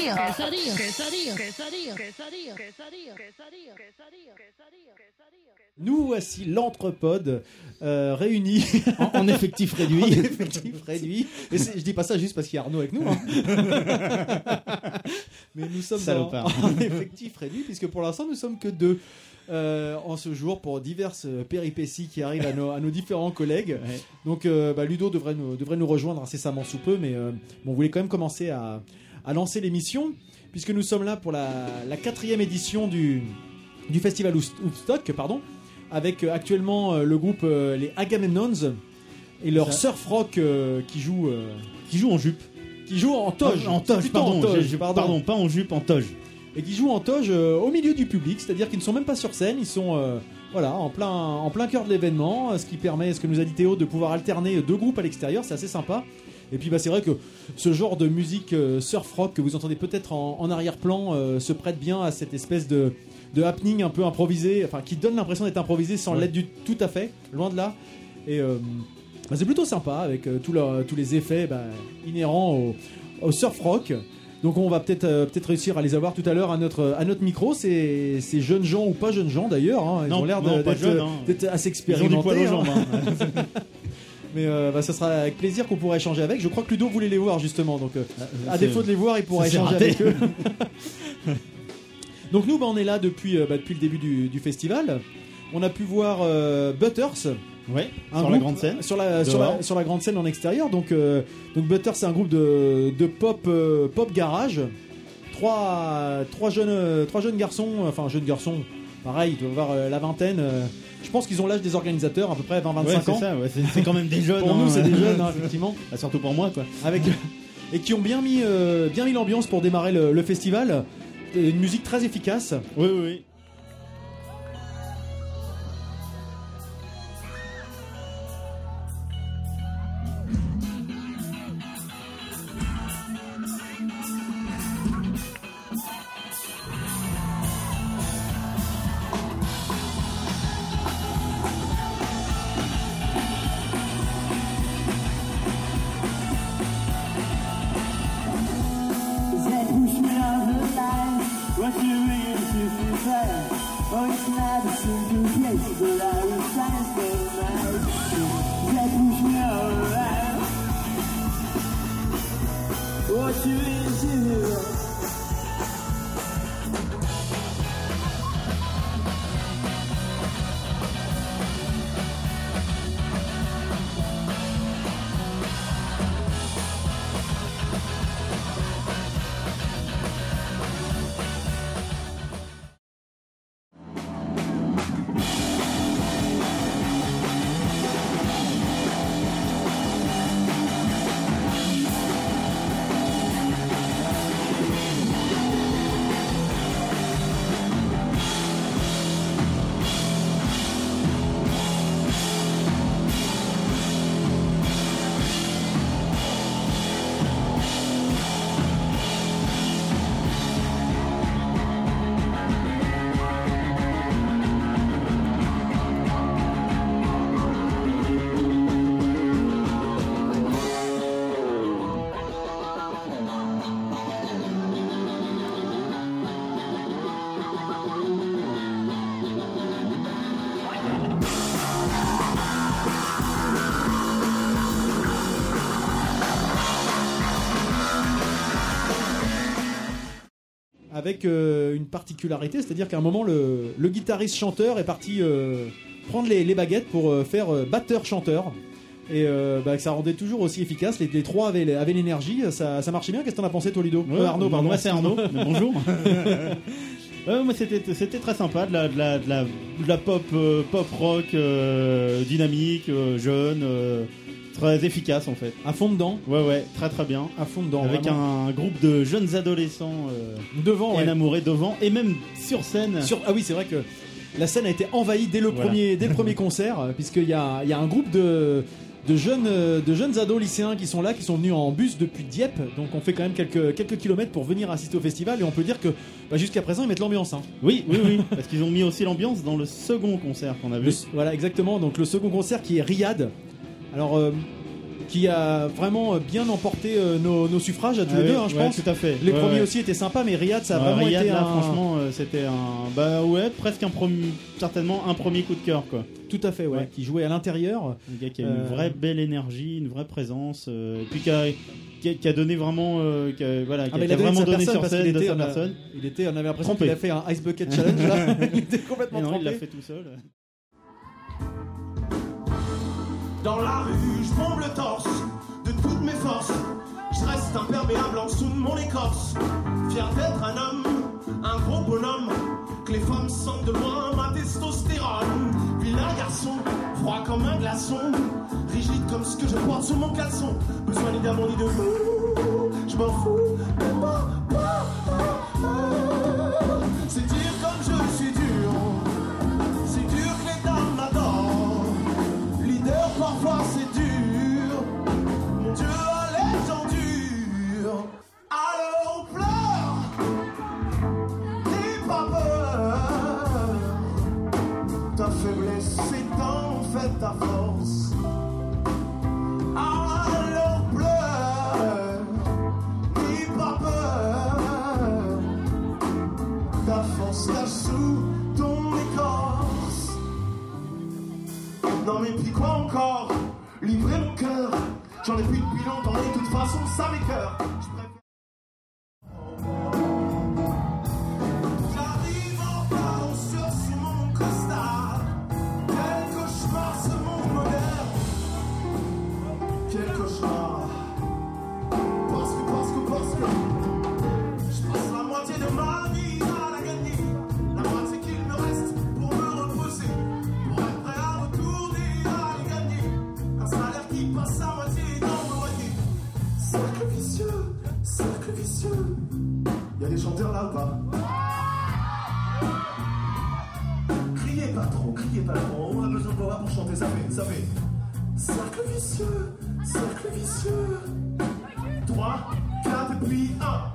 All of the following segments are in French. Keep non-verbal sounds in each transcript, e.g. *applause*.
quesadilla, quesadilla, quesadilla, quesadilla, quesadilla, quesadilla, quesadilla, quesadilla, Nous voici l'entrepode euh, réuni en, effectif réduit. en effectif réduit. Et je dis pas ça juste parce qu'il y a Arnaud avec nous. Hein. Mais nous sommes en, en, effectif réduit puisque pour l'instant nous sommes que deux. Euh, en ce jour pour diverses péripéties qui arrivent à nos, à nos différents collègues. Donc euh, bah, Ludo devrait nous, devrait nous rejoindre incessamment sous peu, mais euh, bon, on voulait quand même commencer à, à lancer l'émission, puisque nous sommes là pour la, la quatrième édition du, du festival Woodstock, pardon, avec actuellement le groupe les Agamemnons et leur surf rock qui joue qui joue en jupe. Qui joue en toge. En, toge pardon, pardon, pas en jupe en toge. Et qui jouent en toge euh, au milieu du public, c'est-à-dire qu'ils ne sont même pas sur scène, ils sont euh, voilà, en plein, en plein cœur de l'événement, ce qui permet, ce que nous a dit Théo, de pouvoir alterner deux groupes à l'extérieur, c'est assez sympa. Et puis bah, c'est vrai que ce genre de musique euh, surf rock que vous entendez peut-être en, arrière-plan se prête bien à cette espèce de, de happening un peu improvisé, enfin qui donne l'impression d'être improvisé sans l'être du tout à fait, loin de là. Et bah, c'est plutôt sympa avec tous les effets bah, inhérents au, au surf rock. Donc on va peut-être euh, peut-être réussir à les avoir tout à l'heure à notre à notre micro. Ces, ces jeunes gens ou pas jeunes gens d'ailleurs, hein, ils ont l'air hein. d'être assez expérimentés. Hein. *laughs* Mais euh, bah, ça sera avec plaisir qu'on pourra échanger avec. Je crois que Ludo voulait les voir justement, donc euh, ah, à défaut de les voir, il pourra échanger avec eux. *laughs* *laughs* donc nous, bah, on est là depuis bah, depuis le début du, du, festival. On a pu voir Butters Ouais, sur la grande scène. Sur la, sur la, grande scène en extérieur. Donc, euh, donc Butter, c'est un groupe de, de pop, euh, pop garage. Trois, trois, jeunes, trois jeunes garçons, enfin, jeunes garçons, pareil, ils doivent avoir la vingtaine. je pense qu'ils ont l'âge des organisateurs, à peu près 20-25 ans. C'est ça, c'est quand même des jeunes. pour nous, hein. c'est des jeunes, hein, *laughs* effectivement. Bah, surtout pour moi, quoi. Avec, *laughs* et qui ont bien mis, euh, bien mis l'ambiance pour démarrer le, le festival. Une musique très efficace. Oui, oui, oui. Avec euh, une particularité, c'est-à-dire qu'à un moment, le, guitariste chanteur est parti euh, prendre les, baguettes pour euh, faire batteur-chanteur. Et bah, ça rendait toujours aussi efficace. Les, trois avaient, l'énergie, ça, marchait bien. Qu'est-ce que t'en as pensé, toi, Ludo? Arnaud, pardon. Moi, c'est Arnaud. *laughs* bonjour. *laughs* c'était très sympa, de la, la, pop, pop rock dynamique, jeune Très efficace en fait. À fond dedans Ouais, ouais, très très bien. À fond dedans. Avec un groupe de jeunes adolescents euh, devant, enamourés devant, et même sur scène. Sur... Ah oui, c'est vrai que la scène a été envahie dès le, premier, dès le premier *laughs* concert, euh, puisqu'il y a, y a un groupe de, de jeunes, euh, de jeunes ados lycéens qui sont là, qui sont venus en bus depuis Dieppe. Donc on fait quand même quelques, quelques kilomètres pour venir assister au festival. Et on peut dire que bah, jusqu'à présent, ils mettent l'ambiance. Hein. Oui, oui, oui. *laughs* parce qu'ils ont mis aussi l'ambiance dans le second concert qu'on a vu. voilà, exactement. Donc le second concert qui est Riyad. Alors qui a vraiment bien emporté euh, nos, nos suffrages à tous Ah les oui, deux, hein, je ouais, pense. tout à fait. Les Ouais, premiers ouais. aussi étaient sympas, mais Riyad, ça a vraiment Riyad, été là, un. franchement, euh, c'était un. Bah ouais, presque un premier. Certainement un premier coup de cœur, quoi. Tout à fait, ouais. Qui jouait à l'intérieur. Un gars qui a Euh, une vraie belle énergie, une vraie présence, euh, et puis qui a, qui a- a donné vraiment, euh, qui a, voilà, qui Ah, a, qui a il a donné de vraiment donné sur scène de était, sa a- personne. il était, on avait l'impression qu'il a fait un Ice Bucket Challenge là. *laughs* il était complètement non, il l'a fait tout seul. Dans la rue, je bombe le torse de toutes mes forces. Je reste imperméable en dessous de mon écorce. Fier d'être un homme, un gros bonhomme. Que les femmes sentent de loin ma testostérone. Vilain garçon, froid comme un glaçon. Rigide comme ce que je porte sous mon caleçon. Besoin ni d'amour ni de vous. Je m'en fous. moi, moi, moi. C'est parfois c'est dur. Mon Dieu, allez, j'en dure. Alors pleure. N'aie pas peur. Ta faiblesse est en fait ta force. Alors pleure. N'aie pas peur. Ta force cache Non mais puis quoi encore Livrer mon cœur. J'en ai plus depuis longtemps et de toute façon ça m'écœure cercle vicieux Y'a des chanteurs là ou pas Criez pas trop, criez pas trop. On a besoin de voix pour chanter, ça fait, ça fait. Cercle vicieux, cercle vicieux. 3, 4 et puis 1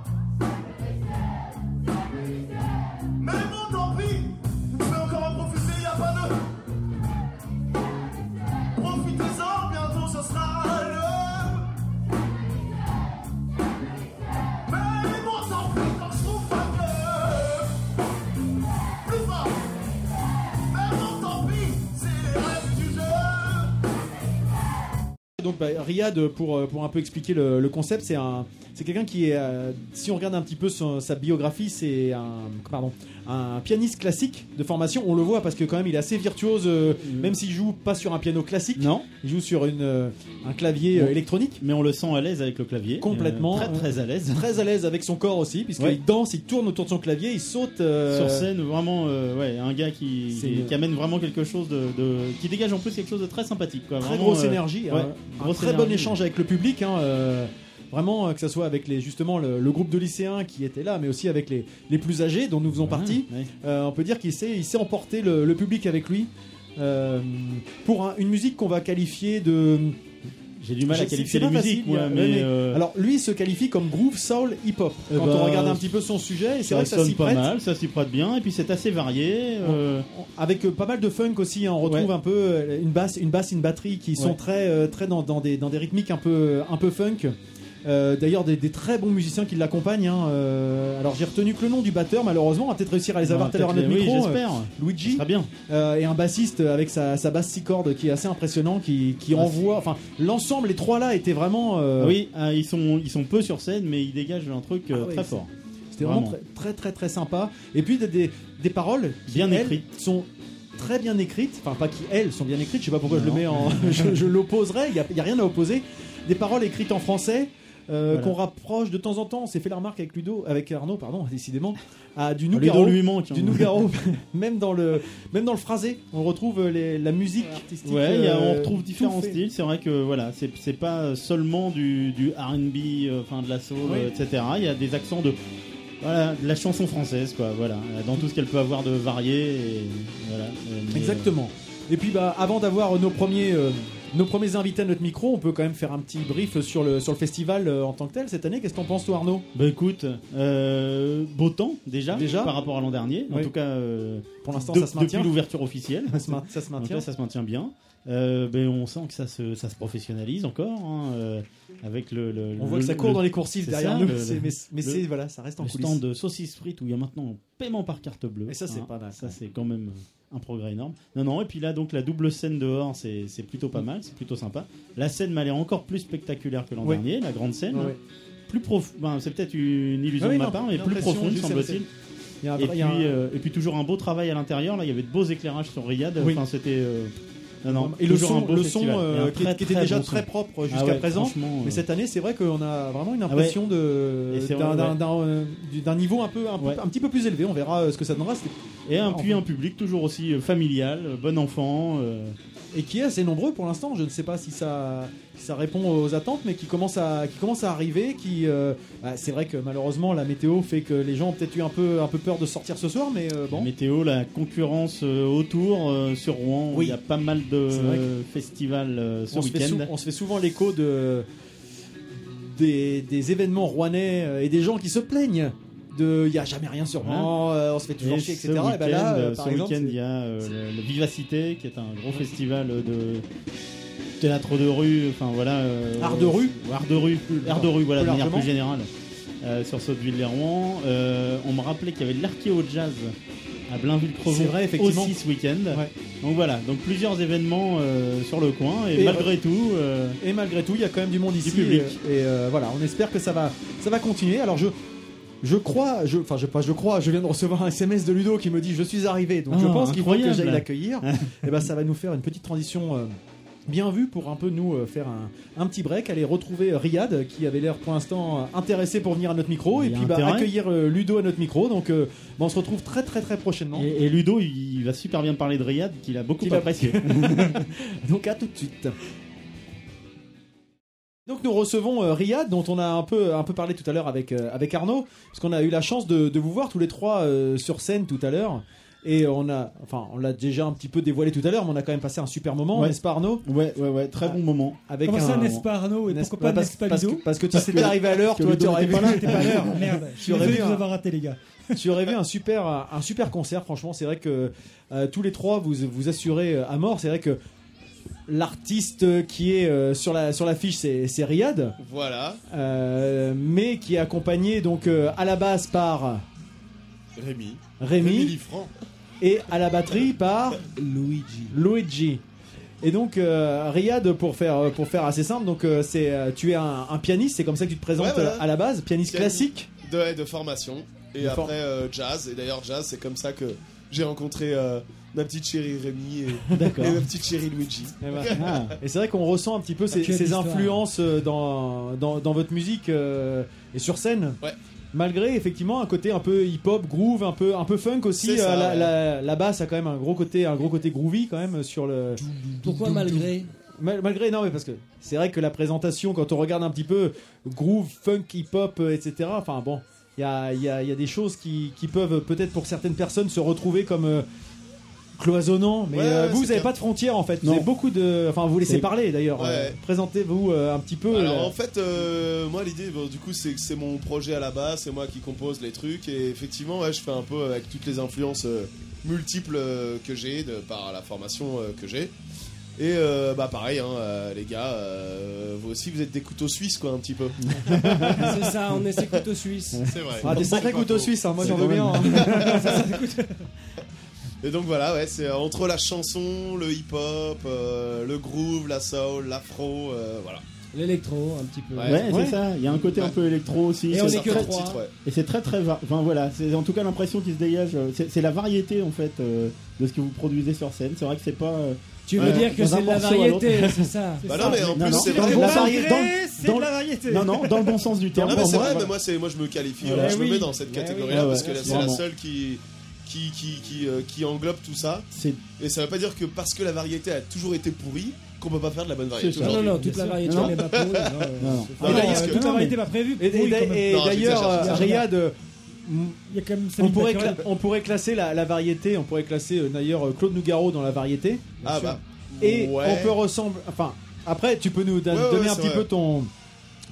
Donc bah, Riyad, pour, euh, pour un peu expliquer le concept, c'est un, c'est quelqu'un qui est, euh, si on regarde un petit peu son- sa biographie, c'est un, pardon, un pianiste classique de formation. On le voit parce que quand même il est assez virtuose, euh, même s'il joue pas sur un piano classique, Non, il joue sur une, euh, un clavier Bon. électronique. mais on le sent à l'aise avec le clavier. Complètement. Très très à l'aise. Très à l'aise avec son corps aussi, puisqu'il Ouais. danse, il tourne autour de son clavier, il saute. Sur scène, vraiment, ouais, un gars qui, amène vraiment quelque chose de, de- qui dégage en plus quelque chose de très sympathique, quoi. Très Vraiment, grosse énergie, ouais, hein. un très bon échange avec le public. hein, vraiment, euh, que ce soit avec les, justement le, le groupe de lycéens qui étaient là, mais aussi avec les, les plus âgés dont nous faisons partie. Ouais, ouais. Euh, on peut dire qu'il sait, il sait emporter le, le public avec lui euh, pour un- une musique qu'on va qualifier de. J'ai du mal à qualifier les pas musiques, facile, moi, a- mais, mais- euh, Alors lui se qualifie comme groove soul hip hop. Eh Quand ben, on regarde un petit peu son sujet, et c'est vrai que ça s'y pas prête. mal, ça s'y prête bien, et puis c'est assez varié. euh, Avec pas mal de funk aussi, hein, on retrouve Ouais. un peu une basse, une basse, une batterie qui sont très, très dans, dans des, dans des rythmiques un peu, un peu funk. Euh, D'ailleurs, des, des très bons musiciens qui l'accompagnent. hein, euh, alors, j'ai retenu que le nom du batteur, malheureusement, on va peut-être réussir à les avoir on tout à l'heure à notre les- micro. Oui, euh, Luigi sera bien. et un bassiste avec sa, sa basse six cordes qui est assez impressionnant, qui, qui Ah, envoie. Enfin, l'ensemble, les trois là étaient vraiment. Ah oui, ah, ils sont ils sont peu sur scène, mais ils dégagent un truc Ah oui, très fort. C'était vraiment, Vraiment. très, très très très sympa. Et puis des, des, des paroles qui, Bien écrites. sont très bien écrites. Enfin, pas qui elles sont bien écrites. Je sais pas pourquoi je le mets en. *laughs* je je l'opposerais. Il y a, il y a rien à opposer. Des paroles écrites en français. Euh, Voilà. qu'on rapproche de temps en temps, on s'est fait la remarque avec Ludo, avec Arnaud, pardon, *laughs* décidément, à du Ludo Nougaro, lui manque. hein. du Nougaro, *laughs* *laughs* même dans le, même dans le phrasé, on retrouve les- la musique artistique. Ouais, il y a- euh, on retrouve différents fait. styles. C'est vrai que voilà, c'est c'est pas seulement du, du R&B, euh, enfin de la soul, Oui. euh, etc. Il y a des accents de voilà, de la chanson française, quoi. Voilà, euh, dans tout ce qu'elle peut avoir de varié. Et, voilà. Euh, mais, Exactement. Et puis bah avant d'avoir nos premiers euh, nos premiers invités à notre micro, on peut quand même faire un petit brief sur le sur le festival euh, en tant que tel cette année. Qu'est-ce que t'en penses toi Arnaud? Bah écoute, euh, beau temps déjà, Déjà? par rapport à l'an dernier. En Oui. tout cas, euh, Pour l'instant ça se maintient? depuis l'ouverture officielle. Ça se, ça maintient? ça se maintient bien. Euh, ben, on sent que ça se, ça se professionnalise encore, hein, avec le, le- On voit le- que ça court le- dans les coursives derrière nous. mais voilà, ça reste en le coulisses. stand de saucisses frites où il y a maintenant paiement par carte bleue. Et ça, c'est Hein, pas mal. Ça, c'est quand même un progrès énorme. Non, non, et puis là, donc la double scène dehors, c'est plutôt pas mal, c'est plutôt sympa. La scène m'a l'air encore plus spectaculaire que l'an Ouais. dernier, la grande scène. Ouais. Plus prof... ben, c'est peut-être une illusion Ah de ma non, part, mais plus profonde, semble-t-il. Et un- euh, et puis toujours un beau travail à l'intérieur. Là, il y avait de beaux éclairages sur Riyad. Oui. Enfin, c'était. euh, Non, non, et le son, le son euh, Et un qui, très, qui était très déjà bon très propre Ah jusqu'à ouais, présent. Mais euh, cette année, c'est vrai qu'on a vraiment une Ah impression d'un ouais. euh, niveau un peu un, peu- Ouais. un petit peu plus élevé. On verra euh, ce que ça donnera. Et un, puis un public toujours aussi euh, familial, euh, bon enfant. Et qui est assez nombreux pour l'instant. Je ne sais pas si ça, si ça répond aux attentes, mais qui commence à, qui commence à arriver. Qui, euh, bah, c'est vrai que malheureusement la météo fait que les gens ont peut-être eu un peu, un peu peur de sortir ce soir, mais euh, La bon. météo, la concurrence euh, autour sur Rouen, Oui. il y a pas mal de festivals ce on se, fait sou- week-end. on se fait souvent l'écho de des, des événements rouennais et des gens qui se plaignent de il y a jamais rien sur Rouen, euh, on se fait toujours Et chier, etc. Et ben là, euh, par ce exemple, week-end, il y a euh, le, le Vivacité, qui est un gros festival de théâtre de rue, enfin voilà. euh, Art de rue Art de rue, art de rue, voilà, de manière largement. plus générale, euh, sur Sotteville-les-Rouen. Euh, on me rappelait qu'il y avait de l'archéo jazz à Blainville-Crevaux C'est vrai, effectivement. aussi ce week-end. Ouais. Donc voilà, donc plusieurs événements euh, sur le coin, et, Et, malgré tout. euh, Et malgré tout, il y a quand même du monde ici. public. Et, et, euh, voilà, on espère que ça va, ça va continuer. Alors je, je crois, je, enfin je pas, je crois, je viens de recevoir un SMS de Ludo qui me dit je suis arrivé. Donc je Ah, pense qu'il faut que j'aille l'accueillir. *laughs* et ben ça va nous faire une petite transition. euh, Bien vue pour un peu nous euh, faire un, un petit break, aller retrouver euh, Riyad qui avait l'air pour l'instant intéressé pour venir à notre micro Il et puis bah, accueillir Ludo à notre micro. Donc euh, bah, on se retrouve très très très prochainement. et, et Ludo, il va super bien parler de Riyad, qu'il a beaucoup a- apprécié. *laughs* *laughs* Donc à tout de suite. Donc nous recevons euh, Riyad, dont on a un peu, un peu parlé tout à l'heure avec, euh, avec Arnaud, parce qu'on a eu la chance de, de vous voir tous les trois euh, sur scène tout à l'heure. Et on a, enfin, on l'a déjà un petit peu dévoilé tout à l'heure, mais on a quand même passé un super moment, Ouais. n'est-ce pas Arnaud? Ouais, ouais, ouais, très bon moment. Avec Comment un, ça, n'est-ce pas Arnaud? Et n'est-ce pourquoi pas parce, n'est-ce pas parce, que, Ludo parce que tu sais arrivé à l'heure, toi tu aurais pas là. T'es pas à l'heure, merde. Je suis désolé de vous avoir raté, les gars. *laughs* tu aurais vu un super, un super concert. Franchement, c'est vrai que euh, tous les trois vous vous assurez à mort. C'est vrai que l'artiste qui est euh, sur la sur l'affiche, c'est c'est Riyad. Voilà, Euh, mais qui est accompagné donc euh, à la basse par Rémi. Rémi et à la batterie par Luigi. Luigi. Et donc euh, Riyad pour faire pour faire assez simple donc euh, c'est tu es un, un pianiste c'est comme ça que tu te présentes Ouais, voilà. à la base pianiste classique De, de formation. Et De après for- euh, jazz. Et d'ailleurs, jazz, c'est comme ça que j'ai rencontré euh, ma petite chérie Rémi et, et ma petite chérie Luigi. et, ben, Ah. et c'est vrai qu'on ressent un petit peu ces, Quelle ces influences euh, dans, dans, dans votre musique euh, et sur scène Ouais. malgré effectivement un côté un peu hip hop groove un peu un peu funk aussi ça, euh, la, ouais. la, la basse a quand même un gros côté un gros côté groovy quand même sur le Pourquoi malgré Mal- malgré non mais parce que c'est vrai que la présentation quand on regarde un petit peu groove funk hip hop euh, etc enfin bon il y a, il y, a, il y a des choses qui, qui peuvent peut-être pour certaines personnes se retrouver comme euh, cloisonnant mais Ouais, euh, vous vous c'est avez clair. pas de frontières en fait vous Non. avez beaucoup de enfin vous laissez parler d'ailleurs Ouais. Euh, présentez-vous euh, un petit peu Alors euh, en fait, euh, moi l'idée, bon, du coup, c'est que c'est mon projet à la base, c'est moi qui compose les trucs, et effectivement, ouais, je fais un peu avec toutes les influences euh, multiples euh, que j'ai de par la formation euh, que j'ai. Et euh, bah pareil, hein, euh, les gars, euh, vous aussi, vous êtes des couteaux suisses, quoi, un petit peu. *laughs* C'est ça, on est ses couteaux suisses. C'est vrai. ah, des sacrés couteaux suisses hein, moi j'en veux bien hein. *laughs* *laughs* Et donc voilà, ouais, c'est euh, entre la chanson, le hip-hop, euh, le groove, la soul, l'afro, euh, voilà. L'électro, un petit peu. Ouais. Ouais, Ouais. c'est ça. Il y a un côté un peu électro aussi. Et C'est on est que trois. ouais. Et c'est très très va- enfin voilà, c'est en tout cas l'impression qui se dégage. C'est c'est la variété en fait euh, de ce que vous produisez sur scène. C'est vrai que c'est pas. euh, Tu veux dire que c'est de la variété, c'est ça. *laughs* Bah non, mais en plus, non. c'est vrai. dans- de la variété. Non non, dans le bon sens du terme. Non mais c'est vrai, mais moi c'est moi je me qualifie, je Eh me mets dans cette Eh catégorie-là parce Ouais, que c'est la seule qui qui qui qui, euh, qui englobe tout ça. Et ça veut pas dire que parce que la variété a toujours été pourrie qu'on peut pas faire de la bonne variété. Non, non, non, toute la variété Non. n'est pas pour. Non, non. Non, parce que- toute la variété pas prévue. et, et- Oui, quand même. et Non, d'ailleurs j'exagère, euh, j'exagère. Riyad euh, Il y a quand même on pourrait, Becquerel. cla- on pourrait classer la, la variété, on pourrait classer euh, d'ailleurs euh, Claude Nougaro dans la variété. Ah bah. Et ouais. on peut ressembler. Enfin, après, tu peux nous da- Ouais, ouais, donner un c'est petit vrai. peu ton,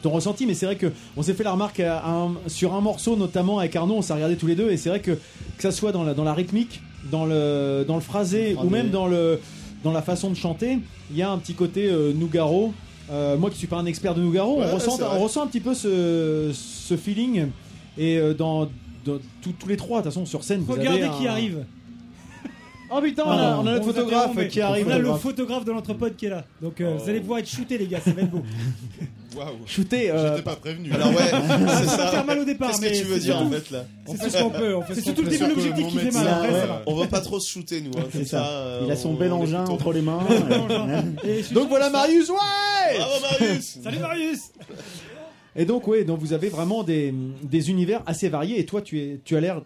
ton ressenti, mais c'est vrai que on s'est fait la remarque à un- sur un morceau, notamment avec Arnaud, on s'est regardé tous les deux, et c'est vrai que que ça soit dans la, dans la rythmique, dans le, dans le phrasé, ou même dans le dans la façon de chanter, il y a un petit côté euh, Nougaro. Euh, moi qui suis pas un expert de Nougaro, Ouais, on, ressent, on ressent un petit peu ce, ce feeling. Et euh, dans, dans- tous- tous les trois, de toute façon, sur scène, vous Regardez avez qui un- arrive. Oh putain, on Ah, a, on a notre photographe qui arrive. On a le photographe. de l'entrepode qui est là. Donc euh, Oh. vous allez pouvoir être shooté les gars, ça va être beau. *laughs* Waouh. Shooté. euh, J'étais pas prévenu. Alors ouais, *laughs* c'est Ça faire mal au départ, Qu'est-ce que tu veux c'est dire en fait là On fait ce qu'on peut. C'est surtout le début de l'objectif qui fait mal. On va pas trop se shooter nous. Hein, C'est ça. euh, Il a son on- bel engin entre les mains. *laughs* Suis Donc voilà Marius, ouais Bravo Marius Salut Marius Et donc, oui, donc vous avez vraiment des, des univers assez variés. Et toi, tu, es, tu as l'air,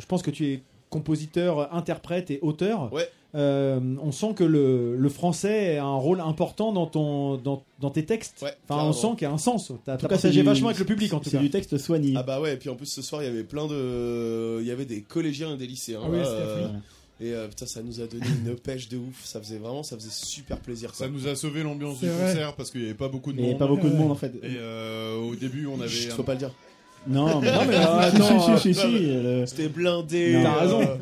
je pense que tu es compositeur, interprète et auteur. Ouais. Euh, on sent que le, le français a un rôle important dans, ton, dans, dans tes textes. Ouais, enfin, on sent qu'il y a un sens. T'as tout t'as cas, c'est partagé du- vachement avec le public, en tout C'est cas. du texte soigné. Ah bah ouais, et puis en plus ce soir il y avait plein de. Il y avait des collégiens et des lycéens. Ah oui, là, euh. Et euh, putain, ça nous a donné une pêche de ouf. Ça faisait vraiment, ça faisait super plaisir. Ça Ça. nous a sauvé l'ambiance C'est du vrai. concert parce qu'il y avait pas beaucoup de Il n'y monde. avait pas beaucoup de monde en fait. Et euh, au début, on avait. Chut, un- faut pas le dire. Non, *laughs* mais, Non, mais, Ah, euh, si, attends, si, si, si, le- C'était blindé. T'as raison. *laughs*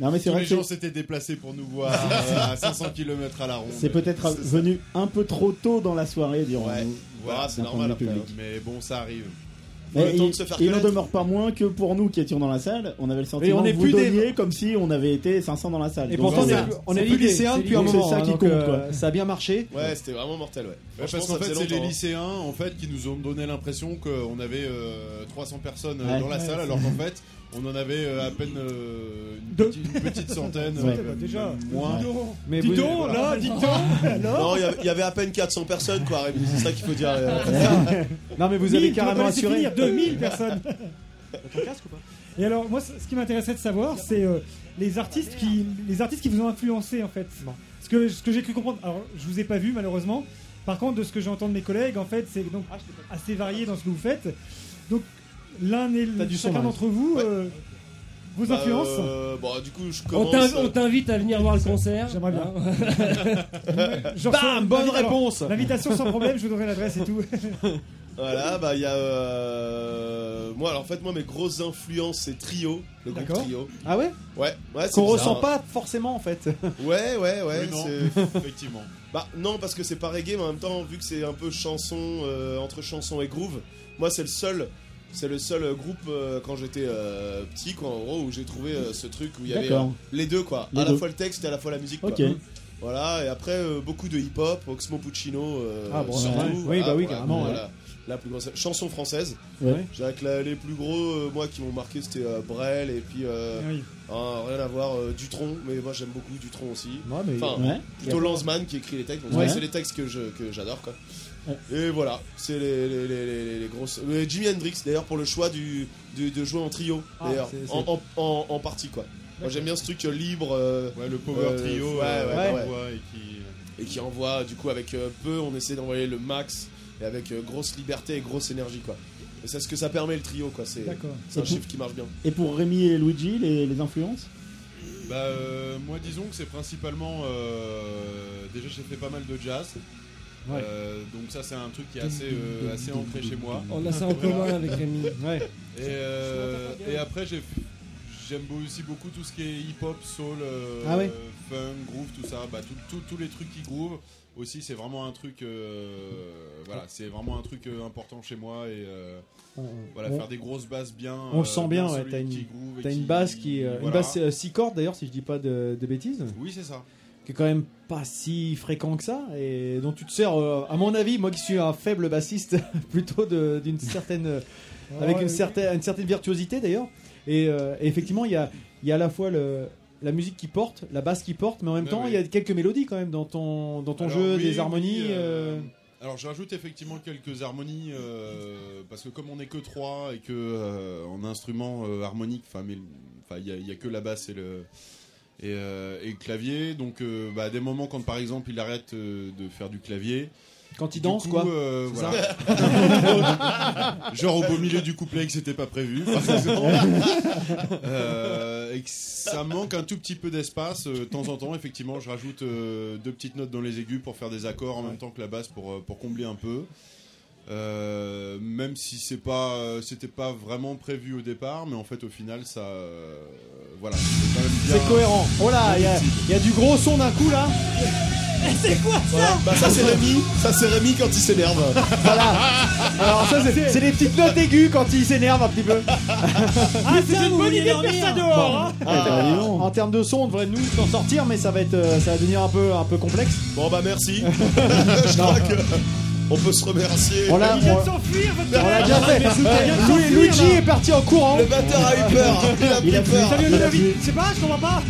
Non, mais c'est Tous vrai les que gens c'est- s'étaient déplacés pour nous voir euh, à 500 km à la ronde. c'est peut-être C'est ça. venu un peu trop tôt dans la soirée, dirons-nous. Ouais. Voilà, Voilà, c'est normal après. public. Mais bon, ça arrive. Mais il, de n'en demeure pas moins que pour nous qui étions dans la salle, on avait le sentiment on est que vous plus des- donniez comme si on avait été 500 dans la salle. Et Donc, pourtant, on est, est l'idée, lycéens depuis un moment. ça hein, qui compte, euh, quoi. ça a bien marché. Ouais, c'était vraiment mortel, ouais. Parce qu'en fait, c'est les hein. lycéens en fait qui nous ont donné l'impression qu'on avait euh, 300 personnes euh, Ouais. dans la salle, alors qu'en fait, on en avait euh, à peine euh, une, petite, une petite centaine, *laughs* Ouais. euh, Bah, déjà. moins. Mais Dis donc, voilà. là, dis donc *laughs* Non, il y avait- il y avait à peine 400 personnes, quoi, Rémi. C'est ça qu'il faut dire. *laughs* Non, mais vous 1000, avez carrément assuré. finir, 2000 personnes Ton casque ou pas? Et alors, moi, ce ce qui m'intéressait de savoir, c'est euh, les artistes qui, les artistes qui vous ont influencé en fait. Ce que, ce que j'ai cru comprendre. Alors, je vous ai pas vu malheureusement. Par contre, de ce que j'entends de mes collègues, en fait, c'est donc assez varié dans ce que vous faites. Donc, l'un et T'as du son, chacun d'entre vous, Ouais. euh, vos Bah, influences. euh, Bon, du coup, je commence. on t'invite à venir voir le concert. J'aimerais bien. *laughs* Reçois- Bam Bonne réponse L'invitation sans problème, je vous donnerai l'adresse et tout. *laughs* Voilà, bah il y a. euh, Moi, alors en fait, moi, mes grosses influences, c'est Trio, le groupe. Trio. Ah ouais? Ouais, ouais, c'est Qu'on ressent pas forcément en fait. *laughs* Ouais, ouais, ouais. Oui, non. c'est- Effectivement. Bah non, parce que c'est pas reggae, mais en même temps, vu que c'est un peu chanson, euh, entre chanson et groove, moi, c'est le seul. C'est le seul groupe euh, quand j'étais euh, petit, quoi, en gros, où j'ai trouvé euh, ce truc où il y avait D'accord. euh, les deux, quoi. Les à deux. la fois le texte et à la fois la musique. quoi. Ok. Voilà, et après euh, beaucoup de hip-hop, Oxmo Puccino, euh, Ah bon, surtout. ouais. Oui, bah oui, voilà, carrément, voilà. La plus grosse chanson française. Ouais. Je dirais que la- les plus gros, euh, moi, qui m'ont marqué, c'était euh, Brel et puis euh, Oui. hein, rien à voir, euh, Dutron, mais moi j'aime beaucoup Dutron aussi. Ouais, mais Enfin, Ouais. plutôt Lanzmann qui écrit les textes, donc Ouais. c'est les textes que je- que j'adore quoi. Et voilà, c'est les, les, les, les- les grosses. mais Jimi Hendrix d'ailleurs pour le choix du, du- de jouer en trio, Ah, d'ailleurs, en, en, en- en partie quoi. Moi j'aime bien ce truc euh, libre euh, Ouais, le power Euh, trio ouais, euh, ouais, qu'on ouais. voit et qui. et qui envoie du coup avec euh, peu, on essaie d'envoyer le max et avec euh, grosse liberté et grosse énergie quoi. Et c'est ce que ça permet le trio quoi, c'est D'accord. c'est un Et chiffre qui marche bien. Et pour Rémi et Luigi, les, les influences? Bah, euh, moi, disons que c'est principalement. euh, déjà, j'ai fait pas mal de jazz. Ouais. Euh, donc, ça, c'est un truc qui est assez, euh, assez ancré chez moi. On a ça en commun avec Rémi. *laughs* Ouais. Et, euh, et après, j'ai- j'aime aussi beaucoup tout ce qui est hip-hop, soul, euh, Ah ouais. funk, groove, tout ça. Bah, tout- tout- tous les trucs qui groove aussi, c'est vraiment un truc. euh, voilà, c'est vraiment un truc euh, important chez moi. Et euh, On- voilà, on- faire des grosses basses bien. On le euh, sent bien, ouais, t'as une- T'as une qui- basse qui, euh, une basse 6 cordes d'ailleurs si je dis pas de, de bêtises, Oui, c'est ça. Qui est quand même pas si fréquent que ça et dont tu te sers, euh, à mon avis, moi qui suis un faible bassiste, *laughs* plutôt d'une certaine, euh, avec une oui. certaine, une certaine virtuosité d'ailleurs. Et, euh, et effectivement, il y a, il y a à la fois le, la musique qui porte, la basse qui porte, mais en même temps, il y a quelques mélodies quand même dans ton, dans ton Alors, jeu, oui, des oui, harmonies. euh, euh, Alors j'ajoute effectivement quelques harmonies euh, parce que comme on n'est que trois et que euh, en instrument euh, harmonique, enfin il y, a- a que la basse et le et, euh, et clavier, donc euh, bah, à des moments quand par exemple il arrête euh, de faire du clavier, quand il danse coup, quoi. voilà. *laughs* genre au beau milieu du couplet que c'était pas prévu, par *laughs* et que ça manque un tout petit peu d'espace. De temps en temps, effectivement, je rajoute deux petites notes dans les aigus pour faire des accords en même temps que la basse pour, pour combler un peu. Euh, même si c'est pas, euh, c'était pas vraiment prévu au départ, mais en fait au final ça, euh, voilà, c'est quand même C'est cohérent. Oh là, il y, a- il y a du gros son d'un coup là. *laughs* C'est quoi Voilà. Bah ça c'est Rémi, ça c'est Rémi quand il s'énerve. *laughs* Voilà. Alors ça c'est des petites notes aiguës quand il s'énerve un petit peu. Ah, c'est une bonne idée de faire ça dehors hein. Euh, en termes de son, on devrait nous s'en sortir, mais ça va être, euh, ça va devenir un peu, un peu complexe. Bon bah merci. *laughs* Je crois que on peut se remercier. On l'a, Il vient de on, s'enfuir votre on l'a déjà fait. Il Louis- Luigi est parti en courant, Le batteur a eu peur. Il a pris peur. Salut Je sais pas, je comprends pas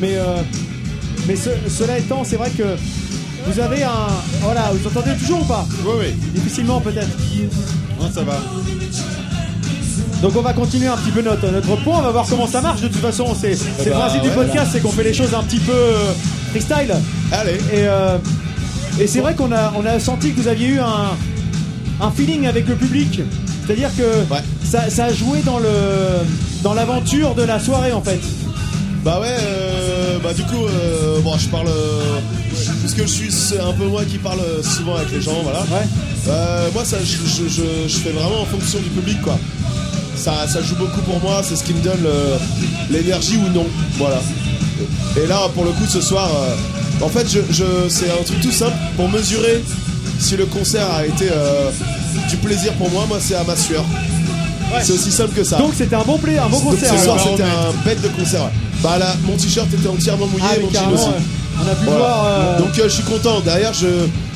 mais euh, mais ce- cela étant, c'est vrai que vous avez un, voilà, vous entendez toujours ou pas? Oui, oui. Difficilement peut-être. Non, ça va. Donc on va continuer un petit peu notre, notre point, on va voir comment ça marche. De toute façon, c'est c'est le bah, principe ouais, du podcast, c'est qu'on fait les choses un petit peu euh, freestyle. Allez. Et, euh, et c'est vrai qu'on a, on a senti que vous aviez eu un, un feeling avec le public. C'est-à-dire que Ouais. ça, ça a joué dans le dans l'aventure de la soirée en fait. Bah ouais, euh, bah du coup, euh, bon, je parle. euh, puisque je suis, c'est un peu moi qui parle souvent avec les gens, voilà. Ouais. Euh, moi, ça, je, je- je- je fais vraiment en fonction du public, quoi. Ça, ça joue beaucoup pour moi, c'est ce qui me donne l'énergie ou non, voilà. Et là, pour le coup, ce soir, en fait, je, je- c'est un truc tout simple pour mesurer si le concert a été euh, du plaisir pour moi. Moi, c'est à ma sueur. C'est aussi simple que ça. Donc c'était un bon play, un bon Donc, concert. ce soir, c'était un bête de concert. ouais. Bah là, mon t-shirt était entièrement mouillé, Ah, mon jean aussi. on a pu Voilà. voir. euh, Donc euh, je suis content. Derrière, je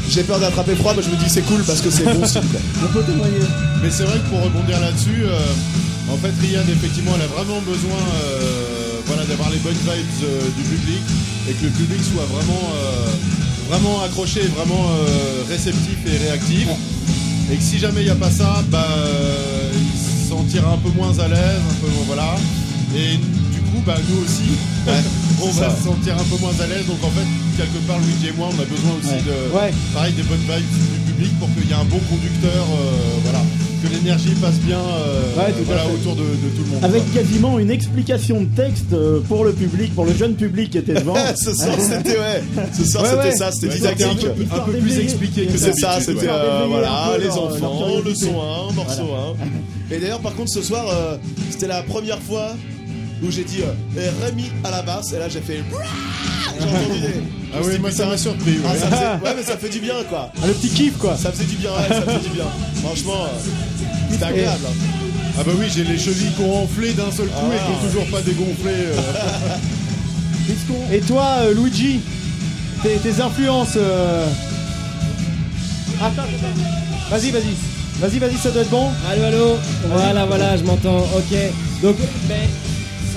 j'ai peur d'attraper froid, mais je me dis c'est cool parce que c'est bon. On peut témoigner. Mais c'est vrai que pour rebondir là-dessus, euh, en fait, Riyad, effectivement, elle a vraiment besoin euh, voilà, d'avoir les bonnes vibes euh, du public et que le public soit vraiment, euh, vraiment accroché, vraiment euh, réceptif et réactif. Et que si jamais il n'y a pas ça, bah, il se sentira un peu moins à l'aise, un peu voilà. Et du coup, bah, nous aussi, *laughs* on va ça. se sentir un peu moins à l'aise. Donc en fait, quelque part, Luigi et moi, on a besoin aussi de, Ouais. pareil, des bonnes vibes du public pour qu'il y ait un bon conducteur, voilà, que l'énergie passe bien euh, Ouais, tout à voilà, fait. autour de, de tout le monde. Avec quasiment une explication de texte euh, pour le public, pour le jeune public qui était devant. *laughs* Ce soir, c'était ouais. Ce soir, Ouais, c'était ça, c'était c'était un didactique. peu, un peu plus expliqué que C'est ça, c'était euh, voilà, les leur- leur enfants, le son 1, morceau 1. Et d'ailleurs, par contre, ce soir, c'était la première fois où j'ai dit euh, Eh, Rémi à la basse, et là j'ai fait. J'ai *laughs* entendu des. Ah oui, moi ça m'a surpris. Ah, ouais. ça faisait- *laughs* ouais, mais ça fait du bien quoi. ah, le petit kiff quoi. Ça faisait du bien, ouais, ça faisait du bien. *laughs* Franchement, euh, c'était agréable. hein. Ah bah oui, j'ai les chevilles qui ont enflé d'un seul coup Ah. et qui ont toujours pas dégonflé. euh. Et toi, euh, Luigi, tes, tes influences. euh, Attends, attends. Vas-y, vas-y. Vas-y, vas-y, ça doit être bon. Allô, allô Voilà, voilà, je m'entends. Ok. Donc, ben,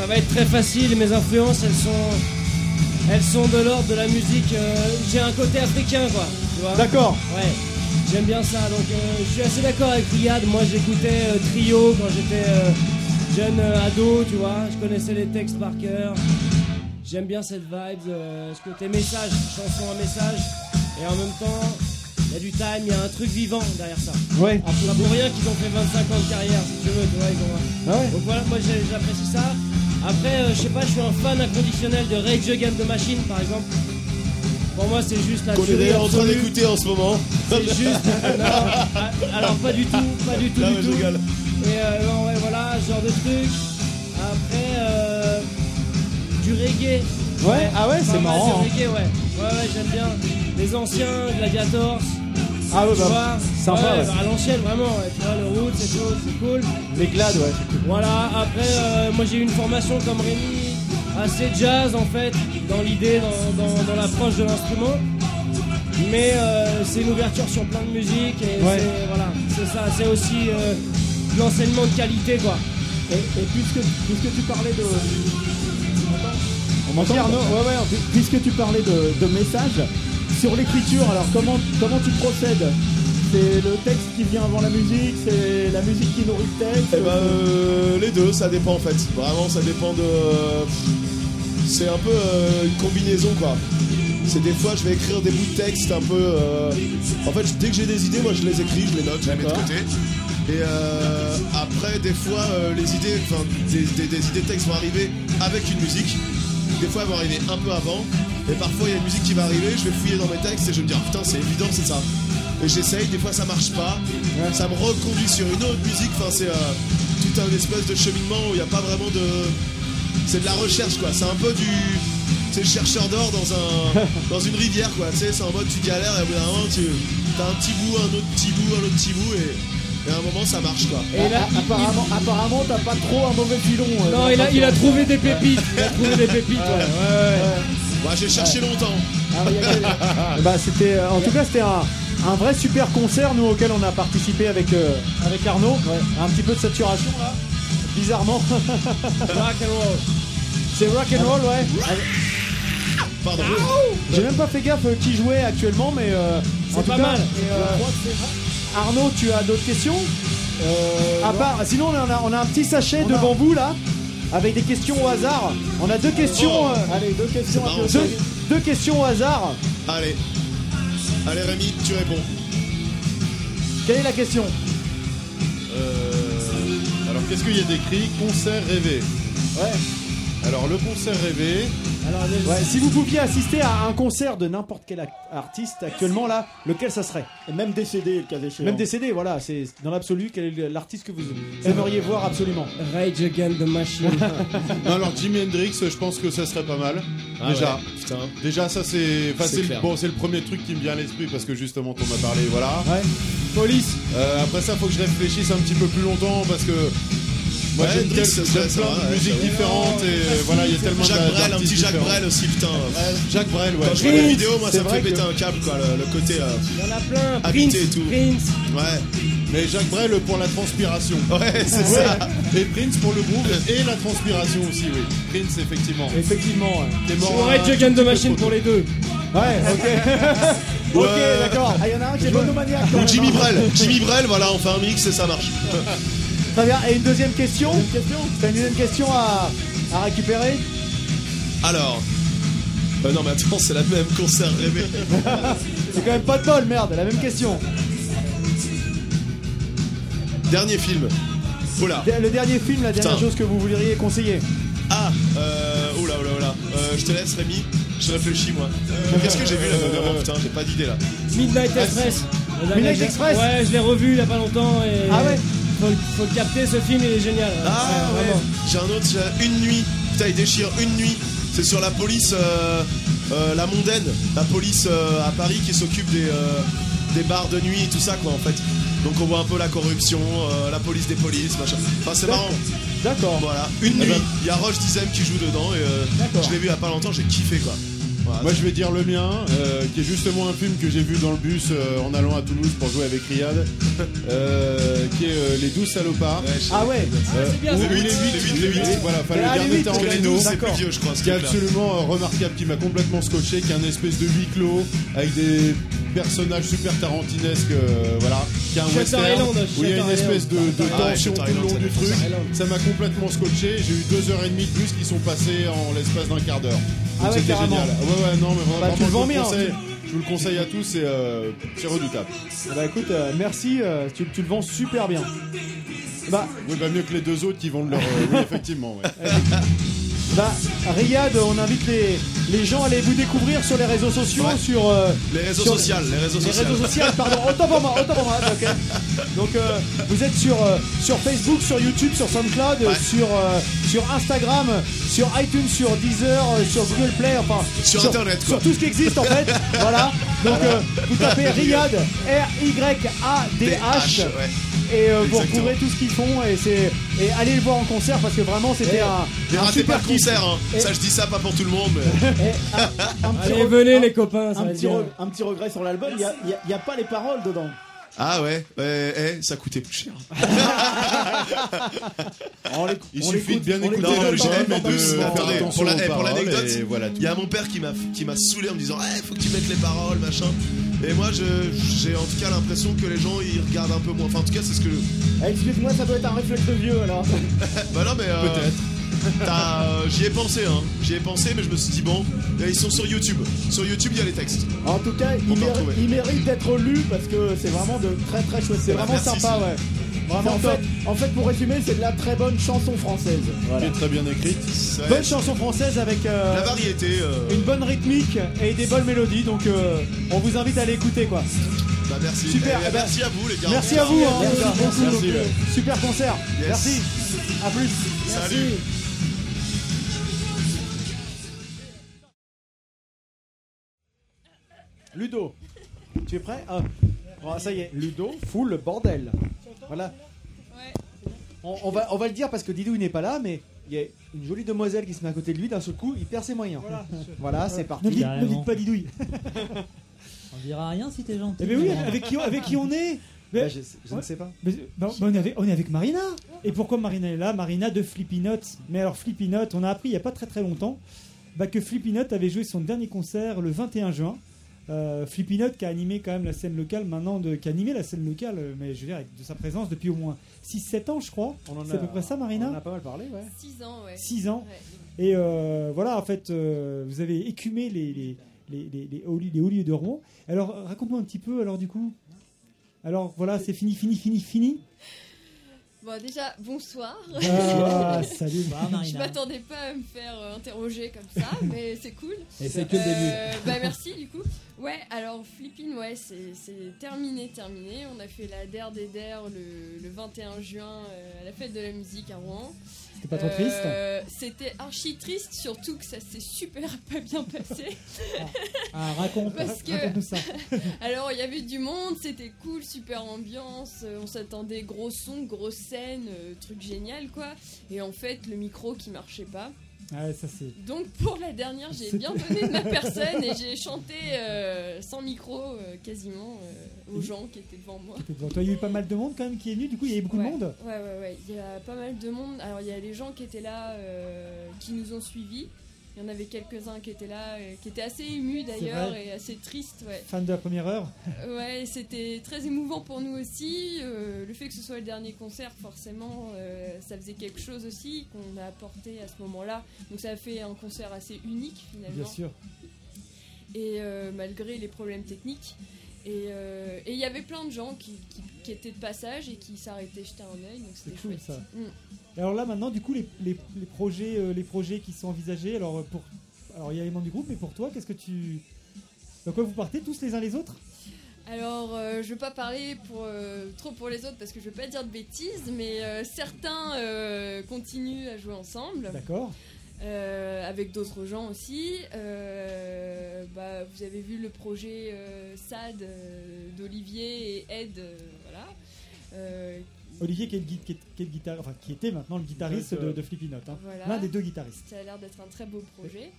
ça va être très facile. Mes influences, elles sont, elles sont de l'ordre de la musique. euh, J'ai un côté africain, quoi. Tu vois D'accord. Ouais. J'aime bien ça. Donc, euh, je suis assez d'accord avec Riyad. Moi, j'écoutais euh, Trio quand j'étais jeune ado, tu vois. Je connaissais les textes par cœur. J'aime bien cette vibe, ce côté message, chanson à message. Et en même temps, il y a du time, il y a un truc vivant derrière ça. Ouais. Ah, pas pour rien qu'ils ont fait 25 ans de carrière, si tu veux, tu vois, ils ont... Ah ouais. Donc voilà, moi j'apprécie ça. Après, euh, je sais pas, je suis un fan inconditionnel de Rage Against the Machine, par exemple. Pour moi, c'est juste la Qu'on est tuerie d'ailleurs en train absolue. d'écouter en ce moment. C'est juste... non, *laughs* ah, alors pas du tout, pas du tout, Là, du je tout. rigole. Et euh, non, ouais, voilà, ce genre de truc. Après, euh, du reggae. Ouais, ah ouais, pas c'est mal marrant. hein. Du reggae, ouais. Ouais, ouais, j'aime bien. Les anciens, Gladiators. Ah ouais, bah, sympa, Ouais, ouais. bah, à l'ancienne, vraiment. ouais. Tu vois, le route, c'est cool, c'est cool. les glades, ouais. Voilà, après, euh, moi j'ai eu une formation comme Rémi, assez jazz en fait, dans l'idée, dans, dans, dans l'approche de l'instrument. Mais euh, c'est une ouverture sur plein de musique et Ouais. c'est voilà, c'est ça, c'est aussi euh, de l'enseignement de qualité quoi. Et, et puisque, puisque tu parlais de. On m'entend Ouais, ouais. Pu- Puisque tu parlais de, de messages, sur l'écriture, alors comment, comment tu procèdes? C'est le texte qui vient avant la musique C'est la musique qui nourrit le texte? Eh ben, euh, les deux, ça dépend en fait. Vraiment, ça dépend de. C'est un peu euh, une combinaison quoi. C'est des fois, je vais écrire des bouts de texte un peu. euh, En fait, dès que j'ai des idées, moi je les écris, je les note, je les mets de côté. Et euh, après, des fois, euh, les idées, enfin, des, des- des idées de texte vont arriver avec une musique. Des fois, elles vont arriver un peu avant. Et parfois, il y a une musique qui va arriver, je vais fouiller dans mes textes et je vais me dire, putain, c'est évident, c'est ça. Et j'essaye, des fois ça marche pas. Ça me reconduit sur une autre musique. Enfin, c'est euh, tout un espèce de cheminement où il n'y a pas vraiment de. c'est de la recherche quoi. C'est un peu du. C'est le chercheur d'or dans un *laughs* dans une rivière quoi. Tu sais, c'est en mode tu galères et au bout d'un moment tu t'as un petit bout, un autre petit bout, un autre petit bout et, et à un moment ça marche quoi. Et là, apparemment, apparemment, t'as pas trop un mauvais filon. euh, Non, il a, il a trouvé des pépites. Il a trouvé des pépites, ouais. ouais, ouais. Ouais, j'ai cherché longtemps. Ah, a *laughs* Bah, c'était, euh, en tout cas, c'était un, un vrai super concert, nous, auquel on a participé avec, euh, avec Arnaud. Un petit peu de saturation, là. Bizarrement. Rock and roll. C'est rock and roll, ouais. Pardon. J'ai même pas fait gaffe euh, qui jouait actuellement, mais euh, en C'est tout pas cas, mal. et, euh, Arnaud, tu as d'autres questions Euh, À part, sinon on a, on a un petit sachet devant vous là, avec des questions au hasard. On a deux questions, Oh. euh, Allez, deux questions marrant, deux, deux questions au hasard. Allez. Allez Rémi, tu réponds. Quelle est la question Euh, alors, qu'est-ce qu'il y a d'écrit? Concert rêvé. Ouais. Alors, le concert rêvé, Alors, les- Ouais, si vous pouviez assister à un concert de n'importe quel artiste actuellement là, lequel ça serait? Et même décédé, le cas échéant. Même décédé, voilà, c'est dans l'absolu quel est l'artiste que vous aimeriez voir absolument? Rage Against the Machine. *laughs* non, alors Jimi Hendrix, je pense que ça serait pas mal. Ah Déjà, ouais, déjà ça c'est, enfin, C'est bon, c'est le premier truc qui me vient à l'esprit parce que justement on m'a parlé, voilà. Ouais. Police. Euh, après ça, faut que je réfléchisse un petit peu plus longtemps parce que moi Ouais, j'aime plein de musiques différentes et voilà, il y a tellement Jacques Brel, un petit Jacques. Brel aussi, putain. Jacques Brel, ouais. Quand je vois les vidéos, moi ça me fait péter un câble quoi, le, côté. euh, Il y en a plein. Habité Prince, et tout. Prince. Ouais, Mais Jacques Brel pour la transpiration. ouais, c'est ça. Et Prince pour le groove et la transpiration aussi, oui. Prince effectivement. Effectivement. est mort Against peu the Machine pour les deux. Ouais, ok. *laughs* ok, d'accord. Ah, il y en a un qui est monomaniaque. Jimmy hein. Brel, Jimmy Brel, voilà, on fait un mix et ça marche. *laughs* Très bien. Et une deuxième question T'as une deuxième question à, à récupérer Alors. Euh, non mais attends, c'est la même concert rêvé. *laughs* C'est quand même pas de bol, merde. La même question. Dernier film. Oula. Le dernier film, la dernière Putain. chose que vous voudriez conseiller. Ah, euh, oula, oula, oula. Euh, je te laisse Rémi, je réfléchis moi. Euh, Qu'est-ce que j'ai vu là dernièrement Putain, j'ai pas d'idée là. Midnight Express. Midnight Express Ouais, je l'ai revu il y a pas longtemps et. Ah ouais faut, faut le capter, ce film il est génial. Ah ouais, j'ai un autre, j'ai une nuit. Putain, il déchire une nuit. C'est sur la police, euh, euh, la mondaine, la police euh, à Paris qui s'occupe des, des bars de nuit et tout ça quoi en fait. Donc on voit un peu la corruption, la police des polices, machin. Enfin c'est marrant. D'accord. Voilà, une Eh nuit. ben- Il y a Roche Dizem qui joue dedans et euh, D'accord. je l'ai vu il y a pas longtemps, j'ai kiffé quoi. Moi je vais dire le mien, euh, qui est justement un film que j'ai vu dans le bus euh, en allant à Toulouse pour jouer avec Riyad, euh, qui est euh, Les 12 salopards. Ah ouais Euh, c'est bien, huit, 8, les huit, les huit. voilà, enfin Ah, le les Tarantino, 12 c'est plus vieux je crois. ce qui est absolument euh, remarquable, qui m'a complètement scotché, qui est un espèce de huis clos avec des personnages super tarantinesques, euh, voilà, qui est un Shutter western Island, où il y a une Shutter espèce de, de Ah ouais, tension Shutter tout le long Island, du truc. Island. Ça m'a complètement scotché. J'ai eu deux heures et demie de bus qui sont passées en l'espace d'un quart d'heure. Ah Donc ouais, c'était carrément. génial. Ouais ouais non mais Bah, vraiment, tu le je vends vous bien, conseille. Je vous le conseille à tous, c'est euh, c'est redoutable. Bah écoute, euh, merci, euh, tu, tu le vends super bien. Bah, Oui, bah mieux que les deux autres qui vendent leur. euh, oui, effectivement. Ouais. *laughs* bah, Riyad, on invite les, les gens à aller vous découvrir sur les réseaux sociaux, Ouais. sur euh, Les réseaux Sur- sociaux, les réseaux les sociaux. réseaux sociaux, pardon, autant pour moi, autant pour moi, ok. *laughs* Donc euh, vous êtes sur, euh, sur Facebook, sur YouTube, sur SoundCloud, Ouais. sur, sur Instagram, sur iTunes, sur Deezer, sur Google Play, enfin Sur Internet, sur tout ce qui existe en fait. voilà. Donc vous tapez *laughs* Riyad, R-Y-A-D-H. Et euh, vous retrouverez tout ce qu'ils font et c'est et allez le voir en concert parce que vraiment c'était un, Ne un ratez super pas le kiff. concert, hein. Et- ça je dis ça pas pour tout le monde, mais *laughs* Eh, un, un petit Allez, re- venez un- les copains, ça un va petit, re- un petit regret sur l'album, il n'y a, il y a- il y a pas les paroles dedans. ah ouais, ouais, eh, ça coûtait plus cher. *laughs* On Il on suffit de l'écoute- bien on écouter l'écoute l'album et de attendez, faire attendez, attention pour la- aux eh, pour paroles, l'anecdote, et voilà tout. Il y a mon père qui m'a qui m'a saoulé en me disant Eh faut que tu mettes les paroles machin et moi je j'ai en tout cas l'impression que les gens ils regardent un peu moins enfin en tout cas c'est ce que Eh, Excuse-moi, ça doit être un réflexe de vieux alors. *laughs* bah non mais euh, Peut-être. euh, j'y ai pensé hein j'y ai pensé mais je me suis dit bon ils sont sur YouTube sur YouTube il y a les textes En tout cas, il, On peut méri- retrouver. il mérite d'être lu parce que c'est vraiment de très très chouette. C'est vraiment Merci, sympa, ouais. Vraiment en, fait, pour résumer, c'est de la très bonne chanson française. Est très bien écrite. Bonne chanson française avec euh, la variété, euh. une bonne rythmique et des bonnes mélodies. Donc, euh, on vous invite à l'écouter, quoi. Bah, merci. Super. Eh, eh, merci à vous, les gars. Merci à vous. Merci hein. super concert. Merci. À plus. Salut. Merci. Ludo, tu es prêt? Ah. Ça y est, Ludo fout le bordel. Voilà. On, on va, on va le dire parce que Didou il n'est pas là, mais il y a une jolie demoiselle qui se met à côté de lui, d'un seul coup, il perd ses moyens. Voilà, c'est parti. Ne dites, ne Carrément. dites pas Didouille. *laughs* On dira rien si t'es gentil. Eh ben oui, avec qui, on- avec qui on est? Mais- Bah, je, je ne sais pas. Mais, bah, bah, on, est avec, on est avec Marina. Et pourquoi Marina est là? Marina de Flippy Note. Mais alors Flippy Note, on a appris il n'y a pas très très longtemps bah, que Flippy Note avait joué son dernier concert le 21 juin. Euh, Flippy Note qui a animé quand même la scène locale maintenant, de, qui a animé la scène locale, euh, mais je veux dire avec de sa présence depuis au moins 6-7 ans je crois. C'est à peu près ça Marina On en a pas mal parlé, ouais. 6 ans, ouais. 6 ans. Ouais. Et euh, voilà, en fait, euh, vous avez écumé les, les, les, les, les hauts lieux- les hauts lieux de Rouen. Alors, raconte-moi un petit peu, alors, du coup. Alors, voilà, c'est fini, fini, fini, fini. Bon, déjà, bonsoir. Ah, *laughs* salut. Bah, Je Marina. m'attendais pas à me faire euh, interroger comme ça, mais c'est cool. Et c'est que le début. Bah merci du coup. Ouais, alors Flipping, ouais, c'est terminé, terminé. On a fait la DER des DER le, le 21 juin euh, à la fête de la musique à Rouen. C'était pas trop triste Euh, C'était archi triste, surtout que ça s'est super *laughs* pas bien passé. Ah, raconte. Parce que, ça. *laughs* alors il y avait du monde, c'était cool, super ambiance. euh, On s'attendait gros son, grosse scène, euh, truc génial quoi. Et en fait, le micro qui marchait pas. Ah, ça, c'est. Donc pour la dernière, j'ai bien donné de ma *laughs* personne et j'ai chanté euh, sans micro euh, quasiment euh, aux gens qui étaient devant moi. devant toi. Il y a eu pas mal de monde quand même qui est venu, du coup, il y a eu beaucoup ouais. de monde. Ouais, ouais, ouais. Il y a pas mal de monde. Alors il y a les gens qui étaient là, qui nous ont suivis. Il y en avait quelques-uns qui étaient là, euh, qui étaient assez émus d'ailleurs et assez tristes. Ouais. Fan de la première heure. Ouais, c'était très émouvant pour nous aussi. Euh, le fait que ce soit le dernier concert, forcément, euh, ça faisait quelque chose aussi qu'on a apporté à ce moment-là. Donc ça a fait un concert assez unique finalement. Bien sûr. Et euh, malgré les problèmes techniques. Et euh, et il y avait plein de gens qui, qui- qui étaient de passage et qui s'arrêtaient jeter un œil. Donc c'était C'est cool, chouette. ça. Mm. Et alors là, maintenant, du coup, les, les, les projets, euh, les projets qui sont envisagés, alors, euh, pour, alors il y a les membres du groupe, mais pour toi, qu'est-ce que tu. Dans quoi vous partez tous les uns les autres? Alors, euh, je veux pas parler pour, euh, trop pour les autres parce que je veux pas dire de bêtises, mais euh, certains continuent à jouer ensemble. D'accord. Euh, avec d'autres gens aussi. Euh, bah, vous avez vu le projet euh, SAD euh, d'Olivier et Ed, euh, voilà. Euh, Olivier qui est, le, gui- qui est- qui est le guitar- enfin, qui était maintenant le guitariste de, de Flippy Note. hein. Voilà. L'un des deux guitaristes. ça a l'air d'être un très beau projet.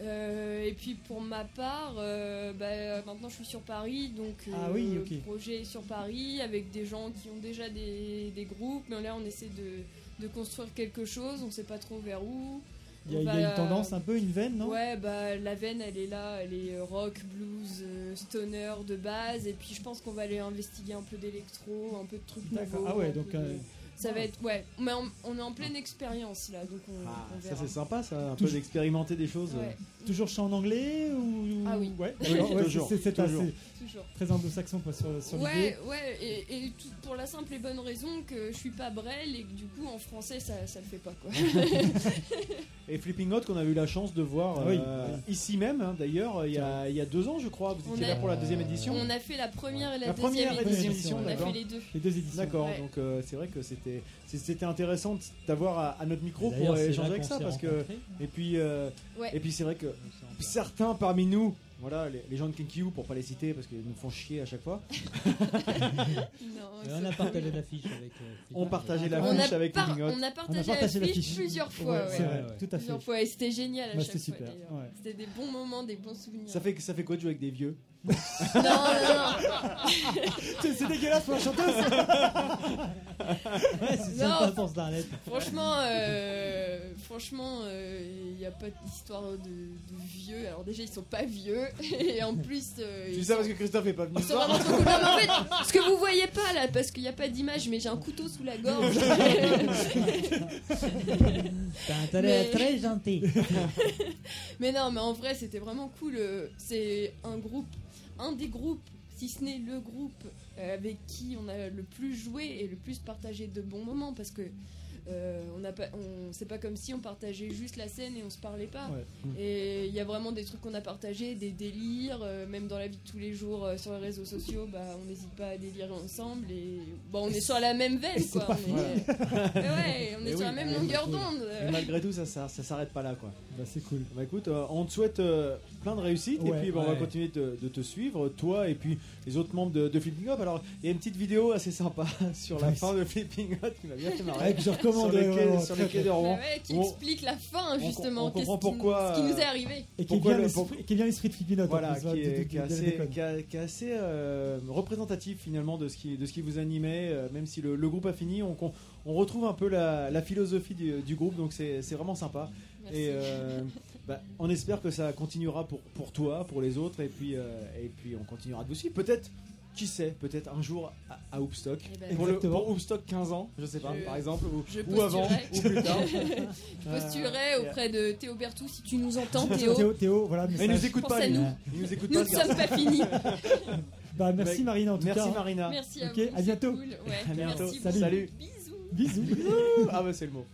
Euh, et puis pour ma part, euh, bah, maintenant je suis sur Paris, donc euh, Ah oui, le projet est sur Paris avec des gens qui ont déjà des, des groupes, mais là on essaie de, de construire quelque chose, on sait pas trop vers où. Il y a, On il y a va- une tendance un peu, une veine, non? Ouais, bah la veine elle est là, elle est euh, rock, blues, euh, stoner de base, et puis je pense qu'on va aller investiguer un peu d'électro, un peu de trucs D'accord. nouveaux. Ah ouais, donc, de- euh, Ça va être, ouais, mais on, on est en pleine expérience là, donc on, Ah, on ça verra. c'est sympa, ça, un peu d'expérimenter des choses. Ouais, Toujours chant en anglais ou Ah oui. Ouais, Oui, ouais, toujours, c'est- c'est toujours. assez toujours. très anglo-saxon quoi, sur, sur l'idée. Ouais, ouais, et, et tout pour la simple et bonne raison que je suis pas brel et que du coup en français ça, ça le fait pas quoi. *laughs* Et Flipping Out qu'on a eu la chance de voir Ah oui, euh, oui. ici même, hein, d'ailleurs, il y, a, il y a deux ans, je crois. Vous étiez a- là pour la deuxième édition. On a fait la première et la, La première deuxième et deuxième édition. édition, On a d'accord. fait les deux. Les deux éditions. D'accord, Ouais. donc euh, c'est vrai que c'était c'était intéressant d'avoir à, à notre micro pour échanger avec ça parce que et puis euh, Ouais. et puis c'est vrai que certains parmi nous voilà les, les gens de Kinky pour pas les citer parce qu'ils nous font chier à chaque fois *laughs* Non, Et on a partagé l'affiche avec. euh, on partageait la on fiche a, avec par- on a partagé, partagé la fiche l'affiche. plusieurs fois. Ouais, vrai, tout à fait. Plusieurs fois et c'était génial à Bah, chaque c'était fois ouais. C'était des bons moments, des bons souvenirs. ça fait ça fait quoi de jouer avec des vieux? Non, non, non. C'est dégueulasse pour la chanteuse Ouais, c'est Non. sympa pour Starlet. Franchement, euh, franchement, il n'y a pas d'histoire de, de vieux. Alors déjà, ils sont pas vieux *laughs* et en plus, euh, Tu ils dis ça sont- parce que Christophe est pas venu ils ce sont soir vraiment trop cool. Non, mais en fait, ce que vous voyez pas là, parce qu'il n'y a pas d'image, mais j'ai un couteau sous la gorge. *laughs* T'as Mais- très gentil. *laughs* mais non, mais en vrai, c'était vraiment cool. euh, C'est un groupe, un des groupes, si ce n'est le groupe euh, avec qui on a le plus joué et le plus partagé de bons moments, parce que Euh, on n'a pas, on, c'est pas comme si on partageait juste la scène et on se parlait pas. Ouais. Et il y a vraiment des trucs qu'on a partagés, des délires, euh, même dans la vie de tous les jours euh, sur les réseaux sociaux, bah on n'hésite pas à délirer ensemble et bon, on est sur la même veine quoi. pas On est, Mais *laughs* ouais, on est Et sur oui, la même longueur d'onde. Malgré tout, ça, ça, ça s'arrête pas là, quoi. Bah, c'est cool. Bah écoute, euh, on te souhaite euh, plein de réussite et puis bah, on va continuer de, de te suivre, toi et puis les autres membres de, de Flipping Hop. Alors, il y a une petite vidéo assez sympa *laughs* sur la Ouais, fin de Flipping Hop qui m'a bien fait marrer. Sur les ouais, les de Rouen. Bah ouais, qui On- explique la fin justement. on comprend qu'est-ce qui- pourquoi, ce qui nous est arrivé. Et qui est Pourquoi bien qui est bien Voilà, plus, qui est, qui de- assez, déconne. qui est assez, euh, représentatif finalement de ce qui, de ce qui vous animait, euh, même si le, le groupe a fini, on, on- on retrouve un peu la, la philosophie du, du groupe, donc c'est c'est vraiment sympa. Merci. Et euh, bah, on espère que ça continuera pour, pour toi, pour les autres, et puis, euh, et puis on continuera de vous suivre. Peut-être, qui sait, peut-être un jour à, à Hoopstock. Eh ben, pour, le, pour Hoopstock 15 ans, je sais pas, Je- par exemple, ou, je ou avant, ou plus tard. *laughs* Je postulerai Euh, auprès de Théo Bertou si tu nous entends, Théo, Théo. Théo, voilà, Mais nous écoute pas, nous. Il nous écoute Nous pas, ne sommes pas finis. *laughs* Bah, merci Mec, Marine en tout Merci cas. Marina. Merci à Ok, vous. à bientôt. c'est cool. Ouais, À bientôt. merci Salut. Salut. Bisous. Bisous. ah bah c'est le mot.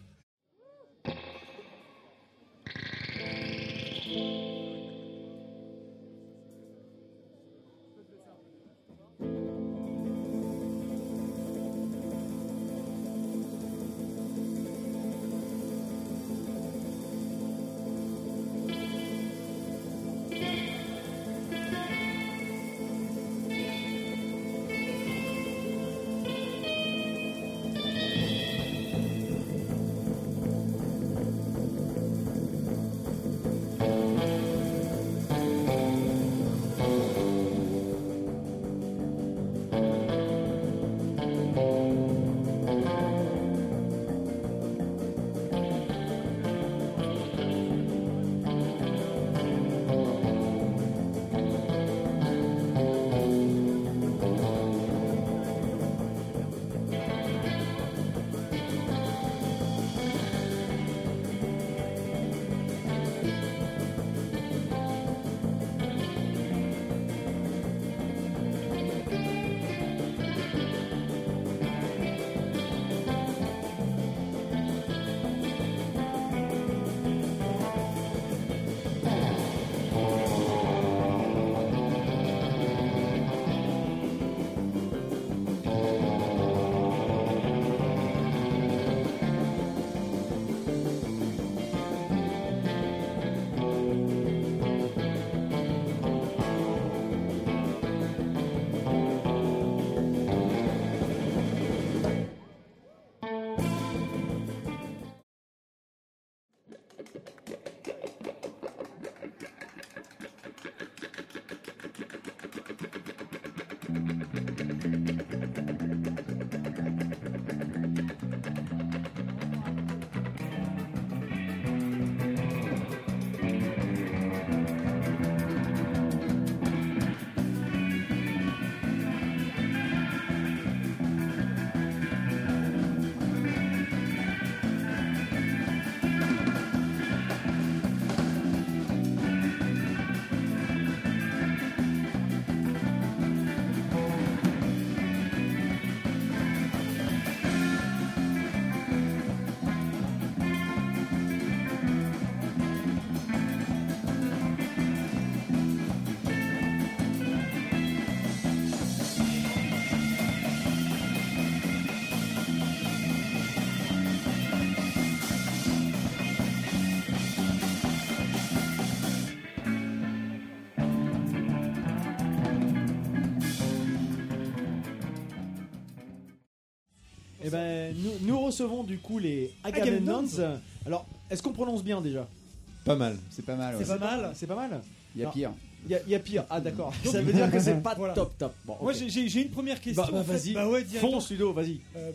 Nous, nous recevons du coup les Agamemnons. Alors, est-ce qu'on prononce bien déjà? Pas mal, c'est pas mal. ouais. C'est pas mal C'est pas mal Il y a pire. Il y, a- il y a pire. Ah d'accord. Ça veut dire que c'est pas Voilà. top top. Bon, Moi j'ai- une première question. Bah, bah, vas-y. Bah ouais. Fonce Ludo, vas-y. Euh,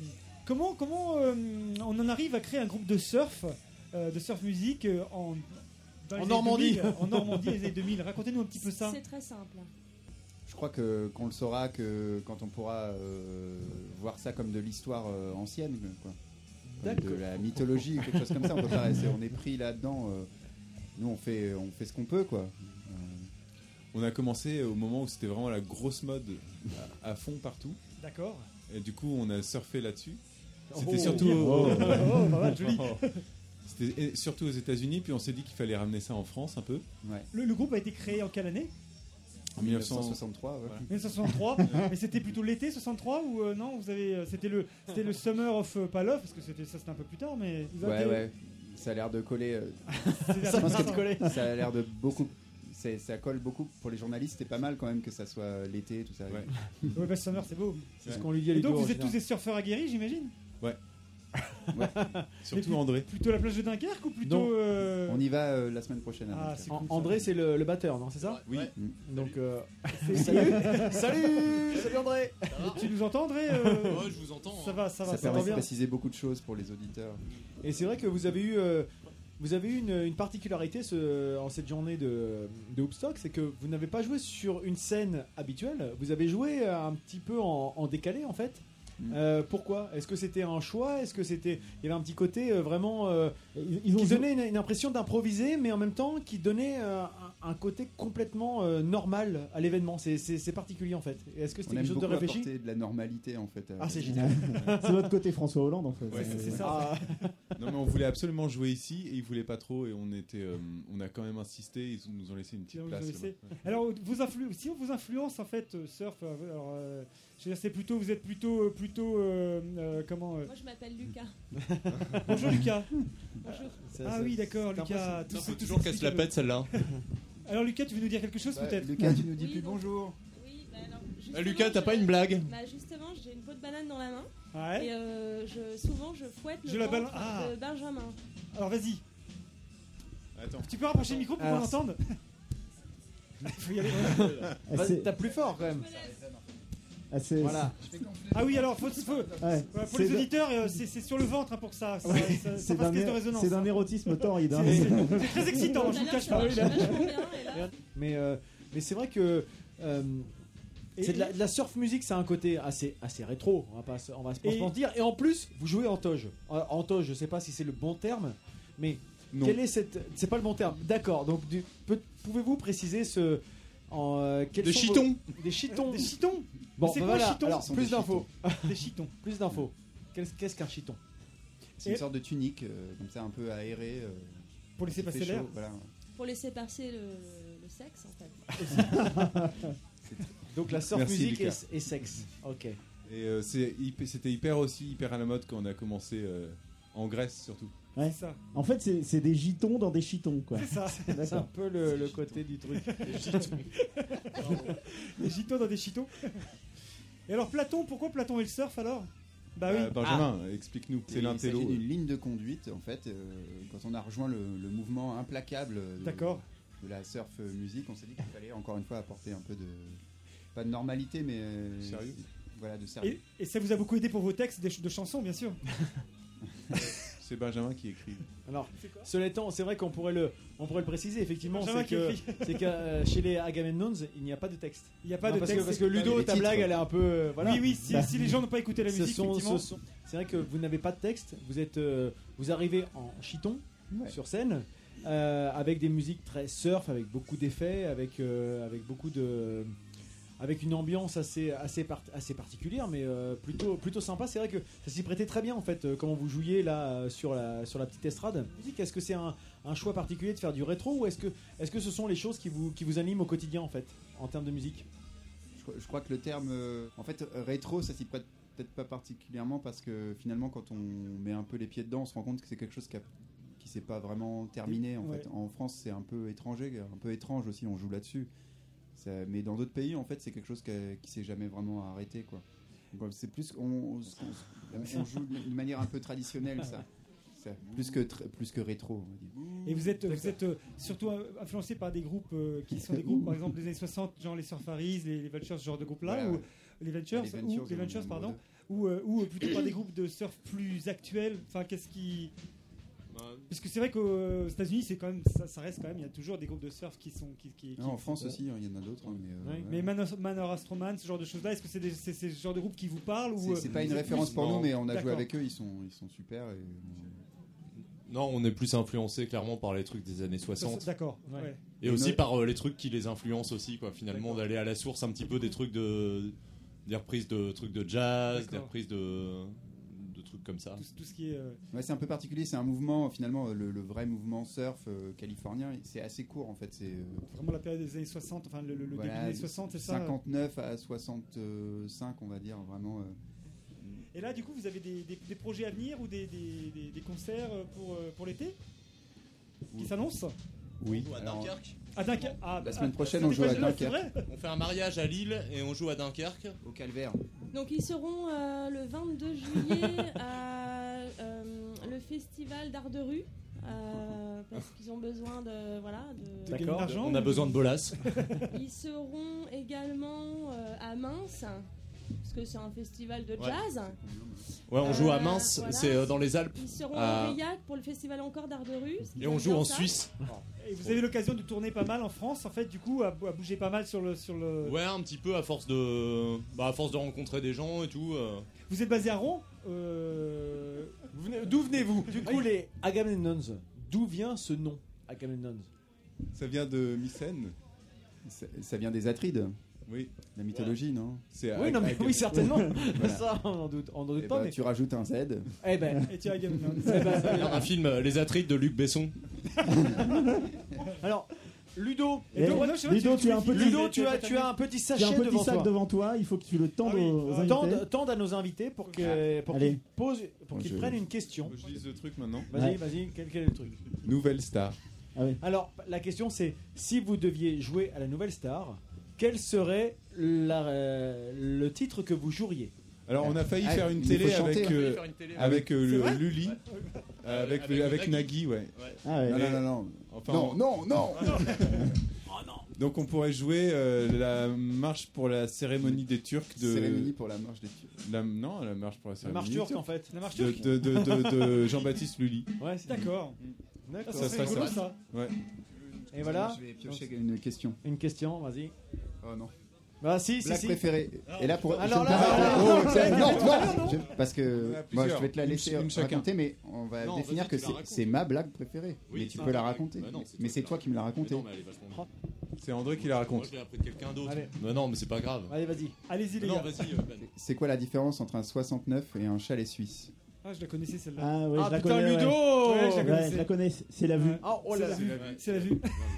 comment comment euh, on en arrive à créer un groupe de surf, euh, de surf musique euh, en Normandie. 2000, en Normandie, les années 2000. Racontez-nous un petit peu ça. C'est très simple. Je crois que qu'on le saura que quand on pourra euh, voir ça comme de l'histoire euh, ancienne, quoi. Comme de la mythologie ou quelque chose comme ça. On peut pas rester, on est pris là-dedans. euh, nous, on fait, on fait ce qu'on peut, quoi. Euh, On a commencé au moment où c'était vraiment la grosse mode à, à fond partout. D'accord. Et du coup, on a surfé là-dessus. C'était Oh. surtout, Oh, *laughs* oh, surtout aux États-Unis, puis on s'est dit qu'il fallait ramener ça en France un peu. Le, le groupe a été créé en quelle année? En 1900 1963, ouais. Voilà. 1963 mais c'était plutôt l'été 63 ou euh, non vous avez euh, c'était le c'était le summer of euh, pas love parce que c'était ça c'était un peu plus tard mais vous Ouais, avez- ouais. Ça a l'air de coller. euh, *laughs* C'est je pense ça. que coller. Ça a l'air de beaucoup. c'est- Ça colle beaucoup pour les journalistes. C'était pas mal quand même que ça soit l'été, tout ça. Ouais, bah, Summer, c'est beau. C'est ce qu'on lui dit à Et donc, Ludo, vous êtes tous général. des surfeurs aguerris, j'imagine? Ouais. Ouais. *laughs* Surtout André. Plutôt la plage de Dunkerque ou plutôt. Euh, On y va euh, la semaine prochaine. Ah, avec, c'est An- cool, ça. André, c'est le, le batteur, non C'est ça Oui. Donc, euh, *laughs* salut Salut Salut André Tu nous entends, André euh, Ouais, je vous entends. Ça hein. va, ça va, ça ça, permet va de bien. préciser beaucoup de choses pour les auditeurs. Et c'est vrai que vous avez eu, euh, vous avez eu une, une particularité ce- en cette journée de, de Hoopstock, c'est que vous n'avez pas joué sur une scène habituelle, vous avez joué euh, un petit peu en, en décalé en fait. Euh, pourquoi? Est-ce que c'était un choix? Est-ce que c'était il y avait un petit côté euh, vraiment euh, Ils, ils ont donnait une, une impression d'improviser, mais en même temps qui donnait euh, un, un côté complètement euh, normal à l'événement. C'est- particulier en fait. Est-ce que c'était quelque chose de réfléchi apporter de la normalité en fait. Ah, c'est génial. *laughs* c'est votre côté François Hollande en fait. Ouais, c'est ça. Ah, *laughs* Non mais on voulait absolument jouer ici et ils voulaient pas trop et on était, euh, on a quand même insisté. Ils nous ont laissé une petite place. Alors, vous influ- si on vous influence en fait euh, surf, euh, alors, euh, je veux dire, c'est plutôt, vous êtes plutôt, euh, plutôt, euh, euh, comment euh, Moi, je m'appelle Lucas. *laughs* Bonjour Lucas. Bonjour. Ah ça- oui, d'accord, Lucas. Tout- Faut tout toujours qu'elle se la pète celle-là. *laughs* Alors Lucas, tu veux nous dire quelque chose Bah, peut-être Lucas, tu nous dis Oui, plus donc- bonjour. Oui, bah alors. Ah, Lucas, t'as pas une blague Bah justement, j'ai une peau de banane dans la main. Ouais. Et euh, je, souvent, je fouette le Je la balan- ah. de Benjamin. Alors vas-y. Attends. Tu peux rapprocher le micro pour qu'on Alors, l'entende Il *laughs* faut y aller. ah, c'est- T'as plus fort quand même. ah, c'est- Voilà. Ah oui, alors faut, faut- Ouais. pour C'est les d'un- auditeurs, euh, c'est c'est sur le ventre hein, pour que ça, ça, Ouais, ça- ça c'est fasse d'un caisse de résonance. c'est d'un érotisme torride. hein. C'est- c'est- c'est très excitant, je vous l'heure, cache pas. Mais, euh, mais c'est vrai que euh, c'est de la, de la surf musique, c'est un côté assez, assez rétro, on va pas, se- on va se Et- mentir. Et en plus, vous jouez en toge. Euh, En toge, je sais pas si c'est le bon terme, mais Non. quel est cette. C'est pas le bon terme, d'accord. Donc, du- peut- pouvez-vous préciser ce. En, euh, Des chitons. vos- Des chitons Des chitons Bon, c'est bah quoi, voilà, chitons alors plus d'infos. Des chitons. *laughs* Plus d'infos. Qu'est-ce qu'un chiton? C'est une sorte de tunique, euh, comme ça un peu aérée. euh, Pour laisser passer l'air. Voilà. Pour laisser passer le, le sexe, en fait. *laughs* Donc la surf Merci, musique et, et sexe. Ok. Et euh, c'était hyper aussi hyper à la mode quand on a commencé euh, en Grèce surtout. Ouais. C'est ça. En fait, c'est c'est des gitons dans des chitons, quoi. C'est ça. *laughs* C'est un peu le, le côté du truc. *laughs* Des chitons dans des chitons. Et alors Platon, pourquoi Platon et le surf alors? Bah oui. Euh, Benjamin, explique-nous. C'est l'intello. s'agit d'une ligne de conduite, en fait. euh, quand on a rejoint le, le mouvement implacable de, D'accord. de la surf musique, on s'est dit qu'il fallait encore une fois apporter un peu de. Pas de normalité, mais. euh, Sérieux Voilà, de sérieux. Et, et ça vous a beaucoup aidé pour vos textes des ch- de chansons, bien sûr. *laughs* C'est Benjamin qui écrit. Alors, cela étant, c'est vrai qu'on pourrait le, on pourrait le préciser. Effectivement, c'est que, c'est que euh, chez les Agamemnons, il n'y a pas de texte. Il n'y a pas Non, de parce texte. que, parce c'est- que Ludo, ta titres. blague, elle est un peu, euh, voilà. Oui, oui, si, Bah. si les gens n'ont pas écouté la Ce musique, sont- effectivement. ce sont- c'est vrai que vous n'avez pas de texte. Vous êtes, euh, vous arrivez en chiton Ouais. sur scène euh, avec des musiques très surf, avec beaucoup d'effets, avec euh, avec beaucoup de avec une ambiance assez assez assez particulière, mais euh, plutôt plutôt sympa. C'est vrai que ça s'y prêtait très bien en fait. euh, comment vous jouiez là euh, sur la sur la petite estrade. Musique. Est-ce que c'est un, un choix particulier de faire du rétro ou est-ce que est-ce que ce sont les choses qui vous qui vous animent au quotidien en fait en termes de musique? Je, crois- je crois que le terme. euh, en fait, rétro, ça s'y prête peut-être pas particulièrement parce que finalement, quand on met un peu les pieds dedans, on se rend compte que c'est quelque chose qui a- qui s'est pas vraiment terminé. En, Ouais. fait. en France, c'est un peu étranger, un peu étrange aussi, on joue là-dessus. Ça- mais dans d'autres pays, en fait, c'est quelque chose qui, qui s'est jamais vraiment arrêté. Quoi. C'est plus. On, on- on- on joue d'une manière un peu traditionnelle, ça. Ça, plus, que plus que rétro, on va dire. Et vous êtes, vous êtes euh, surtout influencé par des groupes euh, qui sont des groupes, par *laughs* exemple, des années 60, genre les Surfaris, les, les Vultures, ce genre de groupe-là, Voilà, ou ouais. les Ventures, Les ou les Ventures, pardon, ou, euh, ou plutôt par des groupes de surf plus actuels. Enfin, qu'est-ce qui Parce que c'est vrai qu'aux États-Unis, c'est quand même, ça, ça reste quand même, il y a toujours des groupes de surf qui sont, qui, qui- qui- Non, en France aussi, hein, il y en a d'autres. hein, mais, euh, Ouais. Mais Manor, Manor Astroman, ce genre de choses-là, est-ce que c'est ce genre de groupe qui vous parle ou C'est- euh, pas une référence pour Non. nous, mais on a joué avec eux, ils sont, ils sont super. Et, Non, on est plus influencé clairement par les trucs des années 60. D'accord. Ouais. Et Et aussi par euh, les trucs qui les influencent aussi, quoi. Finalement, d'aller à la source un petit peu des trucs de. des reprises de trucs de jazz, des reprises de. Trucs comme ça. Tout, tout ce qui est. euh, Ouais, c'est un peu particulier, c'est un mouvement, finalement, le, le vrai mouvement surf euh, californien, c'est assez court en fait. C'est euh, Vraiment la période des années 60, enfin le, le- le voilà, début des années 60, c'est ça 59 à 65, on va dire, vraiment. euh, Et là, du coup, vous avez des, des- des projets à venir ou des, des- des- des concerts euh, pour, euh, pour l'été? Qui s'annoncent? Oui. On joue à Alors, Dunkerque. À Dunkerque. Ah, La bah, semaine ah, prochaine, on joue à Dunkerque. vrai On fait un mariage à Lille et on joue à Dunkerque. au calvaire. Donc ils seront euh, le 22 juillet à euh, le festival d'art de rue. euh, parce qu'ils ont besoin de voilà de, gagner de D'accord. l'argent On a besoin de bolas. Ils seront également euh, à Mince parce que c'est un festival de Ouais. jazz. Ouais, on joue à Euh, Mince, voilà. c'est euh, dans les Alpes. Ils seront à- Aurillac pour le festival encore d'art de rue. Et on joue en ça. Suisse. Et vous avez l'occasion de tourner pas mal en France, en fait, du coup, à, à bouger pas mal sur le. Sur le... Ouais, un petit peu à force de, bah, à force de rencontrer des gens et tout. euh. Vous êtes basé à Rouen Euh, venez- D'où venez-vous? Du coup, les Agamemnons, d'où vient ce nom Agamemnons? Ça vient de Mycène Ça, ça vient des Atrides, Oui. la mythologie, non C'est Oui, non, mais oui, certainement. *laughs* Voilà. Ça, on en doute, on en doute Eh pas. ben, mais... Tu rajoutes un Z. Eh ben, Et tu as Agamemnon. *laughs* eh ben, un film, euh, Les Atrides de Luc Besson. *laughs* alors, Ludo, Et Eh, donc, Ludo, tu- as un petit, Ludo, tu as, tu as un petit tu as sachet un petit devant sac toi. devant toi. Il faut que tu le tendes Ah oui, aux ah oui. invités. Tende, tende à nos invités pour Allez. qu'ils posent, pour qu'ils Je- prennent une question. Je lise le truc maintenant. Vas-y, Ouais. vas-y, quel, quel est le truc? Nouvelle star. Ah oui. Alors, la question c'est si vous deviez jouer à la nouvelle star, quel serait la- euh, le titre que vous joueriez Alors on a failli Ah, faire une il faut télé chanter. avec, On a euh, failli faire une télé. avec euh, le- Lully, euh, avec, Avec avec, Nagui. Ouais. Ah ouais. Non, non, non, non. Enfin, non, on- non, *laughs* non. Donc on pourrait jouer euh, la marche pour la cérémonie des Turcs de Cérémonie pour la marche des Turcs. la, non la marche pour la La cérémonie marche turque en fait. La marche de, turque de, de, de- de *laughs* Jean-Baptiste Lully. Ouais, c'est D'accord. Ah, D'accord. ça Ça serait rigolo ça. Ouais. Et voilà. Je vais piocher une question. Une question, vas-y. Oh non. Bah si, si, Blague si. préférée. Et là pour. Alors je- là, Ah, là, oh, là, c'est- là, non, non, non. je- Parce que a moi je plusieurs. vais te la Une- laisser une chacun. raconter, mais on va Non, définir vas-y, que tu la c'est racontes. c'est ma blague préférée. Oui, mais tu c'est peux la raconter. Bah non, c'est Mais toi c'est qui toi la qui me l'as Mais raconté. non, mais elle est vachement bien. C'est André qui la Moi, raconte. je l'ai appris de quelqu'un d'autre. Allez. Mais non, mais c'est pas grave. Allez, vas-y. Allez-y les Non, gars. vas-y. euh, Ben. C'est quoi la différence entre un 69 et un chalet suisse? Ah, je la connaissais celle-là. Ah ouais, Ah je la putain, connais. Ludo Ouais. Ouais, je la Ouais, connaissais. je la connais. C'est la vue. Ah, oh la là. vue. C'est la vue. *laughs*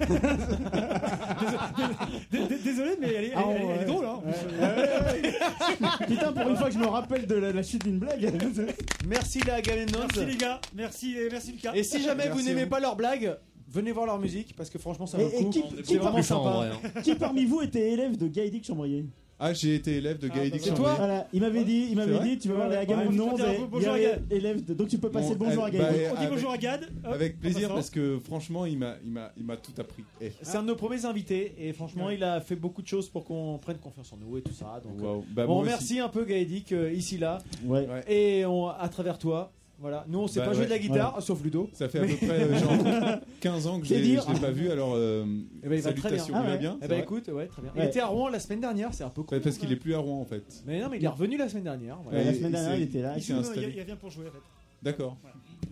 Désolé- dé- Désolé, mais elle est, Ah, elle elle est ouais. drôle. Hein. Ouais. Putain, pour une fois que je me rappelle de la, la chute d'une blague. *laughs* Merci les Agamemnons. Merci les gars. Merci, merci Lucas. Et si jamais vous n'aimez pas leurs blagues, venez voir leur musique parce que franchement ça Et- vaut le et coup. qui- C'est beaucoup vraiment plus fin, en sympa. vrai, hein. Qui parmi vous était élève de Gaëdic Chambrier? Ah j'ai été élève de Ah, Gaël bah, c'est toi Voilà, il m'avait dit, il m'avait dit, tu vas voir les faut dire et bonjour élève de- donc tu peux passer le bonjour à Gaëdic. bah, On dit avec- bonjour à Gad. Hop, Avec plaisir parce que franchement il m'a il m'a il m'a tout appris. Eh. C'est un de nos premiers invités et franchement il a fait beaucoup de choses pour qu'on prenne confiance en nous et tout ça. Donc euh, Waouh. Bah, on remercie aussi. un peu Gaëdic euh, ici là et on, à travers toi. Voilà, nous on sait Bah, pas jouer de la guitare sauf Ludo. Ça fait à peu près euh, genre *laughs* 15 ans que je C'est l'ai dire. je l'ai pas vu alors euh, Eh ben, il va très bien. salutations. Ah Il va ouais. bien Eh c'est ben vrai écoute, ouais, très bien. Ouais. Il était à Rouen la semaine dernière, c'est un peu cool. Ouais, Parce qu'il est plus à Rouen en fait. Mais non, mais il est revenu la semaine dernière. Voilà, Ouais, la semaine dernière, il était là. il s'est Non, il, installé. il revient pour jouer en fait. D'accord.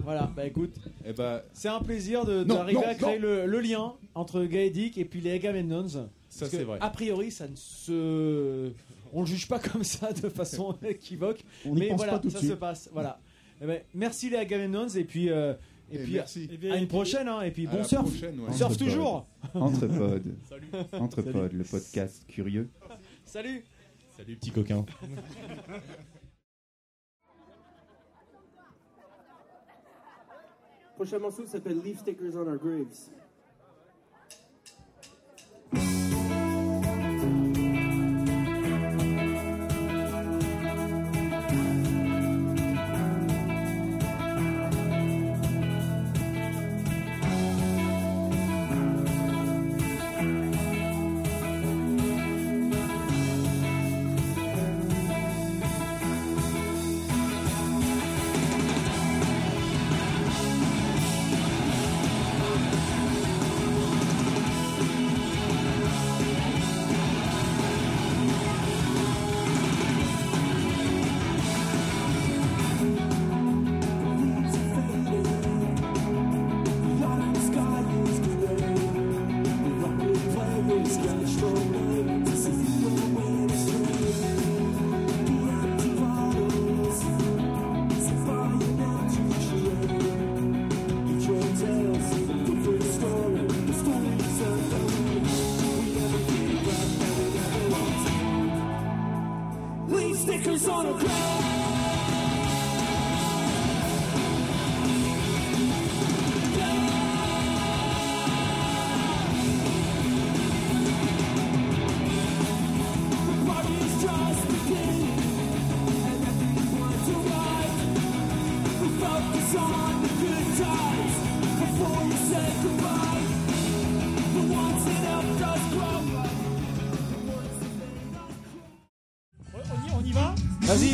Voilà, bah écoute, Et bah c'est un plaisir de- Non, d'arriver non, à créer le, le lien entre Gaëdic et puis les Agamemnons. ça Parce que, c'est vrai. A priori, ça ne se. On le juge pas comme ça de façon *laughs* équivoque. On n'y mais pense voilà, pas tout de ça suite. se passe. Voilà. Eh ben, merci les Agamemnons et puis. euh, et, Et puis merci. Et bien, à une puis- prochaine, hein, et puis À bon la surf. prochaine, ouais. Surf Entre toujours. Entrepod. *laughs* Salut. Entrepod, le podcast curieux. Salut. Salut, petit coquin. *laughs* Prochain morceau s'appelle Leaf Stickers on Our Graves.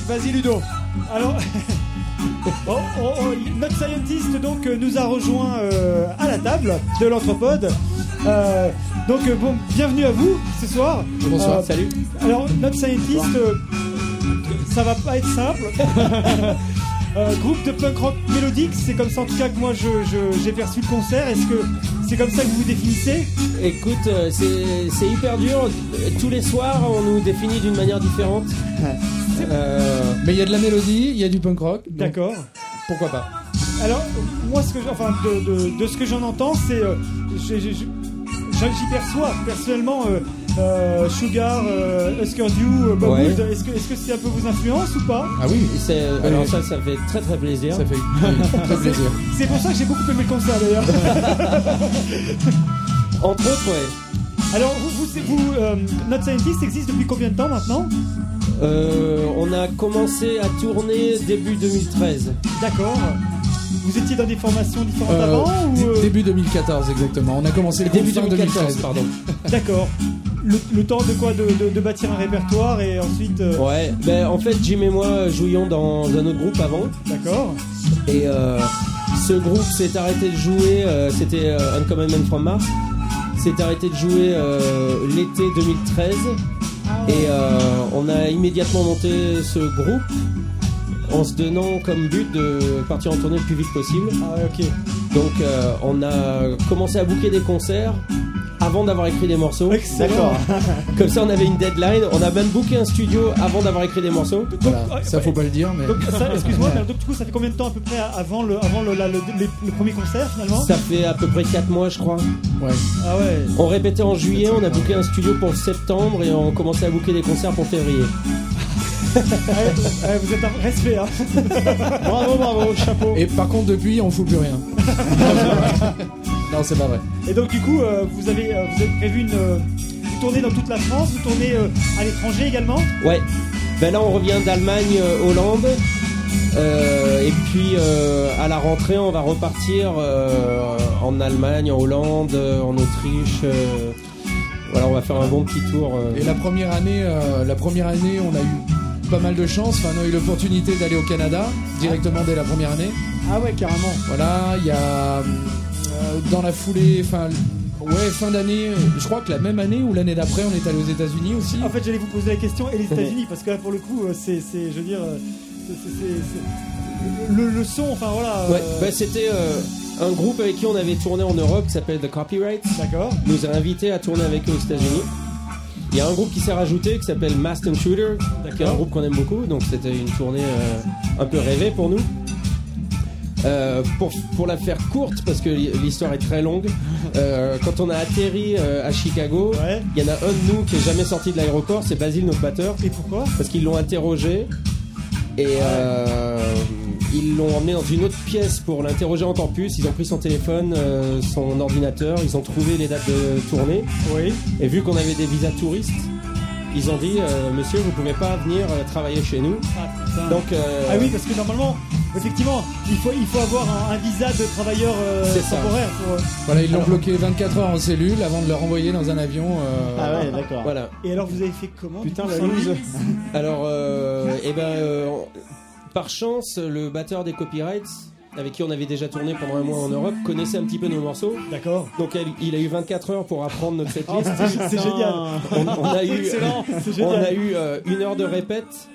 Vas-y, vas-y Ludo. Alors, *laughs* oh, oh, oh, notre scientist donc euh, nous a rejoint euh, à la table de l'anthropode. Euh, donc bon, bienvenue à vous ce soir. Bonsoir. Euh, Salut. Alors notre scientist, ça va pas être simple. *laughs* Groupe de punk rock mélodique, c'est comme ça en tout cas que moi je- je- j'ai perçu le concert. Est-ce que c'est comme ça que vous vous définissez? Écoute, euh, c'est hyper dur. Tous les soirs, on nous définit d'une manière différente. Euh, Mais il y a de la mélodie, il y a du punk rock. D'accord. Pourquoi pas Alors, moi, ce que, enfin, de, de- de ce que j'en entends, c'est. euh, J'y perçois personnellement euh, Sugar, Husker Du, Bob Ouais. Wood. Est-ce que est-ce que c'est un peu vos influences ou pas? Ah oui. c'est- alors ça, ça fait très très plaisir. Ça fait *laughs* très plaisir. C'est pour ça que j'ai beaucoup aimé le concert d'ailleurs. *laughs* Entre autres, ouais. Alors, vous, vous, vous euh, Not Scientist existe depuis combien de temps maintenant Euh, on a commencé à tourner début 2013. D'accord. Vous étiez dans des formations différentes Euh, avant ou euh, Début 2014 exactement. On a commencé le Début groupe fin 2014, 2013. pardon. *laughs* D'accord. Le, le temps de quoi de, de- de bâtir un répertoire et ensuite. euh, Ouais, ben en fait, Jim et moi jouions dans un autre groupe avant. D'accord. Et euh, ce groupe s'est arrêté de jouer, euh, c'était euh, Uncommon Man from Mars, s'est arrêté de jouer euh, l'été 2013. Et euh, on a immédiatement monté ce groupe en se donnant comme but de partir en tournée le plus vite possible. Ah ouais, ok. Donc euh, on a commencé à booker des concerts avant d'avoir écrit des morceaux. Excellent. *laughs* Comme ça on avait une deadline. On a même booké un studio avant d'avoir écrit des morceaux. Voilà, ça faut pas le dire, mais. Donc, ça, *laughs* excuse-moi, mais donc du coup, ça fait combien de temps à peu près avant le, avant le, la- le, les- le premier concert finalement? Ça fait à peu près 4 mois je crois. Ouais. Ah ouais. On répétait en juillet, on a booké un studio pour septembre et on commençait à booker des concerts pour février. Ouais, ouais, vous êtes un respect, hein. *laughs* Bravo, bravo, chapeau. Et par contre, depuis, on fout plus rien. Non, c'est pas vrai. Et donc du coup, euh, vous avez, euh, vous avez prévu une, euh, tournée dans toute la France, vous tournez euh, à l'étranger également? Ouais. Ben là on revient d'Allemagne, euh, Hollande. Euh, et puis euh, à la rentrée on va repartir euh, en Allemagne, en Hollande, euh, en Autriche. euh, voilà, on va faire un bon petit tour. euh. Et la première année, euh, la première année, on a eu pas mal de chance. Enfin, on a eu l'opportunité d'aller au Canada directement dès la première année. Ah ouais, carrément. Voilà, il y a euh, dans la foulée, enfin, ouais, fin d'année. Je crois que la même année ou l'année d'après, on est allé aux États-Unis aussi. En fait, j'allais vous poser la question et les États-Unis parce que là, pour le coup, euh, c'est, c'est, je veux dire, euh, c'est, le, le son, enfin voilà. Ouais, euh, bah, c'était euh, un groupe avec qui on avait tourné en Europe qui s'appelle The Copyright. D'accord. Nous a invités à tourner avec eux aux États-Unis. Il y a un groupe qui s'est rajouté qui s'appelle Masked Intruder, qui est un groupe qu'on aime beaucoup, donc c'était une tournée euh, un peu rêvée pour nous. Euh, pour, pour la faire courte, parce que l'histoire est très longue, euh, quand on a atterri euh, à Chicago, il y en a un de nous qui est jamais sorti de l'aéroport, c'est Basile, notre batteur. Et pourquoi? Parce qu'ils l'ont interrogé et ils l'ont emmené dans une autre pièce pour l'interroger encore plus. Ils ont pris son téléphone, son ordinateur, ils ont trouvé les dates de tournée. Oui. Et vu qu'on avait des visas touristes, ils ont dit euh, Monsieur, vous pouvez pas venir euh, travailler chez nous. Ah, putain. Donc, euh, Ah oui, parce que normalement, effectivement, il faut, il faut avoir un, un visa de travailleur euh, C'est ça. temporaire. Pour, euh, Voilà, ils l'ont Alors- bloqué 24 heures en cellule avant de le renvoyer dans un avion. euh, Ah ouais, d'accord. Voilà. Et alors, vous avez fait comment Putain, la loose. *laughs* Alors, euh, eh ben, euh, par chance, le batteur des copyrights, avec qui on avait déjà tourné pendant un mois en Europe, connaissait un petit peu nos morceaux. D'accord. Donc, elle- il a eu 24 heures pour apprendre notre setlist. Oh, c'est- génial. *laughs* On, on a *laughs* C'est eu, excellent, on a eu euh, une heure de répète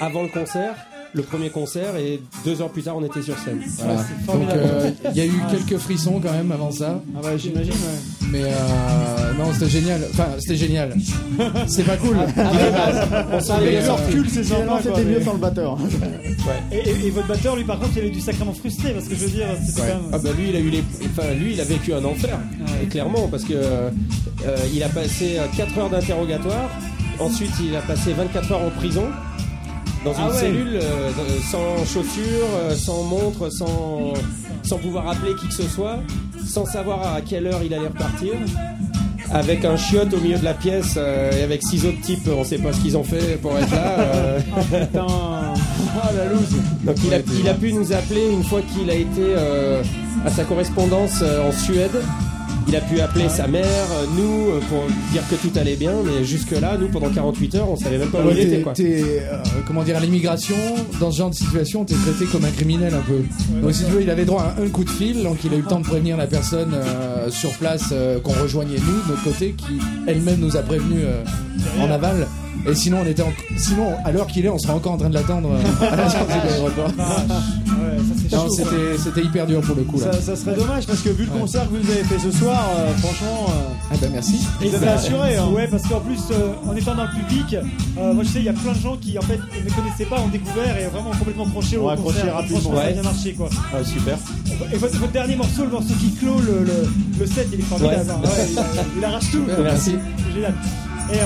avant le concert, le premier concert, et deux heures plus tard, on était sur scène. Voilà. Donc euh, il y a eu Ah. quelques frissons quand même avant ça. Ah ouais, j'imagine. ouais. Mais euh, non, c'était génial. Enfin, c'était génial. C'est pas cool. Ah, bah, on s'en est euh, sorti. C'est sympa. C'était mieux sans le batteur. Et, et- et votre batteur, lui, par contre, il est du sacrément frustré parce que je veux dire, c'était Ouais. quand même. Ah bah lui il a eu les enfin lui il a vécu un enfer clairement parce que euh, euh, il a passé 4 heures d'interrogatoire ensuite il a passé 24 heures en prison dans Ah une ouais. cellule euh, sans chaussures euh, sans montre sans sans pouvoir appeler qui que ce soit sans savoir à quelle heure il allait repartir avec un chiotte au milieu de la pièce euh, et avec six autres types on sait pas ce qu'ils ont fait pour être là euh. *laughs* Putain. *laughs* Ah la loose. Donc il a, il a pu nous appeler une fois qu'il a été euh, à sa correspondance en Suède. Il a pu appeler sa mère, euh, nous, euh, pour dire que tout allait bien, mais jusque-là, nous, pendant 48 heures, on savait même pas où Ouais, il était, quoi. euh, comment dire, à l'immigration, dans ce genre de situation, t'es traité comme un criminel un peu. donc si tu veux, il avait droit à un coup de fil, donc il a eu le temps de prévenir la personne euh, sur place euh, qu'on rejoignait nous de notre côté, qui elle-même nous a prévenu en aval. Et sinon, on était, en- sinon à l'heure qu'il est, on sera encore en train de l'attendre euh, *laughs* à la sortie de l'aéroport. Non, c'était c'était hyper dur pour le coup là. Ça, ça serait dommage parce que vu le concert que vous avez fait ce soir, euh, franchement. Ah bah merci. Vous avez assuré, hein. Ouais, parce qu'en plus, euh, en étant dans le public, euh, moi je sais, il y a plein de gens qui en fait ne me connaissaient pas, ont découvert et vraiment complètement croché au concert. rapidement. Ça a bien marché quoi. Ah, super. Et votre, votre dernier morceau, le morceau qui clôt le, le, le set, il est formidable. Ouais. hein. Ouais, il, il arrache tout. Merci. C'est génial. Et, euh,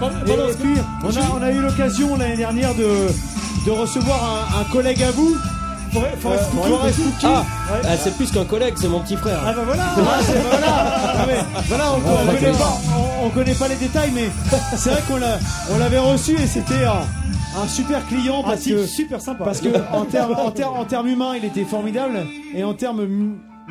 pendant- Et, pendant et ce- puis, on a, on a eu l'occasion l'année dernière de, de recevoir un, un collègue à vous. Forest- Euh, Cookie. Forest Cookie. Ah, Ouais. ah, c'est plus qu'un collègue, c'est mon petit frère. Ah bah voilà. Ah, voilà, Non, mais voilà, on, on connaît pas, on, on connaît pas les détails, mais c'est vrai qu'on l'a, on l'avait reçu et c'était un, un super client parce que super sympa. parce que en termes en termes en termes humains, il était formidable et en termes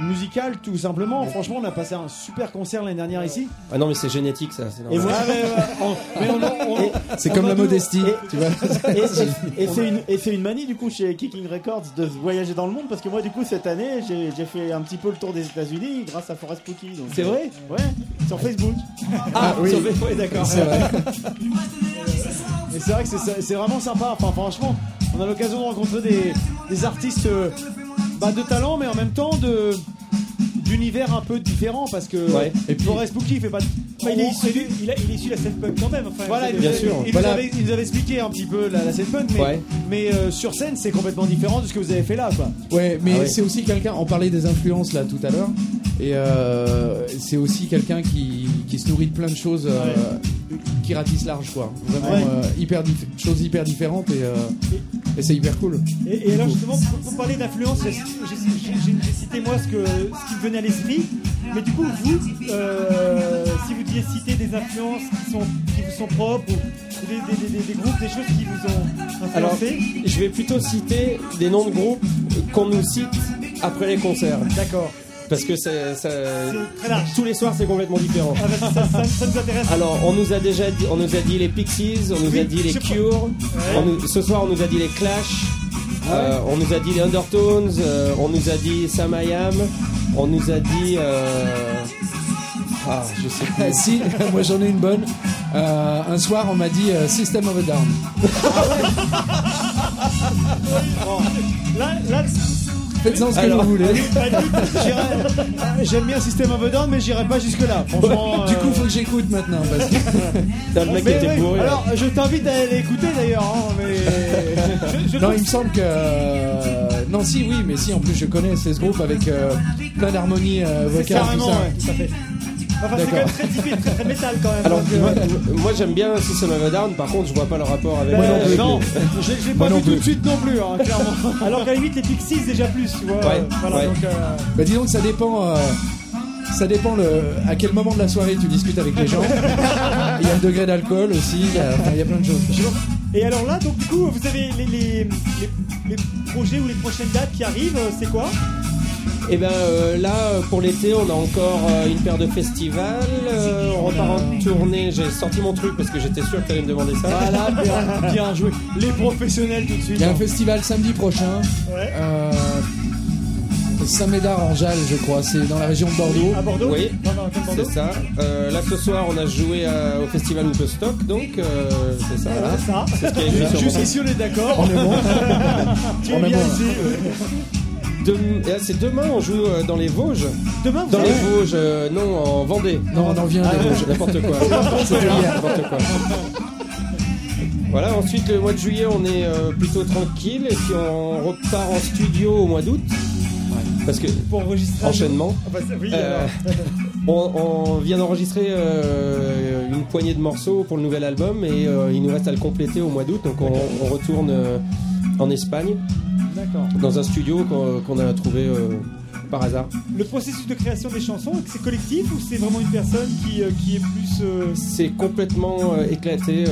mu- musical tout simplement. Franchement, on a passé un super concert l'année dernière ici. Ah non, mais c'est génétique, ça. c'est Et normal. euh, C'est comme la modestie, tu vois. Et, *laughs* et- et c'est une, et c'est une manie du coup chez Kicking Records de voyager dans le monde parce que moi du coup cette année j'ai j'ai fait un petit peu le tour des États-Unis grâce à Forest Cookie. donc, C'est euh, vrai Ouais, sur Facebook. Ah, oui. sur Facebook, ouais, d'accord. C'est vrai. *laughs* Mais c'est vrai que c'est- vraiment sympa. Enfin, franchement, on a l'occasion de rencontrer des, des artistes euh, bah, de talent, mais en même temps de d'univers un peu différents parce que Ouais. et puis Forest Spooky il fait pas. de- Bah, il, est issu, il, a- il est issu de la scène punk quand même. Enfin, Voilà, il, Bien nous, sûr. il nous avait, il nous avait expliqué un petit peu la, la scène punk, mais, Ouais. mais euh, sur scène c'est complètement différent de ce que vous avez fait là. Quoi. Ouais, mais Ah ouais. c'est aussi quelqu'un, on parlait des influences là tout à l'heure, et euh, c'est aussi quelqu'un qui, qui se nourrit de plein de choses euh, qui ratissent large, quoi. Vraiment, Ouais. euh, hyper dif- choses hyper différentes, et, euh, et c'est hyper cool. Et, et alors justement, pour, pour parler d'influence, j'ai j'ai- j'ai- j'ai cité moi ce, que, ce qui me venait à l'esprit. Mais du coup, vous, euh, si vous deviez citer des influences qui, sont, qui vous sont propres, ou des, des- des- des- des groupes, des choses qui vous ont Alors, influencé, je vais plutôt citer des noms de groupes qu'on nous cite après les concerts. d'accord. Parce que c'est, ça- tous les soirs, c'est complètement différent. Ah, bah, ça, ça- ça nous intéresse. Alors, on nous a déjà dit, on nous a dit les Pixies, on nous Oui, a dit les. Cure, Ouais. on nous- ce soir on nous a dit les Clash, euh, on nous a dit les Undertones, euh, on nous a dit Sam I Am, on nous a dit. euh, Ah, je sais *laughs* Ah, plus. si, *laughs* moi j'en ai une bonne. Euh, un soir, on m'a dit euh, System of a Down. *laughs* Là, là, Faites-en ce que Alors, vous voulez. J'irai- J'aime bien System of a Down, mais j'irai pas jusque là. Franchement. Du euh, coup, faut que j'écoute maintenant. Parce que... Le mec mais était ouais, bourré. alors, je t'invite à aller l'écouter d'ailleurs. hein, mais... *laughs* je, je Non, trouve- il me semble que. euh, Non, si, oui, mais si, en plus, je connais ce groupe avec euh, plein d'harmonies euh, vocales. tout Carrément, ça. ouais. tout à fait. Enfin, c'est quand même très typique, très, très métal quand même. Alors, euh, moi, moi, j'aime bien System of a Down, par contre, je vois pas le rapport avec. Bah, avec- non, je l'ai pas non vu tout de suite non plus, hein, clairement. *laughs* alors qu'à la limite, les Pixies déjà plus, tu vois. Ouais, voilà, ouais. donc, euh, Bah, dis donc, ça dépend. euh, Ça dépend le, à quel moment de la soirée tu discutes avec les gens. Il y a le degré d'alcool aussi, il y a, enfin, il y a plein de choses. Et alors là, donc du coup, vous avez les, les, les, les projets ou les prochaines dates qui arrivent, euh, c'est quoi? Et ben euh, là, pour l'été, on a encore euh, une paire de festivals. euh, on repart en tournée. J'ai sorti mon truc parce que j'étais sûr que t'allais me demander ça. Voilà, bien, bien joué. Les professionnels tout de suite. Il y a un festival samedi prochain. Ouais. Euh, Saint-Médard en Jalles, je crois. C'est dans la région de Bordeaux. À Bordeaux Oui, c'est ça. Euh, là, ce soir, on a joué à- au festival Woodstock, donc euh, c'est ça. Voilà, là. ça. C'est ce qui est Juste ici, on est d'accord. On est bon. *laughs* Tu on es est bien bon, ici. Euh, C'est demain, on joue euh, dans les Vosges. Demain, vous Dans allez- les Vosges, euh, non, en Vendée. Non, on en vient Ah, des Vosges. N'importe quoi. C'était *laughs* hier. N'importe quoi. Voilà, ensuite le mois de juillet on est euh, plutôt tranquille et puis on repart en studio au mois d'août. Parce que pour enregistrer. enchaînement. Ah bah, ça- oui, Euh, alors. on, on vient d'enregistrer euh, une poignée de morceaux pour le nouvel album et euh, il nous reste à le compléter au mois d'août. Donc on, on retourne euh, en Espagne D'accord. dans un studio qu'on a trouvé euh, par hasard. Le processus de création des chansons, c'est collectif ou c'est vraiment une personne qui, euh, qui est plus. euh, C'est complètement éclaté.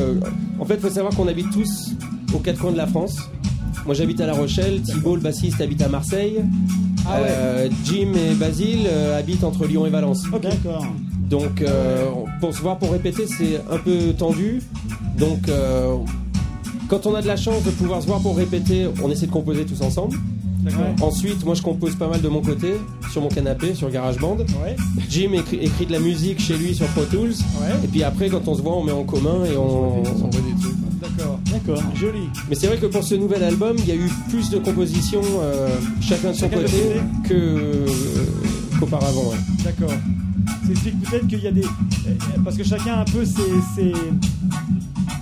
En fait, il faut savoir qu'on habite tous aux quatre coins de la France. moi j'habite à La Rochelle, Thibault le bassiste habite à Marseille, Ah ouais. Jim et Basile habitent entre Lyon et Valence. D'accord. Donc pour se voir pour répéter c'est un peu tendu. Donc quand on a de la chance de pouvoir se voir pour répéter, on essaie de composer tous ensemble. Ensuite, moi je compose pas mal de mon côté, sur mon canapé, sur GarageBand. Jim écrit, écrit de la musique chez lui sur Pro Tools. Et puis après, quand on se voit, on met en commun et on. D'accord. D'accord. Joli. Mais c'est vrai que pour ce nouvel album, il y a eu plus de compositions, euh, chacun de son Chacun côté, que euh, qu'auparavant. ouais. D'accord. Ça explique peut-être qu'il y a des. Parce que chacun a un peu ses, ses,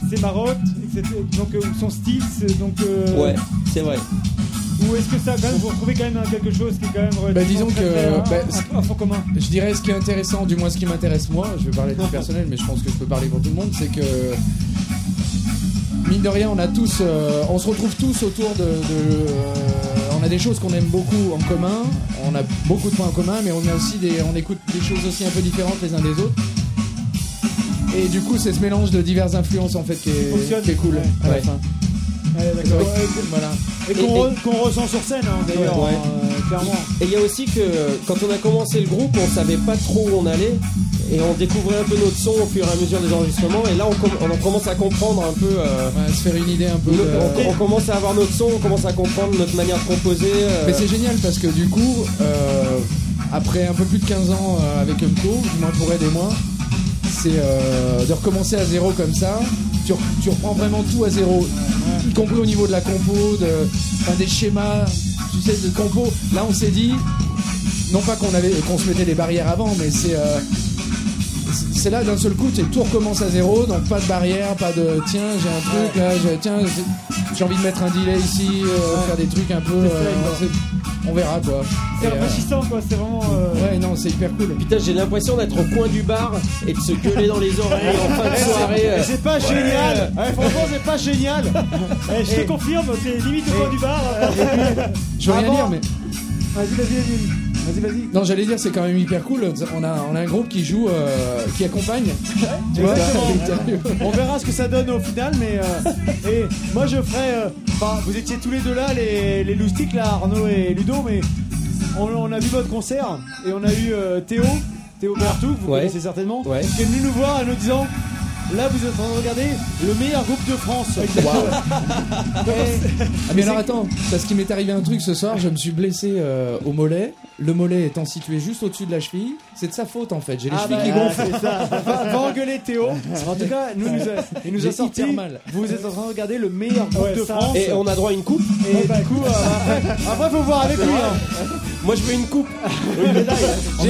ses marottes. Donc euh, son style, c'est- donc. euh, Ouais, c'est vrai. Ou est-ce que ça, quand même, vous retrouvez quand même quelque chose qui est quand même Bah, disons que hein, bah, un, un fond commun. Je dirais ce qui est intéressant, du moins ce qui m'intéresse moi, je vais parler du personnel, mais je pense que je peux parler pour tout le monde, c'est que mine de rien, on a tous, euh, on se retrouve tous autour de, de, euh, on a des choses qu'on aime beaucoup en commun, on a beaucoup de points en commun, mais on a aussi des, on écoute des choses aussi un peu différentes les uns des autres. Et du coup, c'est ce mélange de diverses influences en fait qui est, Fonctionne. qui est cool Ouais. à la Ouais. fin. Ouais, d'accord. Ouais, Ouais, voilà. Et qu'on re- qu'on ressent sur scène, hein, d'ailleurs, Ouais. euh, clairement. Et il y a aussi que quand on a commencé le groupe, on savait pas trop où on allait et on découvrait un peu notre son au fur et à mesure des enregistrements. Et là, on, com- on en commence à comprendre un peu. euh, se faire une idée un peu. le- de- on, on commence à avoir notre son, on commence à comprendre notre manière de composer. euh, Mais c'est génial parce que du coup, euh, après un peu plus de 15 ans euh, avec Umco, du moins pour Ed et moi, c'est euh, de recommencer à zéro comme ça. Tu, re- tu reprends vraiment tout à zéro, y compris au niveau de la compo, de, enfin, des schémas, tu sais, de compo. Là, on s'est dit, non pas qu'on avait, qu'on se mettait des barrières avant, mais c'est euh, c'est- là d'un seul coup, tu tout recommence à zéro, donc pas de barrière, pas de tiens, j'ai un truc là, tiens, j'ai- j'ai envie de mettre un delay ici, euh, faire des trucs un peu. Euh, on verra quoi. C'est euh, rafraîchissant, quoi. C'est vraiment. euh, Ouais, non, c'est hyper cool. Putain, j'ai l'impression d'être au coin du bar et de se gueuler dans les oreilles en fin de Eh, c'est- soirée. eh, c'est pas Ouais. génial. Ouais, franchement, c'est pas génial. *laughs* Eh, je te confirme, c'est limite au coin du bar. Je veux rien dire, mais. Vas-y, vas-y, vas-y. Vas-y, vas-y. Non, j'allais dire, c'est quand même hyper cool. On a, on a un groupe qui joue, euh, qui accompagne. Tu vois Exactement. *laughs* On verra ce que ça donne au final, mais euh, et moi je ferai. euh, Enfin, vous étiez tous les deux là, les, les loustiques là, Arnaud et Ludo, mais on, on a vu votre concert et on a eu Théo, Théo Bertou, vous Ouais. connaissez certainement, Ouais. qui est venu nous voir en nous disant. Là, vous êtes en train de regarder le meilleur groupe de France. *laughs* Ah mais alors attends, parce qu'il m'est arrivé un truc ce soir, je me suis blessé euh, au mollet. Le mollet étant situé juste au-dessus de la cheville, c'est de sa faute en fait. J'ai les Ah chevilles bah, qui gonflent. Va, va engueuler Théo. En tout cas, nous, nous a- il nous a sorti. mal. Vous êtes en train de regarder le meilleur groupe Ouais, de ça. France. Et on a droit à une coupe Et du coup, euh, après, après, faut voir avec lui. hein. Moi, je veux une coupe.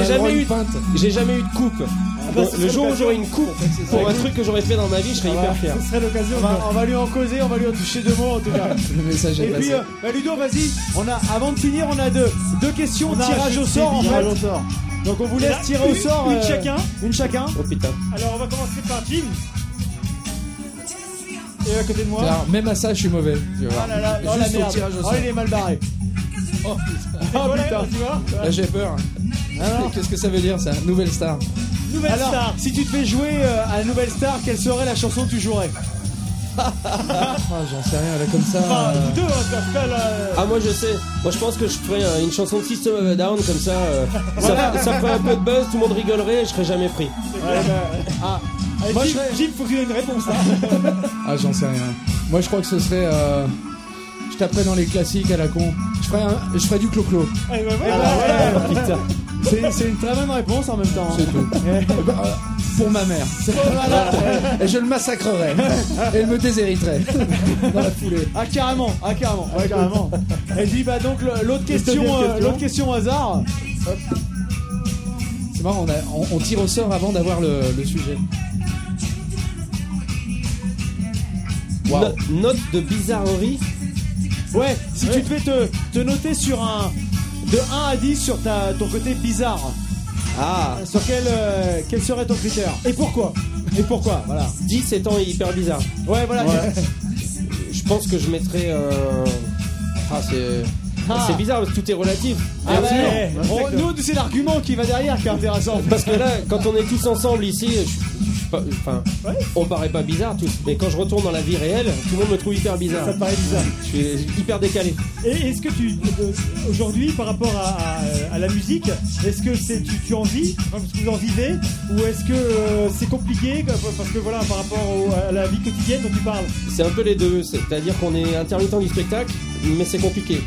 Jamais eu. J'ai jamais eu de coupe. Bah, Donc, ce le jour où j'aurai une coupe pour un truc que j'aurais fait dans ma vie, je serais hyper fier. Ce serait l'occasion. On va, on va lui en causer, on va lui en toucher deux mots en tout cas. Le message est Et puis, euh, bah, Ludo, vas-y. On a, avant de finir, on a deux, deux questions, On tirage au sort en tirage fait. au sort. Donc on vous là, laisse tirer au sort. une euh, chacun. Une chacun. Oh putain. Alors, on va commencer par Jim. Et à côté de moi. Alors, même à ça, je suis mauvais. Tu Oh voir. là là, oh la merde. Oh, il est mal barré. Oh, Oh putain. tu vois Là, j'ai peur. Alors, Qu'est-ce que ça veut dire ça Nouvelle star. Nouvelle alors, star. si tu te fais jouer euh, à la nouvelle star, quelle serait la chanson que tu jouerais *laughs* Ah, J'en sais rien, là comme ça. Enfin, euh, deux, hein, en tout cas, là. euh, Ah moi je sais, moi je pense que je ferais euh, une chanson de System of a Down comme ça, euh, *laughs* ça, ça ferait un peu de buzz, tout le monde rigolerait et je serais jamais pris. ouais, bah, Ah, allez, Moi, Jim, je serais- Jim, faut qu'il y ait une réponse. hein. *laughs* Ah, j'en sais rien. Moi, je crois que ce serait. euh, Je taperais dans les classiques à la con. Je ferais, un- je ferais du clo-clo. Eh ben, putain. *laughs* C'est c'est une très bonne réponse en même temps. C'est tout. *laughs* Eh, Bah, euh, pour ma mère. *laughs* voilà. Et je le massacrerai. Et elle me déshériterait. Dans la foulée. Ah carrément, ah carrément, ouais, carrément. Et bah donc le- l'autre question, deuxième euh, question. l'autre question au hasard. C'est marrant, on, a- on- on tire au sort avant d'avoir le, le sujet. Waouh. No- note de bizarrerie. Ouais, si tu devais te, te noter sur un de 1 à 10 sur ta, ton côté bizarre, Ah, sur quel euh, quel serait ton critère Et pourquoi Et pourquoi Voilà. 10 étant hyper bizarre. Ouais, voilà. *laughs* Je pense que je mettrais. euh, Ah, c'est. C'est bizarre, parce que tout est relatif. Ah Bien ouais. sûr. On- nous, c'est l'argument qui va derrière qui est intéressant. Parce que là, quand on est tous ensemble ici, je, je suis pas- enfin, on paraît pas bizarre tous. Mais quand je retourne dans la vie réelle, tout le monde me trouve hyper bizarre. Ça te paraît bizarre. Je suis hyper décalé. Et est-ce que tu, euh, aujourd'hui, par rapport à, à- à la musique, est-ce que c'est tu, tu en vis, enfin, est-ce que vous en vivez, ou est-ce que euh, c'est compliqué, quoi, parce que voilà, par rapport au- à la vie quotidienne dont tu parles C'est un peu les deux. C'est-à-dire qu'on est intermittent du spectacle, mais c'est compliqué.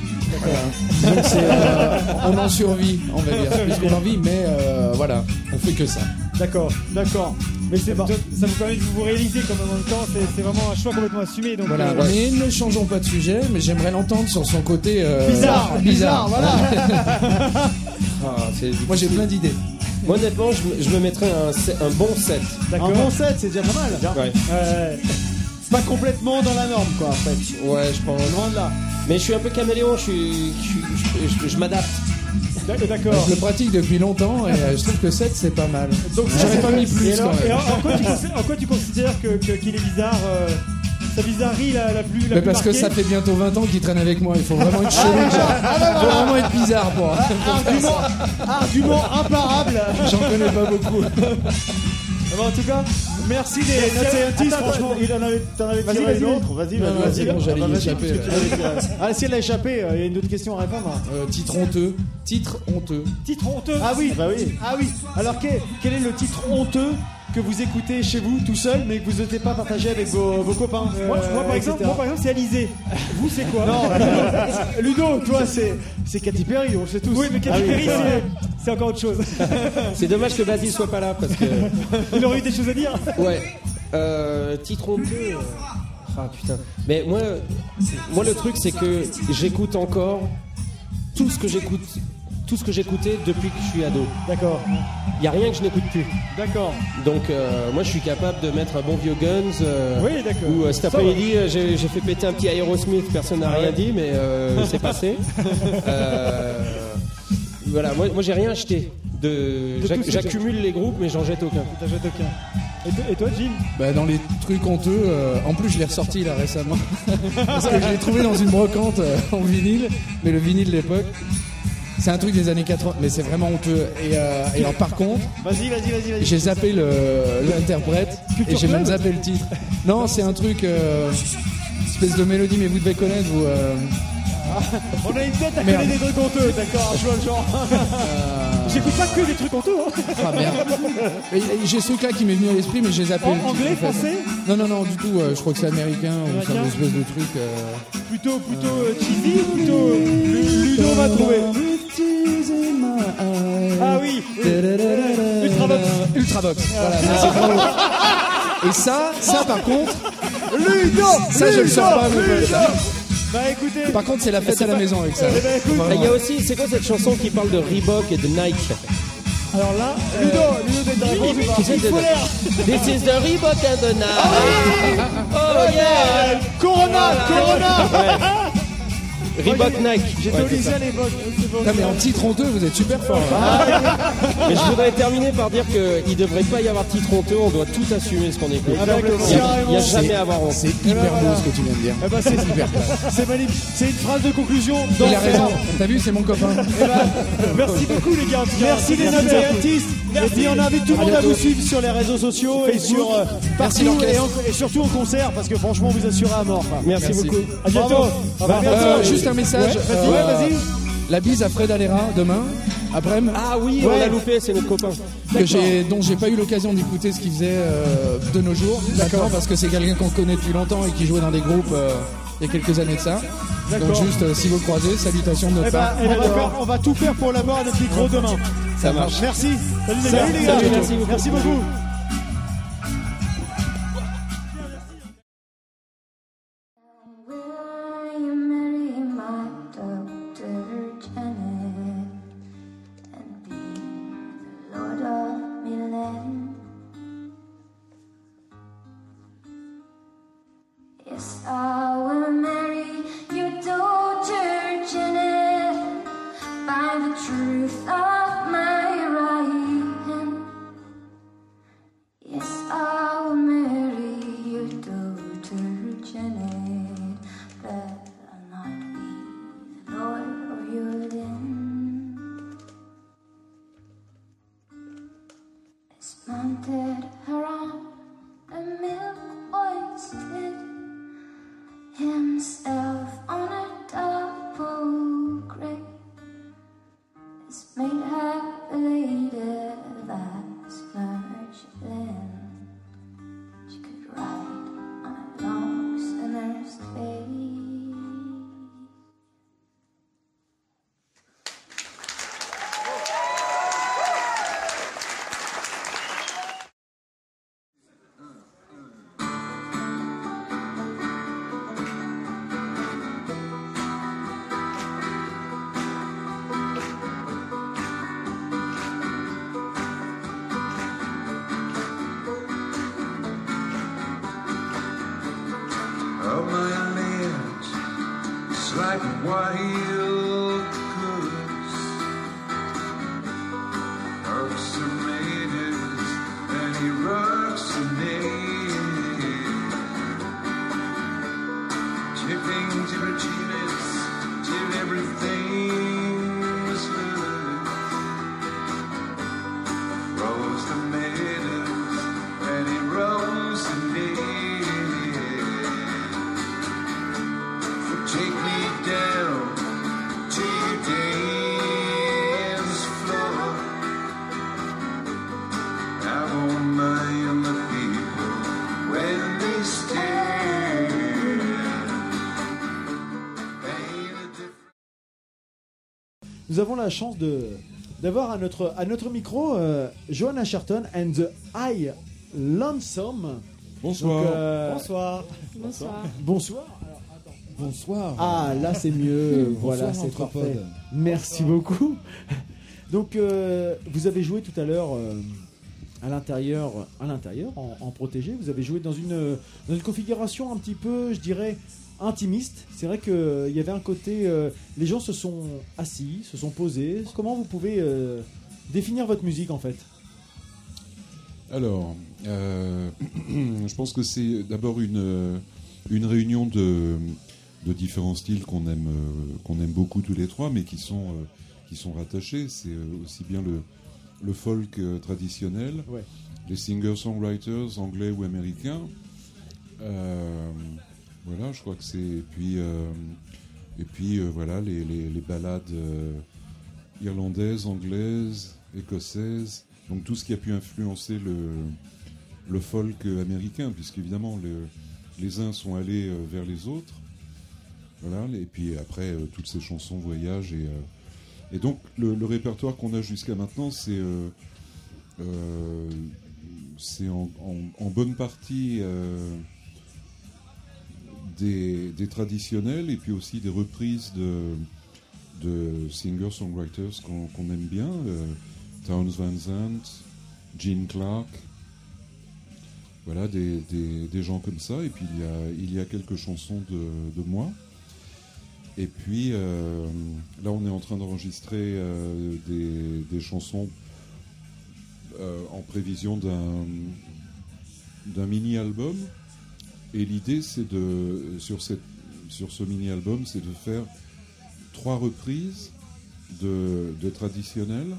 Donc c'est, euh, *laughs* on en survit, on va dire, plus qu'on en vit, mais euh, voilà, on fait que ça. D'accord, d'accord. Mais c'est ça, ça vous permet de vous réaliser quand même en même temps, c'est, c'est vraiment un choix complètement assumé. Donc, Voilà, euh, mais ne changeons pas de sujet, mais j'aimerais l'entendre sur son côté euh, Bizarre, bizarre, voilà. *laughs* Ah, c'est- Moi j'ai plein d'idées. Moi, honnêtement, je, me- je me mettrais un, un bon 7. Un bon set, c'est déjà pas mal. Ouais. Ouais. Pas complètement dans la norme, quoi, en fait. Ouais, je pense. Loin de là. Mais je suis un peu caméléon, je, suis, je, je- je- je m'adapte. D'accord. Je le pratique depuis longtemps et euh, je trouve que 7 c'est pas mal. Donc j'aurais pas mis Et plus alors- quand et même. en, en quoi tu considères, en quoi tu considères que, que- qu'il est bizarre euh, Sa bizarrerie la, la plus. La Mais plus parce que ça fait bientôt 20 ans qu'il traîne avec moi, il faut vraiment être chelou. quoi. Il faut vraiment être bizarre pour. Argument, argument imparable. J'en connais pas beaucoup. Ah en tout cas, merci Scientists, Attends, franchement. il en avait, t'en avais Vas-y, tiré vas-y. une autre. Vas-y, vas-y, vas-y. j'allais Ah y échapper, si elle a échappé, euh, il y a une autre question à répondre. Euh, titre honteux. Titre honteux. Titre honteux. Ah oui. Ah bah oui. Ah oui. Alors quel, quel est le titre honteux que vous écoutez chez vous tout seul, mais que vous n'osez pas partager avec vos, vos copains moi, euh, moi, par exemple, moi par exemple c'est Alizé. Vous c'est quoi Non, *laughs* Ludo, toi c'est c'est Katy Perry, on le sait tous. Oui mais Katy Ah oui. Perry c'est, c'est encore autre chose. *laughs* C'est dommage que Basile soit pas là parce que. *laughs* Il aurait eu des choses à dire. Ouais. Euh, titre honteux. euh, Ah putain. Mais moi, moi le truc c'est que j'écoute encore tout ce que j'écoute, tout ce que j'écoutais depuis que je suis ado. D'accord. Il y a rien que je n'écoute plus. D'accord. Donc euh, moi je suis capable de mettre un bon vieux Guns. euh, Oui, d'accord. Ou euh, cet Ça va. après-midi euh, j'ai j'ai fait péter un petit Aerosmith, personne n'a Ah rien ouais. dit, mais euh, *laughs* c'est passé. Euh, voilà, moi, moi j'ai rien acheté. De, J'accumule les groupes, mais j'en jette aucun. T'as jeté aucun. Et, toi- et toi Jim Bah, dans les trucs honteux, euh, en plus je l'ai ressorti là récemment. *laughs* Parce que je l'ai trouvé dans une brocante euh, en vinyle, mais le vinyle de l'époque. C'est un truc des années 80, mais c'est vraiment honteux. Et, euh, et alors par contre, Vas-y, vas-y, vas-y, vas-y. j'ai zappé le- l'interprète et j'ai même zappé le titre. Non, c'est un truc, euh, espèce de mélodie, mais vous devez connaître. Vous, euh, *laughs* On a une tête à coller des trucs honteux, d'accord, je vois le genre. J'écoute pas que des trucs honteux. Hein. Ah merde. J'ai ce là qui m'est venu à l'esprit, mais j'ai zappé. En- le titre, anglais, en fait. français Non, non, non, du tout. euh, je crois que c'est américain, ou c'est une espèce de truc. euh, Plutôt plutôt euh, cheesy ou plutôt Ludo va trouver. Ah oui. Ultravox. Ultravox. Voilà, merci. *laughs* Et ça, ça par contre, Ludo ça je le sors pas. Bah écoutez, Par contre, c'est la fête à la maison avec ça. Eh ben, écoute, Ah, Il y a aussi, c'est quoi cette chanson qui parle de Reebok et de Nike Alors là, euh, Ludo, Ludo réponse ou pas Qui c'est Il de- faut l'air This is the Reebok and the Nike. Oh yeah. Corona, Corona Reebok Nike. J'étais au lycée à l'époque. Non, mais en titre honteux, vous êtes super fort. là. Mais je voudrais terminer par dire qu'il ne devrait pas y avoir titre honteux, on doit tout assumer ce qu'on écoute. Ah bah, Il n'y a, jamais à avoir honte. C'est hyper beau ce que tu viens de dire. Eh ben, c'est hyper. C'est magnifique. C'est une phrase de conclusion. Il a raison. T'as vu, c'est mon copain. Eh ben, merci beaucoup les gars. Merci les beaucoup. artistes. Et puis on invite tout le monde à vous suivre sur les réseaux sociaux et sur euh, partout et, surtout en concert parce que franchement vous assurez à mort. Merci. beaucoup. À bientôt. Juste un message. Ouais, vas-y, Euh, ouais, vas-y. La bise à Fred Alera demain, après Ah oui, on Ouais. l'a loupé, c'est notre copain. que j'ai, dont j'ai pas eu l'occasion d'écouter ce qu'il faisait euh, de nos jours. D'accord. Parce que c'est quelqu'un qu'on connaît depuis longtemps et qui jouait dans des groupes euh, il y a quelques années de ça. Donc juste, euh, si vous le croisez, salutations de notre Eh ben, part. on, va faire- on va tout faire pour l'avoir à notre micro demain. Ça marche. Merci. Salut les Salut gars. les gars. Salut, merci beaucoup. Merci beaucoup. Yes, I avons la chance de d'avoir à notre à notre micro euh, Joanna Sherton and the High Lonesome. Bonsoir. Donc, euh, Bonsoir. Bonsoir. Bonsoir. Bonsoir. Ah, là c'est mieux. Bonsoir, voilà, c'est parfait. Merci beaucoup. Donc, euh, vous avez joué tout à l'heure euh, à l'intérieur, à l'intérieur, en, en protégé. Vous avez joué dans une dans une configuration un petit peu, je dirais, intimiste. C'est vrai que euh, y avait un côté, euh, les gens se sont assis, se sont posés. Comment vous pouvez euh, définir votre musique en fait? Alors, euh, *clears throat* je pense que c'est d'abord une, euh, une réunion de, de différents styles qu'on aime, euh, qu'on aime beaucoup tous les trois, mais qui sont, euh, qui sont rattachés. C'est euh, aussi bien le, le folk euh, traditionnel, Ouais. les singer-songwriters anglais ou américains. Euh, voilà, je crois que c'est. Et puis, euh, et puis euh, voilà, les, les, ballades euh, irlandaises, anglaises, écossaises. Donc tout ce qui a pu influencer le, le folk américain, puisqu'évidemment le, les uns sont allés vers les autres. Voilà, et puis après toutes ces chansons voyage et, et donc le, répertoire qu'on a jusqu'à maintenant, c'est euh, en, en- bonne partie des, traditionnels et puis aussi des reprises de, de singer-songwriters qu'on aime bien. euh, Townes Van Zandt, Gene Clark. Voilà, des, gens comme ça. Et puis il y a, quelques chansons de, moi. Et puis euh, là, on est en train d'enregistrer euh, des, chansons euh, en prévision d'un mini-album. Et l'idée, c'est de sur cette sur ce mini-album, c'est de faire trois reprises de, de traditionnels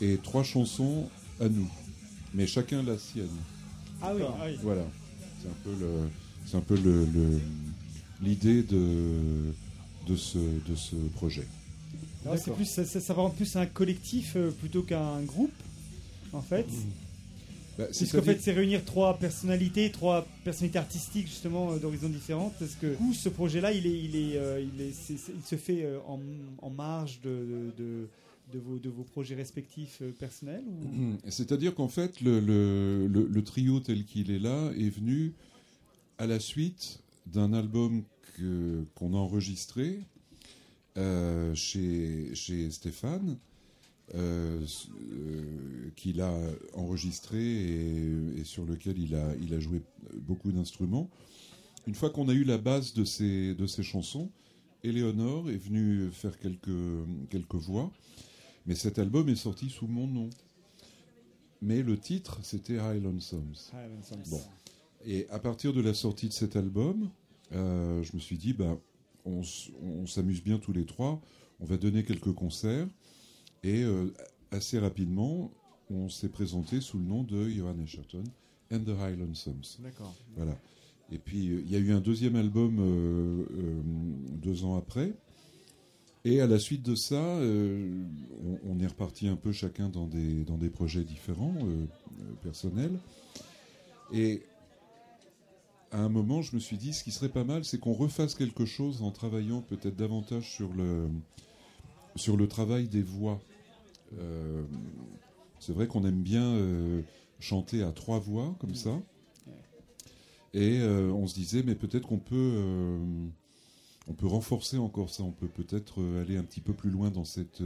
et trois chansons à nous, mais chacun la sienne. Ah oui. Ah oui. Voilà, c'est un peu le c'est un peu le le- l'idée de de ce de ce projet. Alors, c'est plus, ça, ça, ça va plus à un collectif euh, plutôt qu'un groupe, en fait. Bah, Puisqu'en fait, c'est réunir trois personnalités, trois personnalités artistiques justement euh, d'horizons différentes. Parce que coup, ce projet-là, il est, il est, euh, il est, c'est- c'est- il se fait euh, en, en marge de, de, de, de vos, de vos projets respectifs euh, personnels. Ou... C'est-à-dire qu'en fait, le, le- le- le trio tel qu'il est là est venu à la suite d'un album qu'on a enregistré euh, chez, chez Stéphane, euh, euh, qu'il a enregistré et, et sur lequel il a, il a joué beaucoup d'instruments. Une fois qu'on a eu la base de ces, de ces chansons, Éléonore est venue faire quelques, quelques voix, mais cet album est sorti sous mon nom. Mais le titre, c'était Highland Songs. Bon. Et à partir de la sortie de cet album, euh, je me suis dit, bah, on s'amuse bien tous les trois, on va donner quelques concerts. Et euh, assez rapidement, on s'est présenté sous le nom de Johan Escherton and the Highland Sums. D'accord. Voilà. Et puis il y a eu un deuxième album euh, euh, deux ans après. Et à la suite de ça, euh, on, on est reparti un peu chacun dans des, dans des projets différents, euh, personnels. Et à un moment, je me suis dit, ce qui serait pas mal, c'est qu'on refasse quelque chose en travaillant peut-être davantage sur le, sur le travail des voix. Euh, c'est vrai qu'on aime bien euh, chanter à trois voix, comme ça. Et euh, on se disait, mais peut-être qu'on peut, on peut renforcer encore ça. On peut peut-être aller un petit peu plus loin dans cette,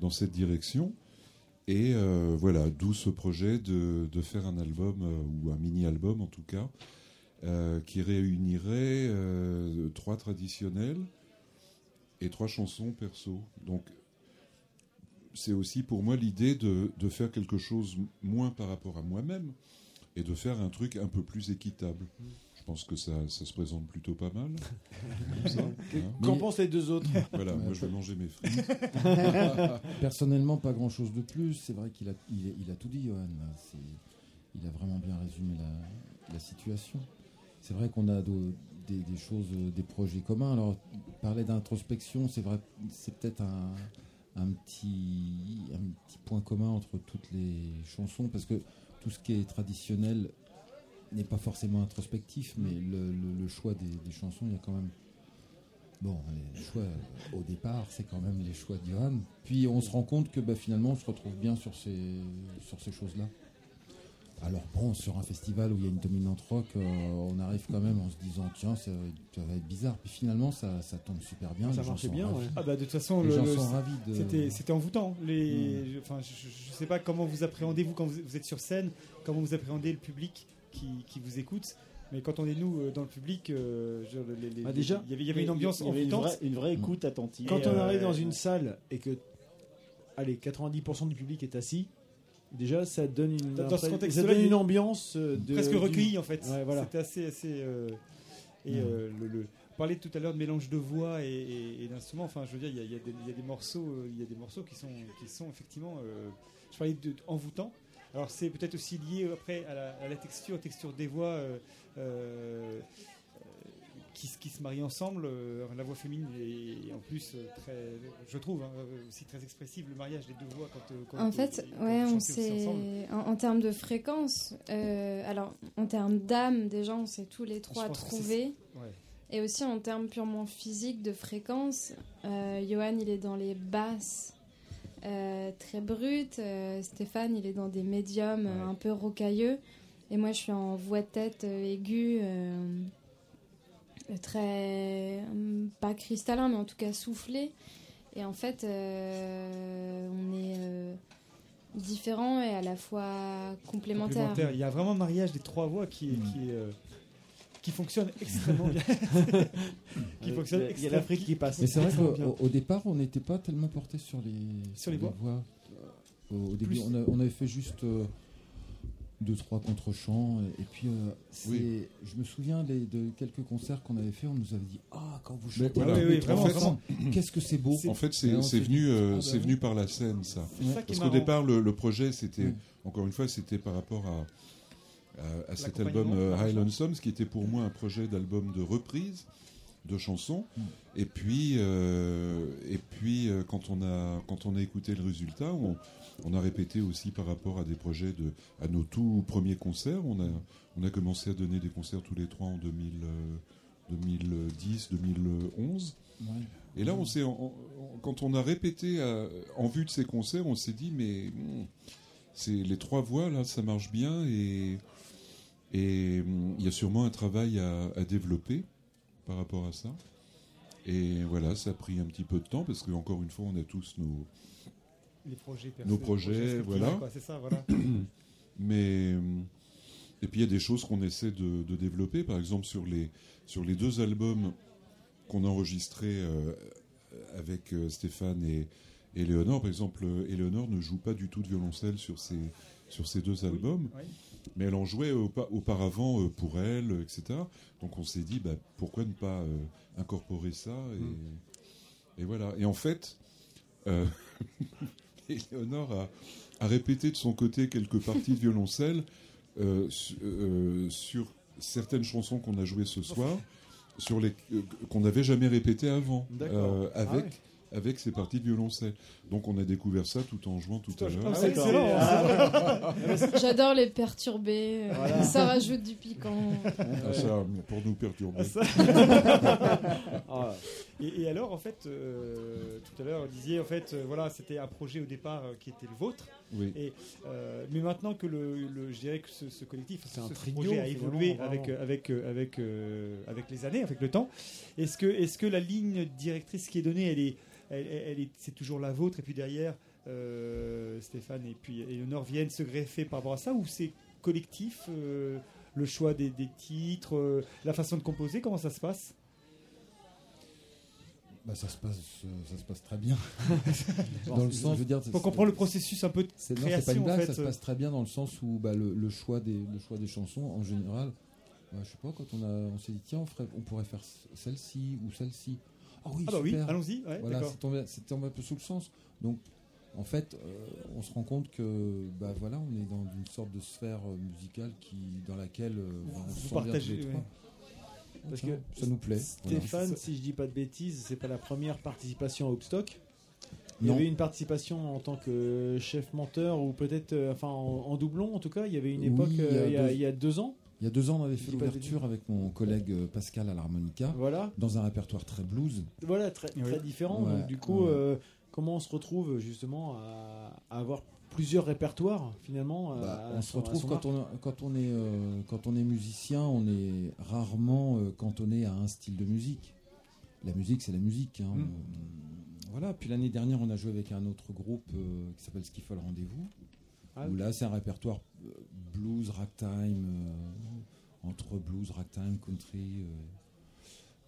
dans cette direction. Et voilà, d'où ce projet de, de faire un album, ou un mini-album en tout cas, qui réunirait trois traditionnels et trois chansons perso. Donc, c'est aussi pour moi l'idée de, de faire quelque chose moins par rapport à moi-même et de faire un truc un peu plus équitable. Je pense que ça, ça se présente plutôt pas mal. Hein. Qu'en pensent les deux autres? Voilà, moi je vais manger mes frites. *laughs* Personnellement, pas grand chose de plus. C'est vrai qu'il a, il, a tout dit, Johan. Il a vraiment bien résumé la, la situation. C'est vrai qu'on a de- des, des choses, des projets communs. Alors, parler d'introspection, c'est vrai, c'est peut-être un, un petit, un petit point commun entre toutes les chansons, parce que tout ce qui est traditionnel n'est pas forcément introspectif, mais le, choix des, chansons, il y a quand même Bon, les choix au départ, c'est quand même les choix d'Johan. Puis on se rend compte que bah, finalement, on se retrouve bien sur ces, sur ces choses-là. Alors bon, sur un festival où il y a une dominante rock, euh, on arrive quand même en se disant tiens, ça, ça va être bizarre. Puis finalement, ça, ça tombe super bien. Ça marchait bien, ouais. Ah bah de toute façon, les le- gens le- sont ravis de. C'était, c'était envoûtant. Les, enfin, je, je- je sais pas comment vous appréhendez vous quand vous, vous êtes sur scène, comment vous appréhendez le public qui, qui vous écoute. Mais quand on est nous euh, dans le public, euh, je- les- les- Ah, déjà, il y avait, il y avait une ambiance y avait une envoûtante. vraie- une vraie écoute attentive. Quand Et, on euh, arrive dans une salle et que, allez, 90% du public est assis, déjà ça donne une, Dans- dans ce après- contexte-là, ça donne il y a- une ambiance euh, de, presque du- recueilli en fait. Ouais, voilà. C'était assez, assez. euh, et euh, le, le- tout à l'heure de mélange de voix et, et- et d'instruments. Enfin, je veux dire, il y a, y des- il y a des morceaux, il y a des morceaux qui sont, qui sont effectivement. euh, je parlais de envoûtant. Alors c'est peut-être aussi lié après à la, à la texture, texture des voix. euh, euh, qui, se- qui se marient ensemble, euh, la voix féminine est en plus euh, très, je trouve, hein, euh, aussi très expressive, le mariage des deux voix quand, euh, quand En fait, quand ouais, on sait. En, en termes de fréquence, euh, alors en termes d'âme, déjà, on s'est tous les trois trouvés. ouais. Et aussi en termes purement physiques de fréquence, euh, Johan, il est dans les basses. très brutes, Stéphane il est dans des médiums euh, un peu rocailleux et moi je suis en voix de tête euh, aiguë très euh, pas cristallin mais en tout cas soufflé et en fait euh, on est euh, différents et à la fois complémentaires. Il y a vraiment un mariage des trois voix qui, est- qui, euh, qui fonctionne *laughs* extrêmement bien. *laughs* qui fonctionne Il y a l'Afrique qui passe. Mais c'est vrai qu'au au départ, on n'était pas tellement porté sur les, Sur les voix. Au, au début, on, a- on avait fait juste euh, deux, trois contre-chants. Et, et puis, euh, Oui. je me souviens des- de quelques concerts qu'on avait fait, on nous avait dit Ah, quand vous chantez voilà. Oui, oui, trois vraiment, ensemble, qu'est-ce que c'est beau En fait, c'est venu, euh, Ah, bah c'est venu par la scène, ça. Parce qu'au départ, le, le projet, c'était, Ouais. encore une fois, c'était par rapport à, à, à cet album euh, Highland Sums, qui était pour moi un projet d'album de reprise de chansons. Et puis, euh, et puis euh, quand, on a, quand on a écouté le résultat, on, on a répété aussi par rapport à des projets de, à nos tout premiers concerts. On a, on a commencé à donner des concerts tous les trois en 2000, euh, 2010, 2011. Ouais. Et là, on s'est, quand on a répété euh, en vue de ces concerts, on s'est dit, mais hmm, c'est les trois voix là, ça marche bien et et hmm, il y a sûrement un travail à, à développer par rapport à ça. Et voilà, ça a pris un petit peu de temps parce que encore une fois, on a tous nos Les projets perso, nos les projets voilà. quoi, c'est ça, voilà. *clears throat* Mais hum, et puis il y a des choses qu'on essaie de, de développer. Par exemple, sur les sur les deux albums qu'on a enregistrés euh, avec euh, Stéphane et, et Léonore, par exemple, euh, Éléonore ne joue pas du tout de violoncelle sur ces sur ces deux albums, oui. mais elle en jouait aupa- auparavant euh, pour elle, euh, etc. Donc on s'est dit, bah, pourquoi ne pas euh, incorporer ça et, et voilà. Et en fait, euh, *laughs* Léonore a, a répété de son côté quelques parties de violoncelle euh, su- euh, sur certaines chansons qu'on a jouées ce soir, sur les euh, qu'on n'avait jamais répétées avant, euh, Ah avec ouais. avec ces parties de violoncelle. Donc on a découvert ça tout en jouant tout à l'heure. Ah, c'est excellent. Ah, *laughs* J'adore les perturber. Voilà. Ça rajoute du piquant. Ah, ça, pour nous perturber. Ah. *laughs* et, et alors, en fait, euh, tout à l'heure, vous disiez, en fait, euh, voilà, c'était un projet au départ euh, qui était le vôtre. Oui. Et, mais maintenant que le, le- je dirais que ce, ce collectif, C'est un ce trio, projet a évolué vraiment. avec avec avec avec les années, avec le temps. Est-ce que est-ce que la ligne directrice qui est donnée, elle est elle, est c'est toujours la vôtre et puis derrière Stéphane et puis Eleonore viennent se greffer par rapport à ça ou c'est collectif le choix des, des titres, la façon de composer, comment ça se passe? Bah, ça se passe, euh, ça se passe très bien. *laughs* Dans le sens, je veux dire, faut c'est- comprendre le processus un peu de c'est non, c'est pas création, une blague, en fait. ça se passe très bien dans le sens où bah, le, le choix des, le choix des chansons en général. bah, je sais pas, quand on a, on s'est dit tiens, on, ferait- on pourrait faire celle-ci ou celle-ci. Ah oui, Ah bah oui, super. allons-y, ouais, voilà, c'est tombé, c'est tombé un peu sous le sens. Donc, en fait, euh, on se rend compte que, bah voilà, on est dans une sorte de sphère euh, musicale qui, dans laquelle euh, on se Vous bien partagez, ouais. Parce que ça nous plaît. voilà. Stéphane, si je dis pas de bêtises, c'est pas la première participation à Hoopstock. Il y Non. avait une participation en tant que chef menteur ou peut-être, euh, enfin en, en doublon en tout cas. Il y avait une Oui, époque il y a euh, il y, a, deux- il y a deux ans. Il y a deux ans, on avait fait l'ouverture avec mon collègue euh, Pascal à l'harmonica, Voilà. dans un répertoire très blues. Voilà, très, très Oui. différent. Ouais, Donc, du coup, ouais. euh, comment on se retrouve justement à, à avoir plusieurs répertoires finalement à- Bah, à on se son- retrouve quand on, quand, on est, euh, quand on est musicien, on est rarement euh, cantonné à un style de musique. La musique, c'est la musique. hein. Mm. Euh, Voilà. Puis l'année dernière, on a joué avec un autre groupe euh, qui s'appelle Skiffle Rendez-vous. Ah où là, c'est un répertoire euh, blues, ragtime, euh, entre blues, ragtime, country. euh,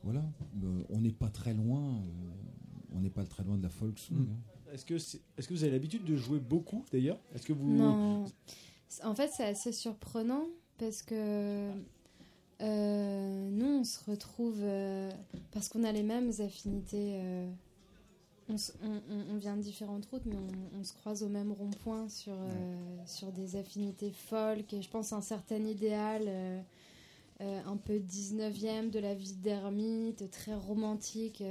voilà. Euh, on n'est pas très loin. euh, on n'est pas très loin de la folk song. Mm. hein. Est-ce que, c'est- est-ce que vous avez l'habitude de jouer beaucoup d'ailleurs? Est-ce que vous Non. En fait, c'est assez surprenant parce que euh, nous, on se retrouve euh, parce qu'on a les mêmes affinités. euh, on, on- vient de différentes routes, mais on, on se croise au même rond-point sur, euh, sur des affinités folk et je pense à un certain idéal. un peu 19e de la vie d'ermite, très romantique.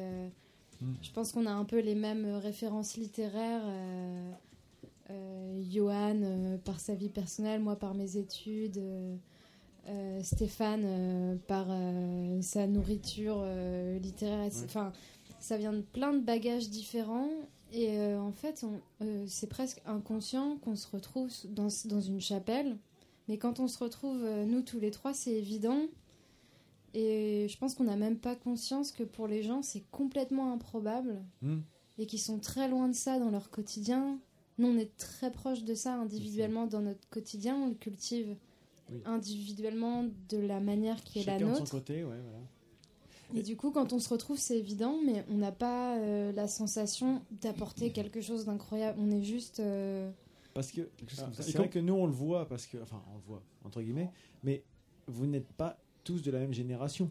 Mm. Je pense qu'on a un peu les mêmes références littéraires. euh, euh, Johan euh, par sa vie personnelle, moi par mes études, euh, Stéphane euh, par euh, sa nourriture littéraire. Ouais. Enfin, ça vient de plein de bagages différents. Et en fait, c'est presque inconscient qu'on se retrouve dans, dans une chapelle. Mais quand on se retrouve, nous tous les trois, c'est évident. Et je pense qu'on n'a même pas conscience que pour les gens, c'est complètement improbable Hmm. et qui sont très loin de ça dans leur quotidien. Nous, on est très proche de ça individuellement dans notre quotidien. On le cultive Oui. individuellement de la manière qui est la Chacun de son nôtre. côté, ouais, voilà. Et du coup, quand on se retrouve, c'est évident, mais on n'a pas euh, la sensation d'apporter quelque chose d'incroyable. On est juste. euh, Parce que ah, c'est vrai que nous on le voit parce que enfin on le voit entre guillemets, mais vous n'êtes pas tous de la même génération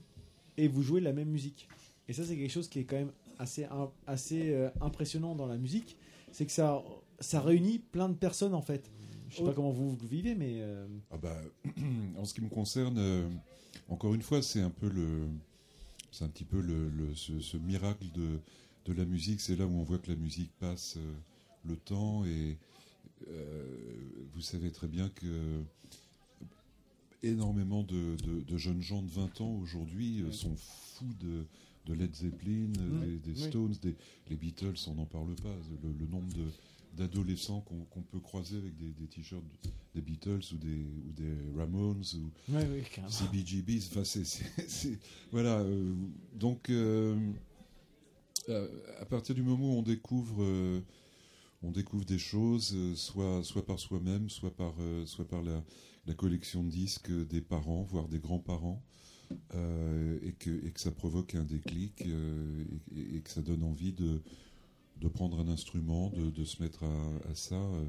et vous jouez la même musique. Et ça c'est quelque chose qui est quand même assez assez euh, impressionnant dans la musique, c'est que ça ça réunit plein de personnes en fait. Je sais Oh. pas comment vous vivez, mais euh, Ah bah, *clears throat* en ce qui me concerne, euh, encore une fois, c'est un peu le, c'est un petit peu le, le- ce, ce miracle de, de la musique. C'est là où on voit que la musique passe le temps et vous savez très bien que énormément de, de- de jeunes gens de 20 ans aujourd'hui euh, sont fous de, de Led Zeppelin, Mm. des, des Oui. Stones, des, les Beatles, on n'en parle pas. Le, le nombre d'adolescents qu'on peut croiser avec des, des t-shirts des Beatles ou des, ou des Ramones ou oui, carrément. CBGBs. Enfin, c'est, voilà. euh, donc, euh, à partir du moment où on découvre, on découvre des choses, soit, soit par soi-même, soit par, soit par la, la collection de disques des parents, voire des grands-parents, euh, et, que, et que ça provoque un déclic euh, et, que ça donne envie de, de prendre un instrument, de, de se mettre à, à ça. euh,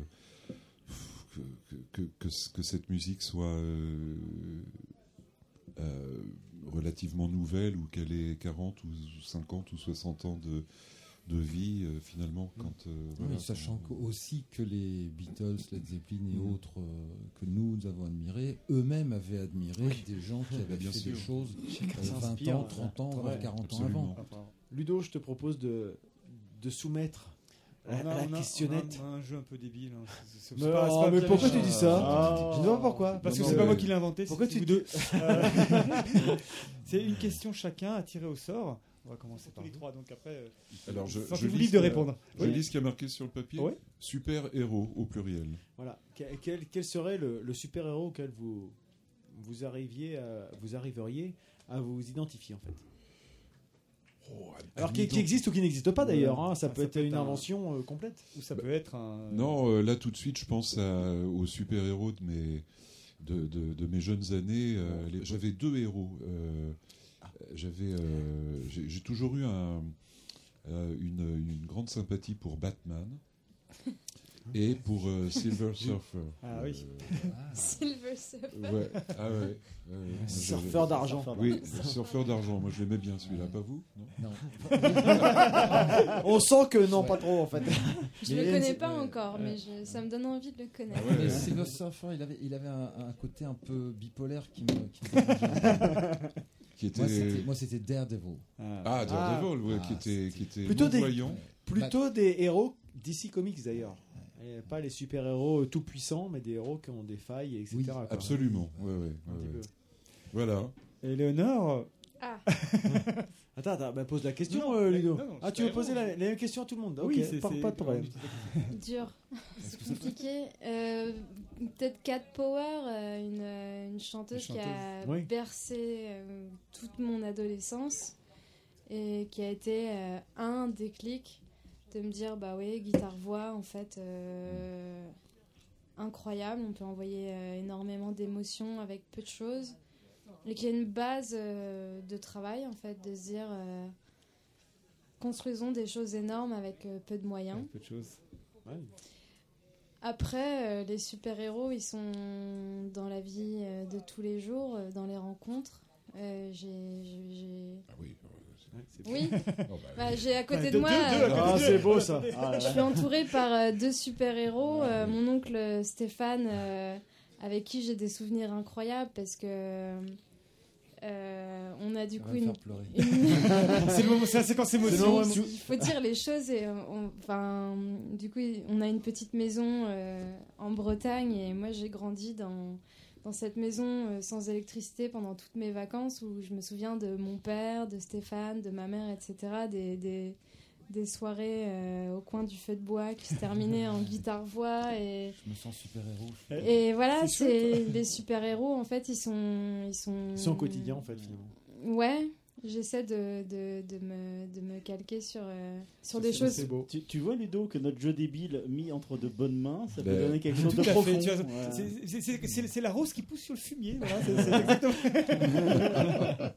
que, que, que, cette musique soit relativement nouvelle ou qu'elle ait 40 ou 50 ou 60 ans de, de vie, euh, finalement, quand, quand. euh, Oui, voilà, sachant que- aussi que les Beatles, Led Zeppelin et Mm. autres euh, que nous, nous avons admirés, eux-mêmes avaient admiré Oui. des gens qui *laughs* avaient Bien fait sûr. des choses Chacun euh, 20 s'inspire, ans, 30 ans, ouais. voire Ouais, 40 absolument. ans avant. Ludo, je te propose de, de soumettre On a, la, on a- questionnette. on a un, on a un jeu un peu débile. hein. C'est- c'est- Mais, c'est pas- oh, c'est pas mais bien pourquoi tu dis ça Ah. Je ne sais pas pourquoi. Parce que Non, c'est mais- pas moi qui l'ai inventé. Pourquoi c'est tu deux. *laughs* *laughs* C'est une question chacun à tirer au sort. On va commencer tous les trois. Donc après, euh, Alors, je, je libre ce de répondre. Je Oui. lis ce qu'il y a marqué sur le papier. Oui. Super héros au pluriel. Voilà. Quel, serait le, le super-héros auquel vous, vous, arriviez à- vous arriveriez à vous identifier en fait? Alors qui, qui existe ou qui n'existe pas d'ailleurs, hein, ça Ah, peut ça être peut être une un- invention complète. Ou ça peut être un. Non, euh, là tout de suite, je pense à- aux super-héros de mes, de, de- de mes jeunes années. euh, les- J'avais deux héros. euh, J'avais, euh, j'ai toujours eu un, euh, une, une grande sympathie pour Batman *laughs* et pour euh, Silver *laughs* Surfer. Ah oui. Euh, *laughs* Silver Surfer. Ouais. Ah ouais. ouais, ouais. Moi, Surfeur j'avais- d'argent. Oui, surfeur d'argent. Moi, je l'aimais bien celui-là. Pas vous Non. On sent que non, pas trop en fait. Je le connais pas encore, mais je- ça me donne envie de le connaître. Mais Silver Surfer, il avait, il avait un, un côté un peu bipolaire qui me, qui me dérangeait. Qui était- Moi, c'était- Daredevil. Ah, Daredevil, ouais, qui était, qui était plutôt des, plutôt des héros DC Comics d'ailleurs. Et pas les super-héros tout puissants, mais des héros qui ont des failles, etc. Oui, absolument. Ouais, ouais, ouais, ouais. Voilà. Éléonore. Ah. *laughs* *laughs* Attends, attends, bah, pose la question, Non, euh, Ludo. non, non, ah, tu veux poser la, la même question à tout le monde Oui, Ok, c'est- pas, de problème. Dur. C'est compliqué. Euh, Peut-être Cat Power, euh, une, une chanteuse, qui a chanteuse, oui. bercé euh, toute mon adolescence et qui a été un déclic de me dire bah oui, guitare-voix, en fait, euh, incroyable. On peut envoyer énormément d'émotions avec peu de choses. Et qui a une base euh, de travail, en fait, de se dire euh, construisons des choses énormes avec euh, peu de moyens. Peu de choses. Après, euh, les super-héros, ils sont dans la vie euh, de tous les jours, euh, dans les rencontres. Euh, j'ai, Ah oui. Oui. *laughs* Oh, bah, Bah, j'ai à côté de moi. Ah, c'est beau, ça. Ah là je suis entourée par euh, deux super-héros. euh, mon oncle Stéphane, euh, avec qui j'ai des souvenirs incroyables parce que. euh, on a du coup une. *laughs* C'est le moment- c'est la séquence émotion. Il faut dire les choses et euh, on- enfin du coup on a une petite maison euh, en Bretagne et moi j'ai grandi dans dans cette maison euh, sans électricité pendant toutes mes vacances où je me souviens de mon père, de Stéphane, de ma mère, etc. Des, des, des soirées euh, au coin du feu de bois qui se terminaient en *laughs* guitare-voix et Je me sens super-héros. et voilà, C'est les super-héros en fait, ils sont ils sont Ils sont au quotidien en fait finalement. Ouais, j'essaie de, de, de, me, de me calquer sur, euh, sur des choses. beau. Tu, tu vois, Ludo, que notre jeu débile mis entre de bonnes mains, ça peut Ben, donner quelque *laughs* chose Tout de à profond. Voilà. C'est- la rose qui pousse sur le fumier. Voilà, *laughs* exactement. *laughs*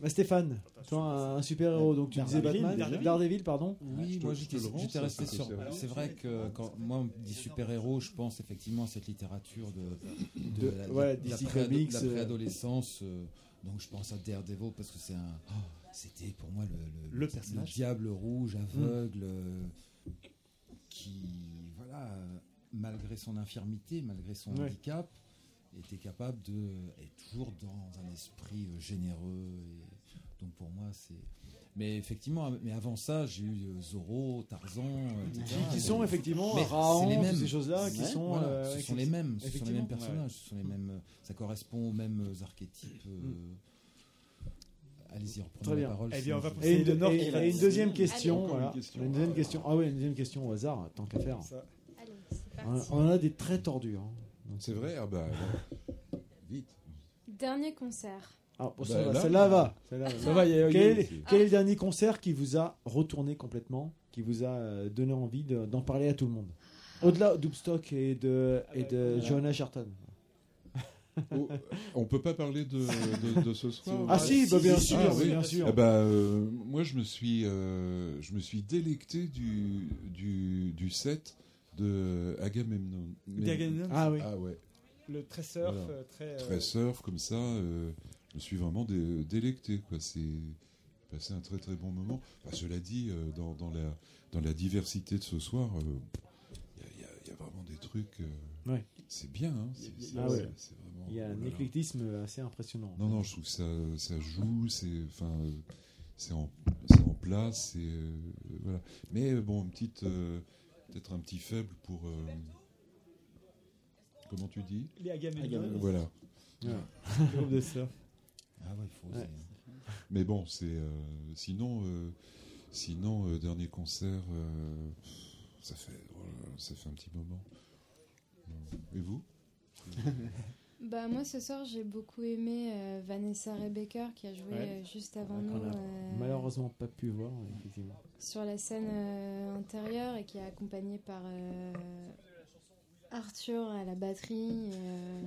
Bah, Stéphane, toi un, un super-héros, donc tu disais Batman, Daredevil. Daredevil, pardon. Oui, je te- moi j'étais resté sur. c'est vrai. Que quand moi on dit super-héros, je pense effectivement à cette littérature de, De- la, ouais, de la DC préado- Comics, de la euh. préadolescence. euh, donc je pense à Daredevil parce que c'est un. oh, C'était pour moi le, Le personnage. diable rouge aveugle euh, qui, voilà, malgré son infirmité, malgré son Ouais. handicap, était capable de. est toujours dans un esprit euh, généreux. Et, donc pour moi, c'est. Mais effectivement, mais avant ça, j'ai eu euh, Zorro, Tarzan, euh, etc. Qui sont effectivement Mais Raon, les toutes mêmes. ces choses-là qui Ouais, sont, voilà, euh, ce ouais, sont les mêmes, ce sont les mêmes personnages, ce sont les mêmes. euh, Ça correspond aux mêmes euh, archétypes. euh, Allez-y, reprenez Très la parole. Eh bien, on va Et une, de Nord et- et une deuxième question, Encore une voilà. question. Une deuxième question. Ah ouais, une deuxième question au hasard, tant qu'à faire. Ça. Allez, On, on en a des très tordus. hein. C'est vrai Ah bah, *laughs* vite. Dernier concert. Ah, bon, Bah, ça va, là- celle-là va. celle-là va. Ça va, il y a- il y a- Quel, est- le dernier concert qui vous a retourné complètement, qui vous a euh, donné envie de- d'en parler à tout le monde? Au-delà d'Oopstock et de, et de Johanna Sherton. *laughs* Oh, on peut pas parler de, de, de ce *laughs* soir? Ah si, bah, bien Ah, sûr, oui. bien sûr. Eh ben, euh, moi, je me suis, euh, je me suis délecté du, du, du set de Agamemnon. D'Agamemnon. Ah oui. Ah ouais. Le très surf, Voilà. euh, très. euh, Très surf comme ça. Euh, je me suis vraiment dé- délecté quoi. C'est passé un très très bon moment. Enfin, cela dit, euh, dans, dans la, dans la diversité de ce soir, euh, il y, a- il y a- il y a vraiment des trucs. euh, Ouais. C'est bien, hein, Ah ouais. vraiment- Il y a un voilà. éclectisme assez impressionnant. Non, non, je trouve que ça, ça joue, c'est enfin, euh, c'est en, en place, c'est euh, voilà. Mais euh, bon, une petite, euh, peut-être un petit faible pour. euh, comment tu dis? Les Agamemnon. Voilà. Le *laughs* groupe de sœurs. Ah ouais, il faut Ouais. Mais bon, c'est euh, sinon, euh, sinon euh, dernier concert, euh, ça fait, voilà, ça fait un petit moment. Et vous? *laughs* Bah moi ce soir j'ai beaucoup aimé euh, Vanessa Rebecca qui a joué Ouais. juste avant nous a euh, malheureusement pas pu voir, effectivement. sur la scène euh, intérieure et qui est accompagnée par euh, Arthur à la batterie. euh.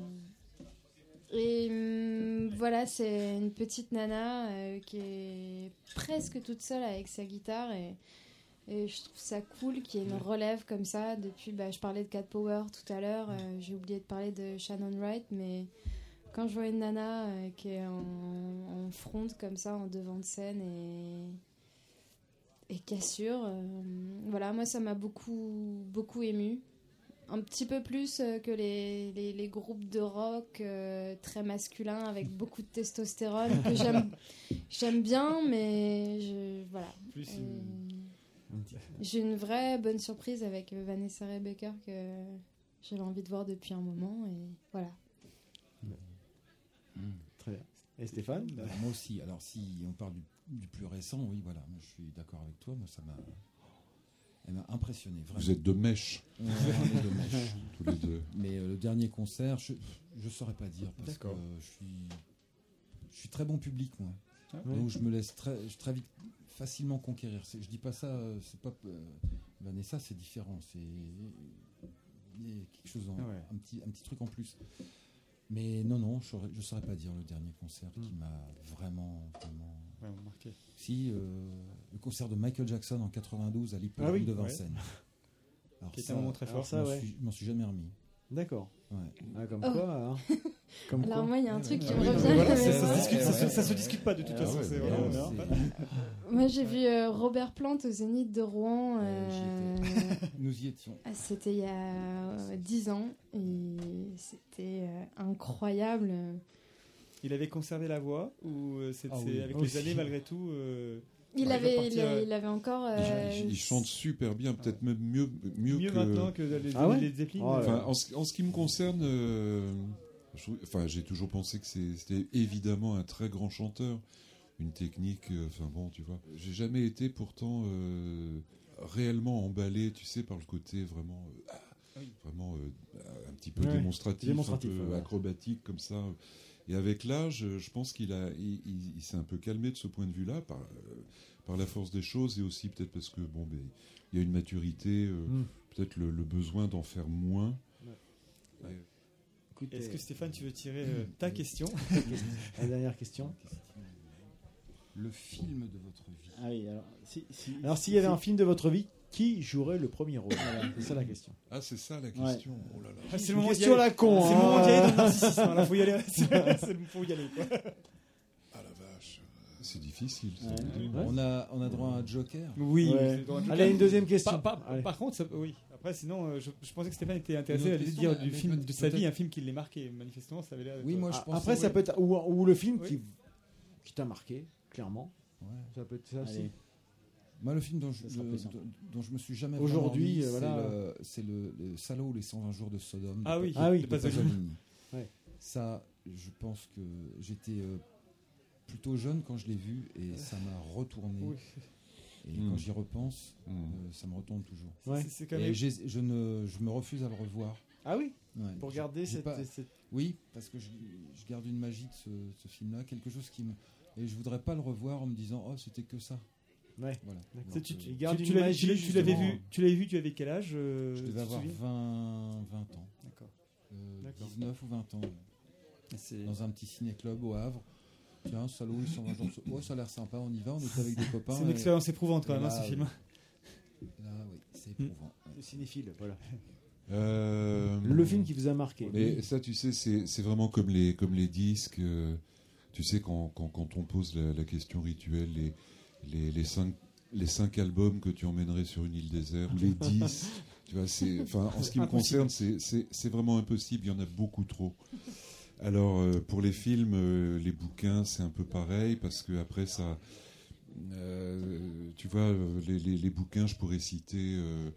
Et hum, voilà, c'est une petite nana euh, qui est presque toute seule avec sa guitare et, et je trouve ça cool qu'il y ait une relève comme ça. Depuis, bah, je parlais de Cat Power tout à l'heure, euh, j'ai oublié de parler de Shannon Wright, mais quand je vois une nana euh, qui est en, en front comme ça, en devant de scène et et cassure. euh, voilà, moi ça m'a beaucoup, beaucoup ému. Un petit peu plus euh, que les, les, les groupes de rock euh, très masculins avec *laughs* beaucoup de testostérone que j'aime, j'aime bien, mais je, voilà. Plus Euh, j'ai une vraie bonne surprise avec Vanessa Rebecca que j'avais envie de voir depuis un moment et voilà. Très bien. Et Stéphane Bah, Moi aussi. Alors, si on parle du, du plus récent, oui, voilà. Je suis d'accord avec toi. Moi, ça m'a. Elle m'a impressionné. Vraiment. Vous êtes de mèche. Ouais, on est de mèche. *laughs* Tous les deux. Mais euh, le dernier concert, je ne saurais pas dire. Parce que D'accord. euh, je suis. Je suis très bon public, moi. Ah, Donc, je me laisse très, je- très vite, facilement conquérir. Je dis pas ça, euh, c'est pas. euh, Vanessa, c'est différent. C'est. Quelque chose, en- Ah ouais. un, petit, un petit truc en plus. Mais non, non, je je saurais pas dire le dernier concert qui Hmm. m'a vraiment, vraiment. Si, euh, le concert de Michael Jackson en 92 à l'hippodrome Ah oui, de ouais. Vincennes. Alors Qui était un moment très fort. ça, Ça, je m'en ouais. m'en suis jamais remis. D'accord. Ouais. Ah, comme Oh. quoi, hein. *laughs* Comme Alors quoi. moi il y a un truc qui Ah me oui, revient. voilà, ça, ça discute, ça, se- Ouais. ça se discute pas de toute Ah façon. ouais, vraiment. *laughs* Moi j'ai vu euh, Robert Plant au Zénith de Rouen. euh, *laughs* Nous y étions. ah, C'était il y a euh, 10 ans et c'était incroyable. Il avait conservé la voix ou euh, c'est Ah oui. avec Aussi. les années malgré tout euh, Il avait, il, euh, il avait encore. Il- euh, il, il chante super bien, peut-être même mieux, mieux, mieux que. maintenant que les, Ah ouais les Zeppelin. Oh Enfin, en, ce, en ce qui me concerne, euh, je enfin, j'ai toujours pensé que c'était évidemment un très grand chanteur, une technique. euh, Enfin bon, tu vois, j'ai jamais été pourtant euh, réellement emballé, tu sais, par le côté vraiment, euh, ah, Oui. vraiment euh, un petit peu Ouais, démonstratif, démonstratif, un peu ouais. acrobatique comme ça. Et avec l'âge, je pense qu'il a, il, il- il s'est un peu calmé de ce point de vue-là par, euh, par la force des choses et aussi peut-être parce que bon, ben, il y a une maturité, euh, Mm. peut-être le, le besoin d'en faire moins. Ouais. Et- Écoute, Est-ce euh, que Stéphane, tu veux tirer euh, ta question? *laughs* La dernière question. Le film de votre vie. Ah oui, alors, si, si- Alors, s'il y avait un film de votre vie, qui jouerait le premier rôle? Voilà, C'est ça la question. Ah, c'est ça la question. Oh là là. Ah, C'est le moment d'y question aller. à la con, C'est le moment d'y aller dans le narcissisme. hein, Là, faut y aller. *laughs* C'est le faut y aller. quoi. Ah la vache, c'est difficile. Ouais. On, a, on a droit à un joker? Oui. Ouais. un- Allez, une deuxième question. Par, par- Allez. par contre, ça- oui. Après, sinon, euh, je, je pensais que Stéphane était intéressé à question, dire du film de sa vie, un film qui l'ait marqué. Manifestement, ça avait l'air. Oui, moi je Ah, pense. Après, ça peut être ou, ou le film qui, qui t'a marqué, clairement. Ouais. Ça peut être ça aussi. Moi, le film dont je, dont- je me suis jamais Aujourd'hui, euh, voilà. c'est le, le, le Salaud ou les 120 jours de Sodome. Ah oui, de- Ah oui, de Pasolini. Ouais. Ça, je pense que j'étais euh, plutôt jeune quand je l'ai vu et ça m'a retourné. Oui. Et quand j'y repense, Mm. euh, ça me retourne toujours. Ouais. Quand Et même. je, ne, je me refuse à le revoir. Ah oui Ouais. Pour garder cette, pas- cette- Oui, parce que je, je garde une magie de ce, ce film-là, quelque chose qui me. Et je voudrais pas le revoir en me disant oh c'était que ça. Ouais. Voilà. C'est- tu- que- tu gardes Tu- une tu l'avais- vu, tu l'avais vu, tu avais quel âge euh, Je tu devais avoir souviens 20, 20 ans. D'accord. Euh, D'accord. 19 ou 20 ans. Dans un petit ciné-club au Havre. Tiens, salaud, ils sont 20 jours. Ouais, ça a l'air sympa, on y va, on était avec des copains. C'est une et- expérience éprouvante quand même, hein, là, ce film. Là, oui, c'est éprouvant. ouais. Le cinéphile, voilà. Euh, Le film qui vous a marqué. Mais ça, tu sais, c'est vraiment comme les, comme les disques. euh, tu sais, quand, quand, quand on pose la, la question rituelle, les, les, les cinq les cinq albums que tu emmènerais sur une île déserte, les dix. tu vois, c'est, enfin, en ce qui *laughs* me concerne, c'est, c'est, c'est vraiment impossible. Il y en a beaucoup trop. Alors, euh, pour les films, euh, les bouquins, c'est un peu pareil parce que après ça, euh, tu vois, les, les- les bouquins, je pourrais citer. euh,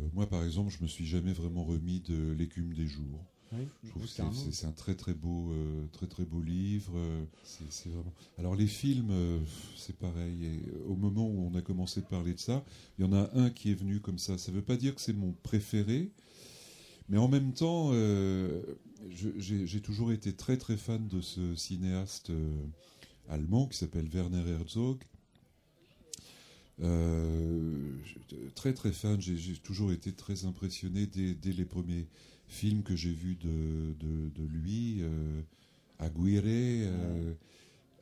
euh, moi, par exemple, je me suis jamais vraiment remis de l'écume des jours. Oui, je trouve que c'est, un très très beau, euh, très très beau livre. euh, c'est, vraiment. Alors les films, euh, c'est pareil. Et au moment où on a commencé de parler de ça, il y en a un qui est venu comme ça. Ça ne veut pas dire que c'est mon préféré, mais en même temps, j'ai, toujours été très très fan de ce cinéaste allemand qui s'appelle Werner Herzog. Euh, très très fan, j'ai j'ai toujours été très impressionné dès, dès les premiers films que j'ai vus de, de, de lui, euh, Aguirre, euh,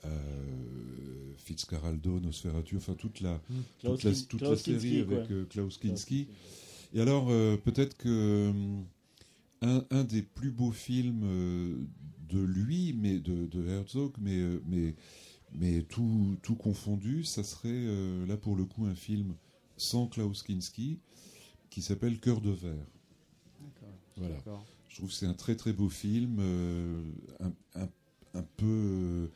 euh, Fitzcarraldo, Nosferatu, enfin toute la, Mm. toute la, toute série Kinski, avec euh, Klaus Kinski. Et alors euh, peut-être que hum, un, un des plus beaux films de lui, mais de, de Herzog, mais, mais, mais tout, tout confondu, ça serait là pour le coup un film sans Klaus Kinski qui s'appelle Cœur de verre. Voilà. Je trouve que c'est un très très beau film, euh, un, un, un peu,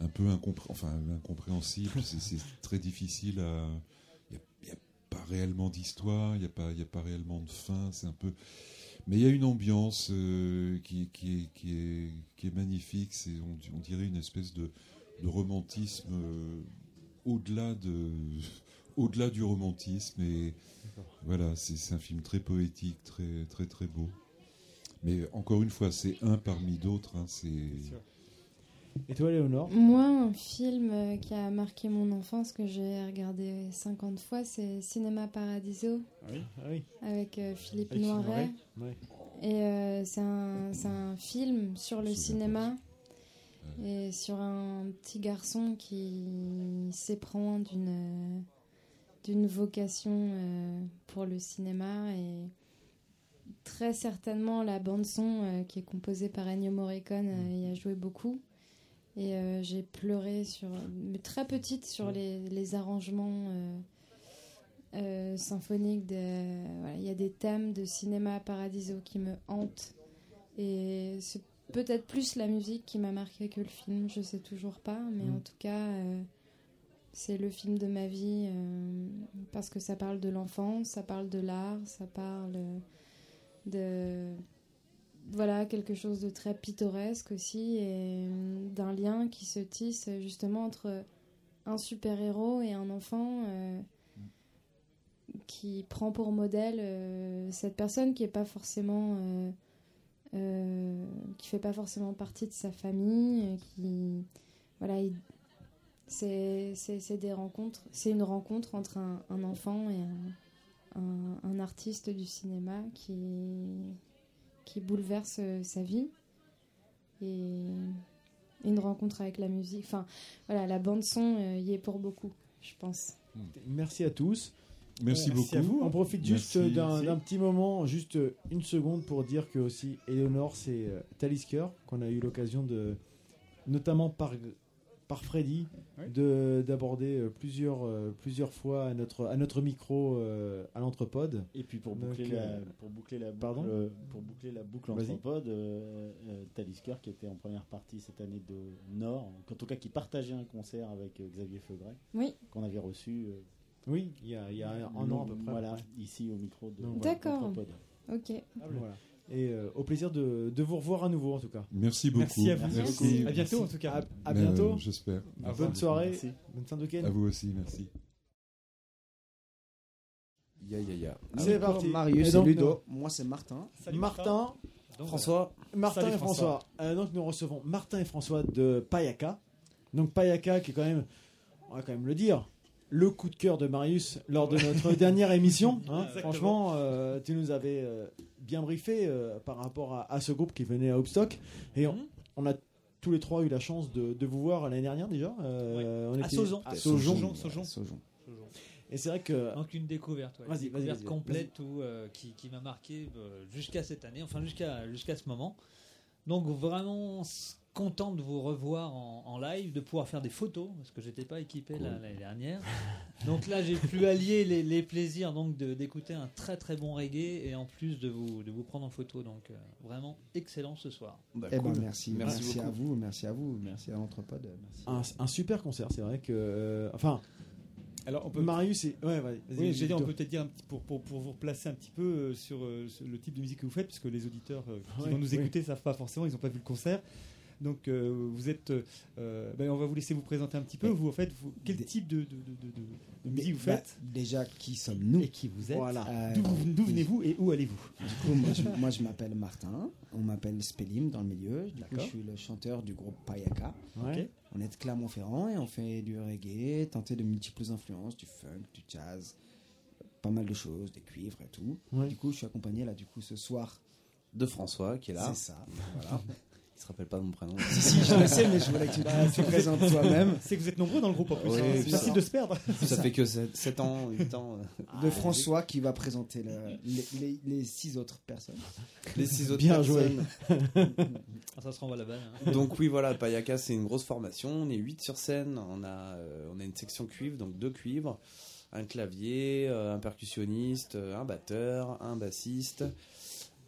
un peu incompré- enfin, incompréhensible. c'est, très difficile à. Il n'y a, pas réellement d'histoire, il n'y a, pas- il y a pas réellement de fin. C'est un peu. Mais il y a une ambiance euh, qui, qui, est, qui, est, qui est magnifique. C'est, on, on dirait une espèce de, de romantisme euh, au-delà de. *laughs* Au-delà du romantisme, et voilà, c'est, c'est un film très poétique, très très très beau. Mais encore une fois, c'est un parmi d'autres. hein, c'est. Et toi, Léonore Moi, un film euh, qui a marqué mon enfance, que j'ai regardé 50 fois, c'est Cinéma Paradiso. Ah oui, ah oui. Avec euh, Philippe Avec Philippe Noiret. Noiret, ouais. Et euh, c'est un, c'est un film sur le cinéma et sur un petit garçon qui s'éprend d'une d'une vocation euh, pour le cinéma et très certainement la bande son euh, qui est composée par Ennio Morricone euh, y a joué beaucoup. Et euh, j'ai pleuré sur mais très petite sur les, les arrangements euh, euh, symphoniques voilà, il y a des thèmes de cinéma paradiso qui me hantent. Et c'est peut-être plus la musique qui m'a marqué que le film je sais toujours pas mais Mm. en tout cas c'est le film de ma vie parce que ça parle de l'enfance, ça parle de l'art, ça parle de voilà quelque chose de très pittoresque aussi et euh, d'un lien qui se tisse justement entre un super héros et un enfant euh, qui prend pour modèle euh, cette personne qui est pas forcément qui fait pas forcément partie de sa famille qui voilà il- c'est c'est- c'est des rencontres c'est une rencontre entre un, un enfant et un, un- un artiste du cinéma qui qui bouleverse euh, sa vie et une rencontre avec la musique enfin voilà la bande son euh, y est pour beaucoup je pense Merci à tous. Merci Euh, beaucoup. à vous. On profite juste d'un Merci. d'un petit moment, juste euh, une seconde pour dire que aussi Eleonore, c'est euh, Talisker qu'on a eu l'occasion de, notamment par par Freddy, de d'aborder euh, plusieurs euh, plusieurs fois à notre à notre micro euh, à l'entrepode. Et puis pour boucler, la, pour boucler la boucle, Pardon? pour boucler la boucle Talisker qui était en première partie cette année de Nord, en tout cas qui partageait un concert avec Xavier Feugret, Oui. qu'on avait reçu. euh, Oui, il y a, il y a un an à peu près. Voilà, ici au micro de D'accord. Ok Voilà. Et euh, au plaisir de, de vous revoir à nouveau en tout cas. Merci beaucoup. Merci à vous. Merci. À bientôt, en tout cas. À, à Ben, bientôt. euh, j'espère. Bonne Merci. soirée. Merci. Bonne fin de week-end. À vous aussi, merci. Ya, ya, ya. C'est parti. Marius Ludo. Moi, c'est Martin. Martin, François. Martin Salut, et François. Euh, donc nous recevons Martin et François de Payaka. Donc Payaka qui est quand même, on va quand même le dire, le coup de cœur de Marius lors de notre *laughs* dernière émission. hein. Franchement, euh, tu nous avais euh, bien briefé euh, par rapport à, à ce groupe qui venait à Hoopstock. Et on, on a tous les trois eu la chance de, de vous voir l'année dernière déjà. Euh, on À Saujon. À Saujon. Saujon. Saujon. Saujon. Et c'est vrai que. Donc une découverte, ouais, une découverte complète où, euh, qui, qui m'a marqué euh, jusqu'à cette année, enfin jusqu'à jusqu'à ce moment. Donc vraiment, ce content de vous revoir en, en live, de pouvoir faire des photos parce que j'étais pas équipé l'année dernière. Donc là, j'ai pu allier les, les plaisirs donc de- d'écouter un très très bon reggae et en plus de vous de vous prendre en photo. Donc euh, vraiment excellent ce soir. Eh ben, merci, merci, à vous, merci à vous, merci à l'Entrepode. Un, un super concert, c'est vrai que. euh, enfin. Alors, on peut. Marius, et... ouais, ouais, vas-y, Oui, j'ai dit, on peut peut-être dire un petit, pour, pour, pour vous replacer un petit peu euh, sur, sur le type de musique que vous faites, puisque les auditeurs qui Ouais, vont nous écouter ne savent pas forcément, ils n'ont pas vu le concert. Donc, euh, vous êtes. euh, ben, on va vous laisser vous présenter un petit peu. Vous, en fait, vous, quel type de, de, de, de- de- de musique vous Bah, faites Déjà, qui sommes-nous Et qui vous êtes Voilà. D'où vous- d'où venez-vous et où allez-vous Du coup, moi, je, moi, je m'appelle Martin. On m'appelle Spelim dans le milieu. Du coup, D'accord. je suis le chanteur du groupe Payaka. Ouais. On est de Clermont-Ferrand et on fait du reggae, tenté de multiples influences, du funk, du jazz, pas mal de choses, des cuivres et tout. Ouais. Du coup, je suis accompagné là, du coup, ce soir. De François qui est là. C'est ça. Voilà. *laughs* Il se rappelle pas de mon prénom. Si, si, je le sais, mais je voulais que tu Bah, te présentes toi-même. C'est que vous êtes nombreux dans le groupe en plus. Oui, hein. c'est facile ça- de se perdre. *laughs* Ça fait que 7 ans, 8 ans. euh. De François qui va présenter le- les, les- les six autres personnes. Les six autres Bien joué. personnes. Ah, ça se renvoie la balle. hein. Donc oui, voilà, Payaka, c'est une grosse formation. On est 8 sur scène. On a, euh, on a une section cuivre, donc deux cuivres, un clavier, euh, un percussionniste, euh, un batteur, un bassiste,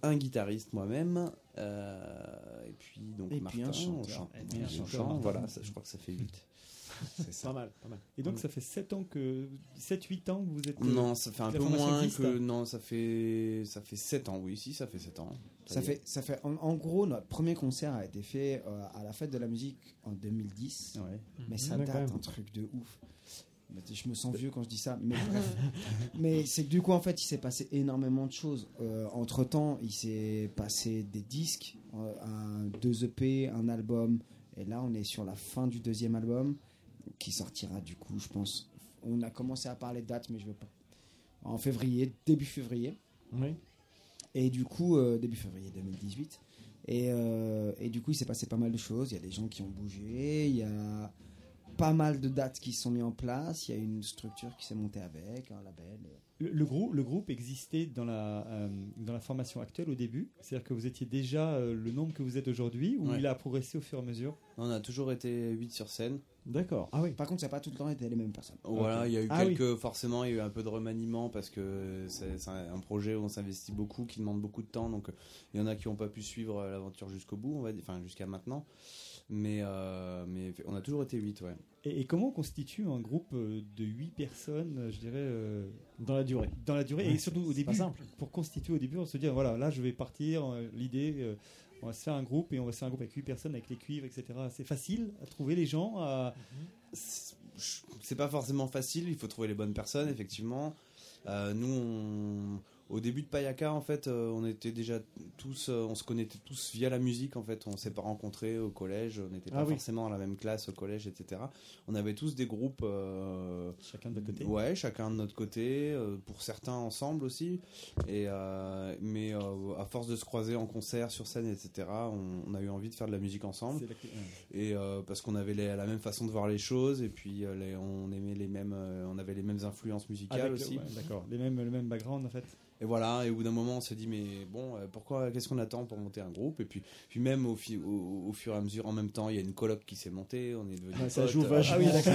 un guitariste moi-même, euh, et puis donc Et puis Martin, un on chanteur. chante. Et puis un on chante, voilà, ça, je crois que ça fait 8. *laughs* C'est Pas mal, pas mal. Et donc, ça fait 7 ans que. 7-8 ans que vous êtes. euh, Non, ça fait un peu moins existe que non, ça fait ça fait 7 ans. Oui, si, ça fait 7 ans. Ça est. fait, ça fait en, en gros, notre premier concert a été fait euh, à la fête de la musique en 2010. Mais ça Ouais, quand date un truc de ouf. Je me sens vieux quand je dis ça, mais *laughs* bref. mais c'est que du coup, en fait, il s'est passé énormément de choses. entre temps, il s'est passé des disques, euh, un, deux EP, un album. Et là, on est sur la fin du deuxième album qui sortira du coup, je pense. On a commencé à parler de date, mais je veux pas. En février, début février. Oui. Et du coup, euh, début février 2018. Et, euh, et du coup, il s'est passé pas mal de choses. Il y a des gens qui ont bougé. Il y a pas mal de dates qui se sont mis en place. Il y a une structure qui s'est montée avec, un label. Le, le groupe, le groupe existait dans la, euh, dans la formation actuelle au début C'est-à-dire que vous étiez déjà euh, le nombre que vous êtes aujourd'hui ou Ouais. il a progressé au fur et à mesure? On a toujours été 8 sur scène. D'accord. Ah oui. Par contre, ça n'a pas tout le temps été les mêmes personnes. Voilà, il y a eu Ah oui. quelques, forcément, il y a eu un peu de remaniement parce que c'est un projet où on s'investit beaucoup, qui demande beaucoup de temps. Donc, euh, il y en a qui n'ont pas pu suivre l'aventure jusqu'au bout, on va dire, enfin jusqu'à maintenant. Mais, euh, mais on a toujours été 8, ouais. Et, et comment on constitue un groupe euh, de 8 personnes, euh, je dirais euh, Dans la durée. Dans la durée Ouais, et surtout au début, simple. pour constituer au début, on se dit voilà, là je vais partir, l'idée, euh, on va se faire un groupe et on va se faire un groupe avec 8 personnes, avec les cuivres, etc. C'est facile à trouver les gens à... C'est pas forcément facile, il faut trouver les bonnes personnes, effectivement. Euh, nous, on- au début de Payaka, en fait, euh, on était déjà tous, euh, on se connaissait tous via la musique, en fait. On s'est pas rencontrés au collège, on n'était pas Ah oui. forcément dans la même classe au collège, etc. On avait tous des groupes. euh, chacun de notre côté. Ouais, chacun de notre côté, pour certains ensemble aussi. Et, mais à force de se croiser en concert, sur scène, etc., on, on a eu envie de faire de la musique ensemble. La. Et parce qu'on avait les- la même façon de voir les choses, et puis les- on aimait les mêmes, on avait les mêmes influences musicales Avec, aussi. ouais, D'accord, les mêmes, le même background en fait. Et voilà, et au bout d'un moment, on se dit, mais bon, euh, pourquoi, qu'est-ce qu'on attend pour monter un groupe? Et puis, puis même au, fi- au, au fur et à mesure, en même temps, il y a une coloc qui s'est montée, on est devenu ça joue vachement. Ah oui, d'accord.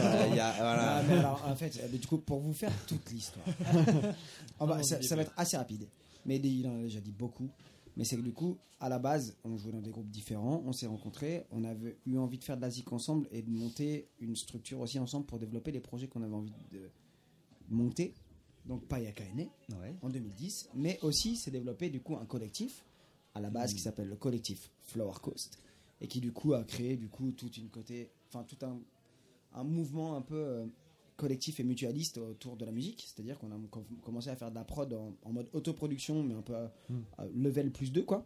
Voilà. Ah, mais alors, en fait, du coup, pour vous faire toute l'histoire, *laughs* Ah bah, ça, ça va être assez rapide. Mais il en a déjà dit beaucoup. Mais c'est que du coup, à la base, on jouait dans des groupes différents, on s'est rencontrés, on avait eu envie de faire de la zik ensemble et de monter une structure aussi ensemble pour développer les projets qu'on avait envie de monter. Donc Payaka est né en 2010, mais aussi s'est développé du coup un collectif à la base Mm. qui s'appelle le collectif Flower Coast et qui du coup a créé du coup toute une côté, enfin tout un, un mouvement un peu euh, collectif et mutualiste autour de la musique, c'est-à-dire qu'on a com- commencé à faire de la prod en, en mode autoproduction, mais un peu à, Mm. à level plus 2 quoi.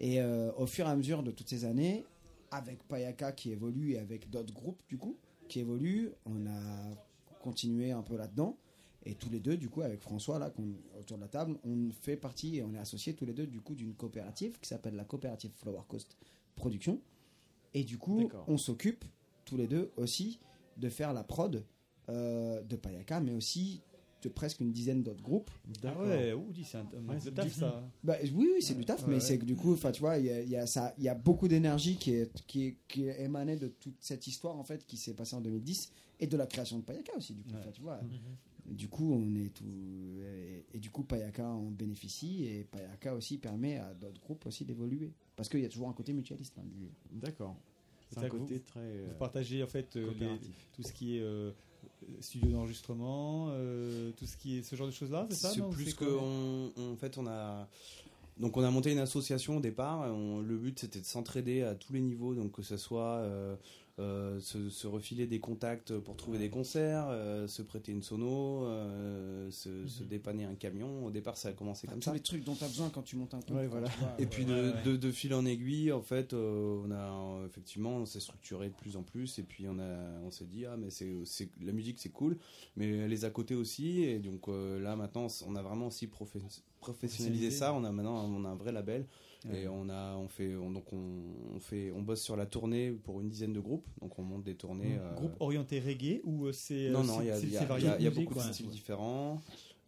Et euh, au fur et à mesure de toutes ces années, avec Payaka qui évolue et avec d'autres groupes du coup qui évoluent, on a continué un peu là-dedans. Et tous les deux, du coup, avec François, là, autour de la table, on fait partie et on est associés tous les deux, du coup, d'une coopérative qui s'appelle la coopérative Flower Coast Production. Et du coup, on s'occupe tous les deux aussi de faire la prod euh, de Payaka, mais aussi de presque une dizaine d'autres groupes. Ah ouais, ouh, dis, c'est un, de taf ça. Bah, oui, oui, c'est du taf, Ouais, mais ouais. c'est que du coup, enfin, tu vois, il y a, il y a ça, il y a beaucoup d'énergie qui est, qui est, qui est émanée de toute cette histoire en fait qui s'est passée en 2010 et de la création de Payaka aussi. Du coup, tu vois. Du coup, on est tout et, et du coup, Payaka en bénéficie et Payaka aussi permet à d'autres groupes aussi d'évoluer parce qu'il y a toujours un côté mutualiste. hein, D'accord. C'est un côté vous- très. euh, Vous partagez en fait euh, les- tout ce qui est euh, studio d'enregistrement, euh, tout ce qui est ce genre de choses là, c'est ça C'est plus C'est que quoi on, on- en fait on a donc on a monté une association au départ. on- le but c'était de s'entraider à tous les niveaux, donc que ce soit euh, se, se refiler des contacts pour trouver des concerts, euh, se prêter une sono, euh, se, se dépanner un camion. Au départ ça a commencé comme tous ça. les trucs dont tu as besoin quand tu montes un. Ouais, voilà. vois. Et puis Ouais, de, ouais. de, de fil en aiguille, en fait, on a effectivement, on s'est structuré de plus en plus, et puis on a, on s'est dit ah mais c'est, la musique c'est cool, mais les à côté aussi, et donc là maintenant on a vraiment aussi professionnalisé ça, on a maintenant on a un vrai label. Ouais. Et on a, on fait, on- donc on, on fait, on bosse sur la tournée pour une dizaine de groupes, donc on monte des tournées. euh, Groupe orienté reggae ou euh, c'est non, euh, non, c'est- il y a, y y y beaucoup de styles différents.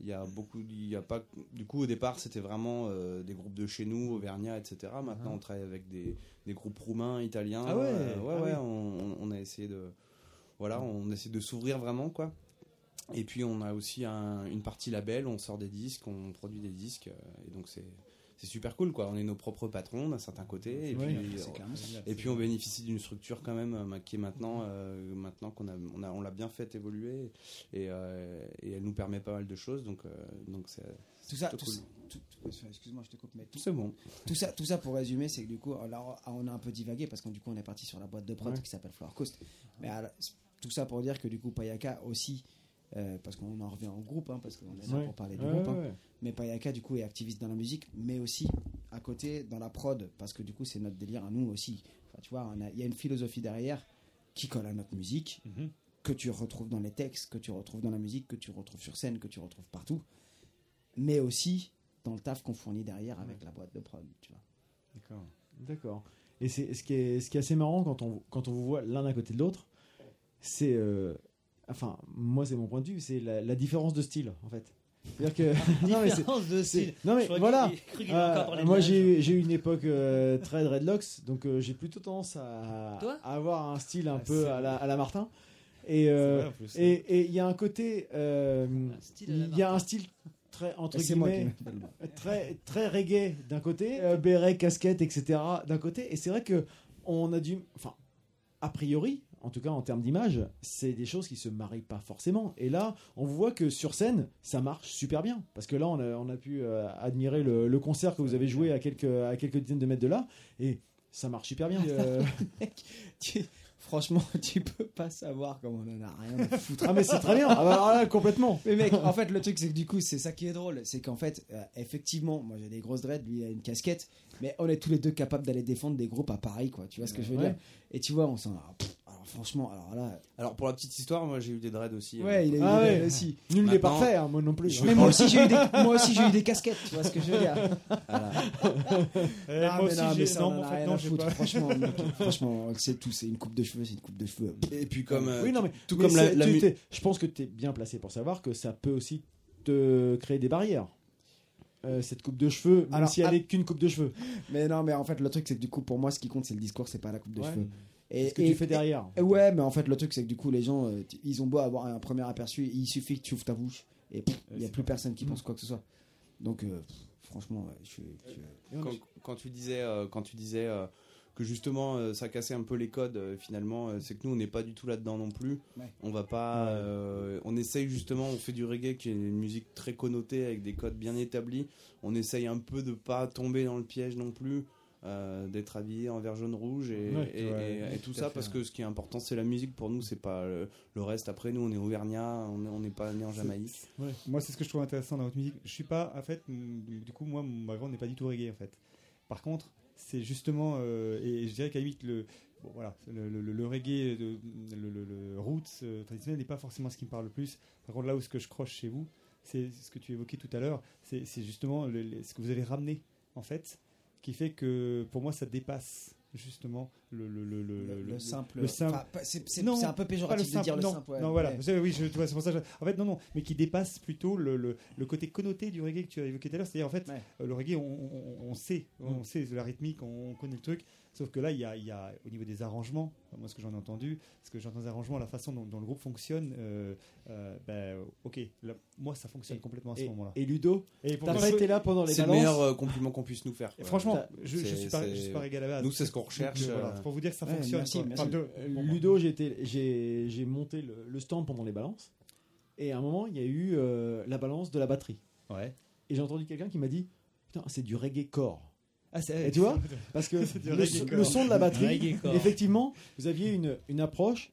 Il y a beaucoup, il y a pas, du coup, au départ, c'était vraiment euh, des groupes de chez nous, Auvergnat, etc. Maintenant, Mhm. on travaille avec des, des groupes roumains, italiens. Ah ouais, Euh, ouais, ah ouais, on, on a essayé de, voilà, on essaie de s'ouvrir vraiment, quoi. Et puis, on a aussi un- une partie label, on sort des disques, on produit des disques, et donc c'est. C'est super cool quoi, on est nos propres patrons d'un certain côté et, Ouais, puis, génial, et puis on bénéficie d'une structure quand même euh, qui est maintenant, euh, maintenant qu'on a, on a, on l'a bien fait évoluer et, euh, et elle nous permet pas mal de choses donc, euh, donc c'est tout ça, tout cool. ça- tout- tout- excuse-moi, je te coupe, mais tout, C'est bon. Tout ça, tout ça pour résumer, c'est que du coup, alors, on a un peu divagué parce que du coup, on est parti sur la boîte de prod Ouais. qui s'appelle Flower Coast. Mais alors, tout ça pour dire que du coup, Payaka aussi, euh, parce qu'on en revient au groupe, hein, parce qu'on est là Ouais. pour parler du Ouais, groupe. ouais, hein. Mais Payaka, du coup, est activiste dans la musique, mais aussi à côté dans la prod, parce que du coup, c'est notre délire à nous aussi. Enfin, tu vois, il y a une philosophie derrière qui colle à notre musique, Mhm. que tu retrouves dans les textes, que tu retrouves dans la musique, que tu retrouves sur scène, que tu retrouves partout, mais aussi dans le taf qu'on fournit derrière avec la boîte de prod, tu vois. D'accord. D'accord. Et c'est ce qui est ce qui est assez marrant quand on quand on vous voit l'un à côté de l'autre, c'est euh, enfin moi c'est mon point de vue, c'est la, la différence de style en fait. C'est-à-dire que *laughs* non, mais c'est- Différence de style. Non mais voilà. il de moi j'ai eu une époque euh, très dreadlocks, donc euh, j'ai plutôt tendance à, Toi à avoir un style un Ah, peu à la, à la Martin. Et euh, il y a un côté, euh, il y a un style très entre Et c'est moi qui guillemets très très reggae d'un côté, euh, béret, casquette, etc. d'un côté. Et c'est vrai que on a dû, enfin, a priori, en tout cas en termes d'image, c'est des choses qui se marient pas forcément. Et là, on voit que sur scène, ça marche super bien. Parce que là, on a, on a pu euh, admirer le, le concert que vous avez joué à quelques, à quelques dizaines de mètres de là. Et ça marche super bien. Euh, *laughs* Mec, tu- franchement, *laughs* tu peux pas savoir comment on en a rien à foutre. Ah, mais c'est très bien. Ah bah, alors là, complètement. Mais mec, en fait, le truc, c'est que du coup, c'est ça qui est drôle. C'est qu'en fait, euh, effectivement, moi j'ai des grosses dreads, lui il a une casquette, mais on est tous les deux capables d'aller défendre des groupes à Paris, quoi. Tu vois ce que je veux Ouais. dire Et tu vois, on s'en. Pff, alors, franchement, alors là. Alors pour la petite histoire, moi j'ai eu des dreads aussi. Ouais, il a eu Ah des ouais. dreads aussi. Nul n'est parfait, hein, moi non plus. je Mais moi aussi, *laughs* j'ai eu des, moi aussi, j'ai eu des casquettes, tu vois ce que je veux dire Voilà. *laughs* Eh, Ah, moi mais aussi, non, mais ça, non, on en fait, non, j'ai foutre. pas. Franchement, *laughs* franchement, c'est tout. C'est une coupe de cheveux, c'est une coupe de cheveux. Et puis comme, euh, oui, non, mais, tout mais comme la, tu je pense que tu es bien placé pour savoir que ça peut aussi te créer des barrières. Euh, cette coupe de cheveux, même Alors, si elle ah- est qu'une coupe de cheveux. Mais non, mais en fait, le truc, c'est que du coup, pour moi, ce qui compte, c'est le discours, c'est pas la coupe de Ouais. cheveux. C'est ce que tu fais derrière. et- ouais, mais en fait, le truc, c'est que du coup, les gens, euh, ils ont beau avoir un premier aperçu, il suffit que tu ouvres ta bouche et il n'y a plus personne qui pense quoi que ce soit. Donc, euh, pff, franchement, ouais, je suis. je quand, quand tu disais, euh, quand tu disais euh, que justement euh, ça cassait un peu les codes, euh, finalement, euh, c'est que nous on n'est pas du tout là-dedans non plus. Ouais. On va pas, euh, on essaye justement, on fait du reggae qui est une musique très connotée avec des codes bien établis. On essaye un peu de pas tomber dans le piège non plus. Euh, d'être habillé en vert jaune rouge et, Ouais, et- ouais, et- ouais, et tout ça fait, parce ouais. que ce qui est important c'est la musique pour nous c'est pas le, le reste après nous on est auvergnat on est- on n'est pas né en Jamaïque Moi, c'est ce que je trouve intéressant dans votre musique. Je suis pas, en fait, mm, du coup, moi, mon background n'est pas du tout reggae, en fait. Par contre, c'est justement, euh, et je dirais qu'à limite, le, bon, voilà, le, le- le- le reggae, de- le, roots euh, traditionnel n'est pas forcément ce qui me parle le plus. Par contre, là où ce que je croche chez vous, c'est ce que tu évoquais tout à l'heure, c'est justement ce que vous avez ramené, en fait, qui fait que pour moi, ça dépasse justement le le le le, Le- le simple- le simple enfin, c'est- un peu péjoratif de dire le non, simple, ouais. non voilà Ouais. Oui je tu vois, c'est pour ça je- en fait non non mais qui dépasse plutôt le, le, le côté connoté du reggae que tu as évoqué tout à l'heure c'est-à-dire en fait euh, le reggae on, on, on sait on Mm. sait la rythmique on connaît le truc sauf que là il y a, il y a au niveau des arrangements moi ce que j'en ai entendu ce que j'entends des arrangements la façon dont, dont le groupe fonctionne euh, euh, ben, ok là, moi ça fonctionne complètement à ce moment-là et Ludo, t'as pas été là pendant les C'est le balances meilleur euh, compliment qu'on puisse nous faire. quoi. Franchement, je, je suis pas, je suis pas régal à la base. Nous, c'est ce qu'on recherche. euh, voilà, euh, pour vous dire que ça Ouais, fonctionne. merci, quoi. merci. Enfin, de- pour moi. Ludo, j'ai monté le, le stand pendant les balances. Et à un moment, il y a eu euh, la balance de la batterie. Ouais. Et j'ai entendu quelqu'un qui m'a dit Putain, c'est du reggae core. Ah, et tu vois *laughs* Parce que *laughs* le, son- core. le son de la batterie, effectivement, vous aviez une, une approche.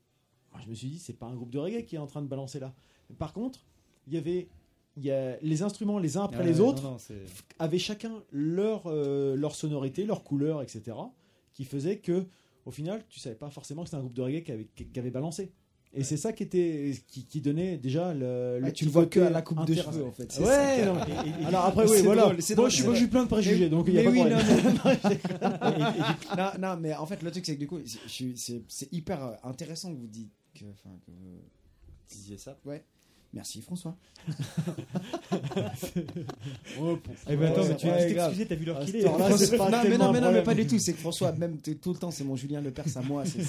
Moi, je me suis dit, c'est pas un groupe de reggae qui est en train de balancer là. Par contre, il y avait il y a les instruments les uns après les autres non, avaient chacun leur, euh, leur sonorité, leur couleur, etc. qui faisait que au final tu savais pas forcément que c'était un groupe de reggae qui avait, qui avait balancé. Et c'est ça qui était qui, qui donnait déjà le, Ah, le tu le vois que à la coupe de cheveux, en fait, Ouais, non, Et- et- et- alors après oui voilà. drôle, Moi drôle, je suis moi, je suis plein de préjugés Mais- donc il y a de oui, problème. non, *laughs* non, non, mais en fait, le truc, c'est que du coup, c'est- hyper intéressant que vous dites que. Enfin, que vous disiez ça. Ouais. Merci François. *laughs* Eh ben, attends, mais tu vas t'excuser, t'as vu l'heure qu'il est. pas Non, mais non, un mais non, mais pas du tout. C'est que François, même tout le temps, c'est mon Julien Lepers à moi. c'est-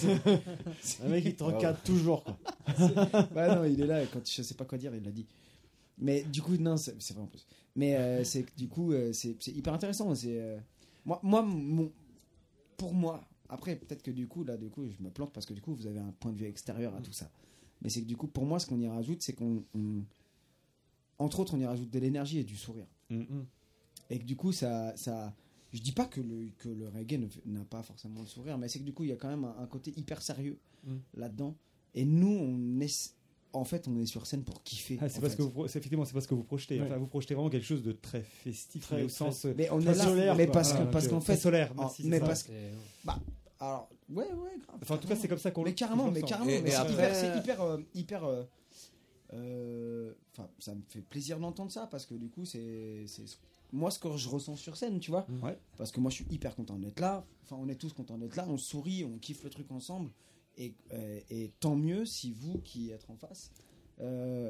Le *laughs* mec, il te recadre toujours, quoi. *laughs* ouais, non, il est là. Quand je sais pas quoi dire, il l'a dit. Mais du coup, non, c'est vrai en plus. Mais euh, c'est du coup, euh, c'est c'est hyper intéressant. C'est euh, moi, moi, mon- pour moi. Après, peut-être que du coup, là, du coup, je me plante parce que du coup, vous avez un point de vue extérieur à tout ça. Mais c'est que du coup, pour moi, ce qu'on y rajoute, c'est qu'on, on- entre autres, on y rajoute de l'énergie et du sourire. Et que du coup, ça, ça, je dis pas que le, que le reggae n'a pas forcément le sourire, mais c'est que du coup, il y a quand même un, un côté hyper sérieux Mm. là-dedans. Et nous, on est, en fait, on est sur scène pour kiffer. Ah, c'est parce fait. que vous, effectivement c'est parce que vous projetez. Ouais. Enfin, vous projetez vraiment quelque chose de très festif, Très- mais au sens. euh, mais on très est là, solaire, mais parce que- Voilà, parce qu'en fait- solaire. mais parce que- bah, alors, ouais, ouais, grave. Enfin, en tout cas, c'est comme ça qu'on Mais le- carrément, qu'on le mais carrément. Et- mais et c'est après- hyper, c'est hyper, euh, hyper. euh, euh, Enfin, ça me fait plaisir d'entendre ça parce que du coup, c'est, c'est moi ce que je ressens sur scène, tu vois. Ouais. Parce que moi, je suis hyper content d'être là. Enfin, on est tous contents d'être là. On sourit, on kiffe le truc ensemble. Et, euh, et tant mieux si vous qui êtes en face,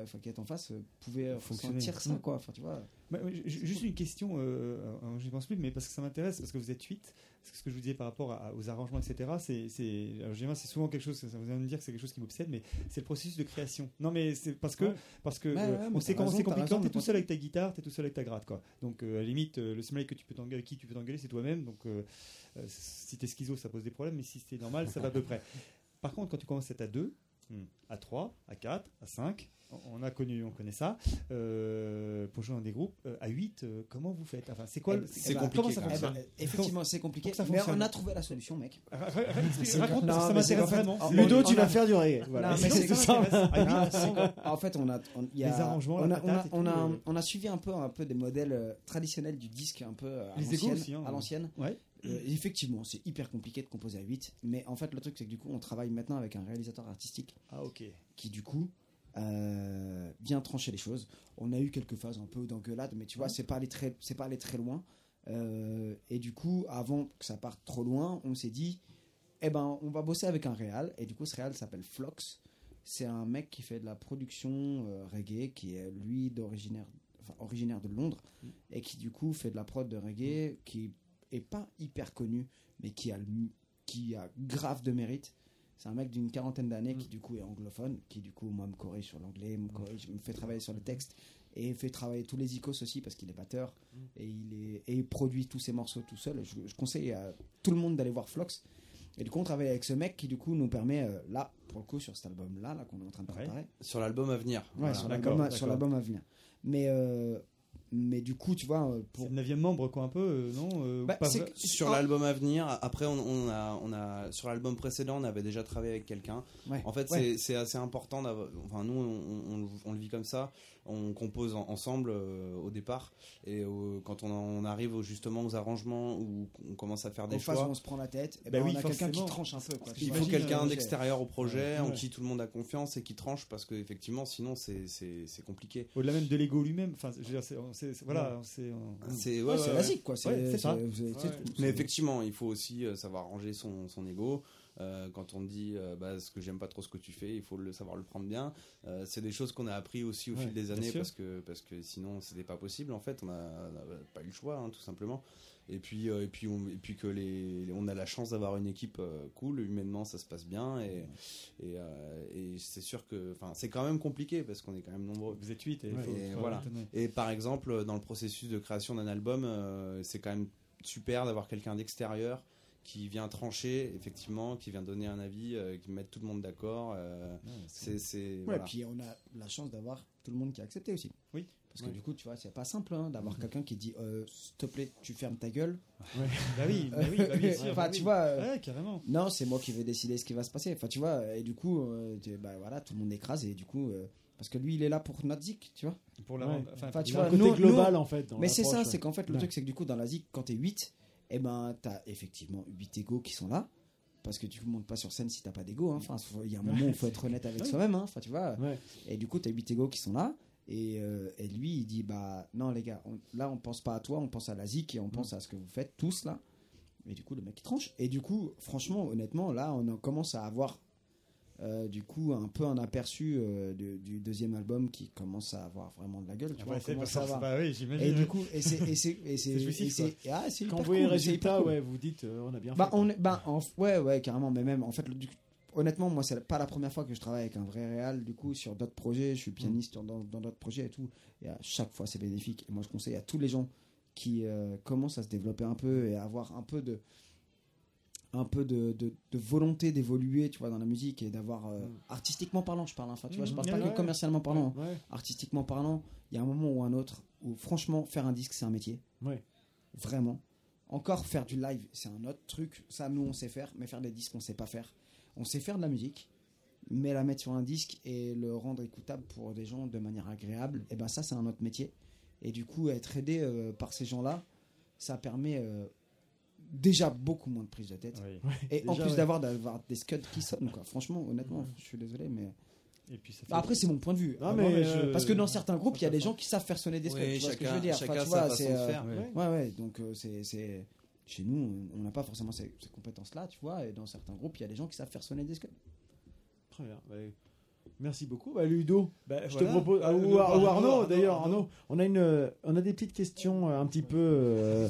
enfin qui êtes en face, euh, euh, Fonctionner. ressentir ça, Mm. quoi. Enfin, tu vois. Bah, juste une question, euh, euh, j'y pense plus, mais parce que ça m'intéresse, parce que vous êtes 8, parce que ce que je vous disais par rapport à- aux arrangements, etc., c'est, c'est, je c'est souvent quelque chose, ça vous allez me dire que c'est quelque chose qui m'obsède, mais c'est le processus de création. Non, mais c'est parce que, Ouais. parce que euh, ouais, on sait comment c'est compliqué quand t'es tout seul avec ta guitare, t'es tout seul avec ta gratte, quoi. Donc, euh, à la limite, euh, le seul mec que tu peux t'engueuler, qui tu peux t'engueuler, c'est toi-même. Donc, euh, euh, si t'es schizo, ça pose des problèmes, mais si c'est normal, ça va à peu près. *laughs* Par contre, quand tu commences à être à 2, à 3, à 4, à 5, on a connu, on connaît ça, euh, pour jouer dans des groupes, euh, à 8, euh, comment vous faites? Enfin, c'est quoi Eh le- ben, c'est- eh ben, Comment ça eh ben, Effectivement, c'est compliqué. Ça mais on a trouvé la solution, mec. C'est- raconte, que ça c'est m'intéresse fait, vraiment. en- Ludo, on tu vas faire du reggae. Voilà. Non, C'est c'est ça. ça. Non, c'est En fait, on a, on, il y a- Les arrangements, on a, on a, on a, euh. on a suivi un peu, un peu des modèles euh, traditionnels du disque, un peu euh, à l'ancienne. Euh, effectivement, c'est hyper compliqué de composer à 8, mais en fait, le truc, c'est que du coup, on travaille maintenant avec un réalisateur artistique. Ah. Qui, du coup, euh, vient trancher les choses. On a eu quelques phases un peu d'engueulade, mais tu vois, c'est pas allé très, c'est pas allé très loin. Euh, et du coup, avant que ça parte trop loin, on s'est dit, eh ben, on va bosser avec un réal. Et du coup, ce réal s'appelle Flox. C'est un mec qui fait de la production euh, reggae, qui est lui d'originaire, enfin, originaire de Londres, et qui du coup fait de la prod de reggae, qui est pas hyper connu, mais qui a, qui a grave de mérite. C'est un mec d'une quarantaine d'années qui du coup est anglophone, qui du coup moi me corrige sur l'anglais, me corrige, me fait travailler sur le texte et fait travailler tous les icos aussi parce qu'il est batteur et il est et il produit tous ses morceaux tout seul. Je, je conseille à tout le monde d'aller voir Flox. Et du coup on travaille avec ce mec qui du coup nous permet euh, là pour le coup sur cet album là là qu'on est en train de préparer. Sur l'album à venir. Ouais, Voilà. sur l'album sur l'album à venir. Mais euh, mais du coup tu vois euh, pour C'est le 9 membre, quoi, un peu, euh, non euh, Bah, pas Sur l'album à venir, après on, on a, on a sur l'album précédent, on avait déjà travaillé avec quelqu'un. Ouais. En fait, Ouais. c'est- c'est assez important d'avoir. Enfin, nous, on, on- on le vit comme ça. On compose en- ensemble euh, au départ et euh, quand on, en- on arrive justement aux arrangements où on commence à faire des phases choix où on se prend la tête, eh Bah ben, oui, on a quelqu'un qui tranche un peu. Quoi. il faut quelqu'un euh, d'extérieur au projet en Ouais. qui tout le monde a confiance et qui tranche parce que effectivement sinon c'est compliqué Au-delà même de l'ego lui-même. Enfin, je veux dire, c'est, voilà, c'est. c'est ouais, ouais, c'est ouais, basique, quoi. Mais effectivement, il faut aussi euh, savoir ranger son, son ego. Euh, quand on dit euh, bah, ce que j'aime pas trop ce que tu fais, il faut le savoir le prendre bien. Euh, c'est des choses qu'on a appris aussi au Ouais, fil des années parce que parce que sinon c'était pas possible en fait. On a, on a pas eu le choix hein, tout simplement. Et puis euh, et puis on, et puis que les on a la chance d'avoir une équipe cool humainement ça se passe bien et et, et c'est sûr que enfin c'est quand même compliqué parce qu'on est quand même nombreux. Vous êtes huit et et, il faut- faut voilà. Et par exemple, dans le processus de création d'un album, c'est quand même super d'avoir quelqu'un d'extérieur qui vient trancher, effectivement, qui vient donner un avis, euh, qui met tout le monde d'accord. euh, c'est, c'est, Ouais, voilà. puis on a la chance d'avoir tout le monde qui a accepté aussi. Oui. Parce que Ouais. du coup, tu vois, c'est pas simple hein, d'avoir quelqu'un qui dit euh, s'il te plaît, tu fermes ta gueule. Ouais. *laughs* Bah oui, bah oui, bah bien sûr, enfin, bah tu oui. vois. euh, Ouais, carrément. Non, c'est moi qui vais décider ce qui va se passer. Enfin, tu vois, et du coup, euh, tu- bah, voilà, tout le monde écrase et du coup. euh, parce que lui, il est là pour notre zik, tu vois. Pour la enfin, tu vois, côté nous- global, nous- en fait, dans Mais c'est ça, c'est qu'en fait, le Ouais. truc, c'est que du coup, dans la zik, quand t'es 8, eh ben, t'as effectivement 8 égos qui sont là. Parce que tu montes pas sur scène si t'as pas d'ego. hein. Enfin, il y a un moment où il faut être honnête avec *laughs* soi-même. hein. Enfin, tu vois. Ouais. Et du coup, t'as 8 égos qui sont là. Et, euh, et lui, il dit Bah, non, les gars, on- là, on pense pas à toi, on pense à la zik et on pense à ce que vous faites tous là. Et du coup, le mec, il tranche. Et du coup, franchement, honnêtement, là, on en commence à avoir. Euh, du coup, un peu un aperçu euh, du, du deuxième album qui commence à avoir vraiment de la gueule. Tu Ah vois, ça, avoir- bah oui, j'imagine, Et du coup, et c'est et c'est et *laughs* c'est ah, Quand hyper vous voyez le cool, hyper résultat, cool. ouais, vous dites, euh, on a bien Bah, fait. on est, bah, en- ouais, ouais, carrément. Mais même, en fait, le- du- honnêtement, moi, c'est pas la première fois que je travaille avec un vrai réal. Du coup, sur d'autres projets, je suis pianiste dans dans d'autres projets et tout. Et à chaque fois, c'est bénéfique. Et moi, je conseille à tous les gens qui euh, commencent à se développer un peu et à avoir un peu de un peu de, de, de volonté d'évoluer tu vois dans la musique et d'avoir euh, artistiquement parlant je parle hein. enfin tu vois je Mhm. parle Ouais, pas que commercialement parlant hein. Artistiquement parlant il y a un moment ou un autre où franchement faire un disque c'est un métier vraiment encore faire du live c'est un autre truc ça nous on sait faire mais faire des disques on sait pas faire on sait faire de la musique mais la mettre sur un disque et le rendre écoutable pour des gens de manière agréable et ben ça c'est un autre métier et du coup être aidé euh, par ces gens là ça permet euh, déjà beaucoup moins de prise de tête. Et en plus ouais. d'avoir d'avoir des scuds qui sonnent quoi. Franchement honnêtement je suis désolé mais Et puis ça fait- Bah, après c'est mon point de vue. Non, Ah, mais, non, mais euh, je- parce que dans certains groupes il y a des gens qui savent faire sonner des Oui, scuds tu vois ce que je chacun- veux dire. Enfin, chacun tu vois façon c'est de euh, faire. ouais. ouais, ouais, donc euh, c'est c'est chez nous on n'a pas forcément ces, ces compétences là tu vois et dans certains groupes il y a des gens qui savent faire sonner des scuds. Très bien. Bah, merci beaucoup. Bah, Ludo, Bah, je voilà. te propose. Ah, ou, Arnaud, d'ailleurs, Arnaud. Arnaud. On a, une, euh, on a des petites questions euh, un petit peu, euh,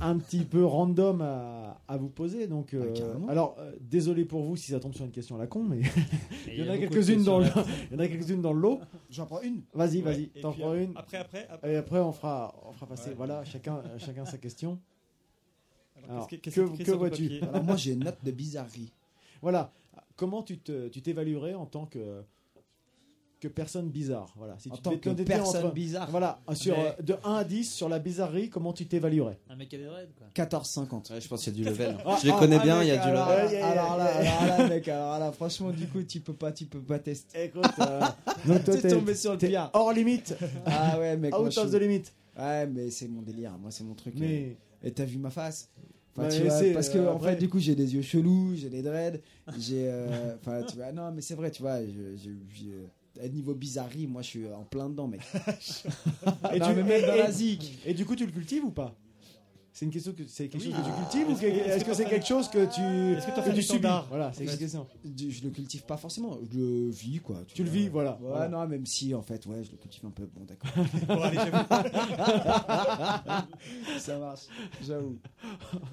un petit peu random à, à vous poser. Donc, euh, carrément. alors, euh, désolé pour vous si ça tombe sur une question à la con, mais *laughs* il y en a quelques-unes dans, le- il y en a quelques-unes dans le lot. j'en prends une Vas-y, vas-y, t'en prends euh, une. après, après, après. Et après, on fera, on fera passer. Ouais. Voilà, chacun, euh, chacun sa question. Alors, Alors, que, vois-tu alors moi j'ai une note de bizarrerie Voilà. Comment tu te, tu t'évaluerais en tant que que personne bizarre Voilà. Si En tu tant que personne entre- bizarre. Voilà. Sur Mais- euh, de 1 à 10 sur la bizarrerie, comment tu t'évaluerais Un mec à des raids, quoi. 14,50 Ouais, je pense qu'il y a du level. Ah, je les ah, connais ah, bien, il y a du alors, level. Alors là, yeah. alors là, mec, alors là, franchement, du coup, tu peux pas, tu peux pas tester. *laughs* Écoute, euh, *laughs* donc toi, T'es t'es- tombé sur le pire. hors limite. *laughs* Ah ouais, mec. Out of the limit. Ouais, mais c'est mon délire. Moi, c'est mon truc. Mais- euh. Et t'as vu ma face? Enfin, Ouais, tu vois, c'est, parce que euh, en après- fait, du coup, j'ai des yeux chelous, j'ai des dreads, j'ai. euh, Enfin, tu vois, non, mais c'est vrai, tu vois. À niveau bizarrerie, moi, je suis en plein dedans, mec. *laughs* Et, Non, tu, mais même et- dans et- la zik. et du coup, tu le cultives ou pas? C'est une question que c'est quelque Oui. chose que tu Ah. cultives ou Est-ce que- que- est-ce que c'est quelque chose que tu Est-ce que t'en que fais du tu subis? standard Voilà, c'est une fait, question. Je, je le cultive pas forcément, je le vis, quoi. Tu le vois. vis, voilà. Ouais, Voilà. non, même si, en fait, ouais, je le cultive un peu. Bon, d'accord. *laughs* Bon, allez, j'avoue. *laughs* Ça marche, j'avoue.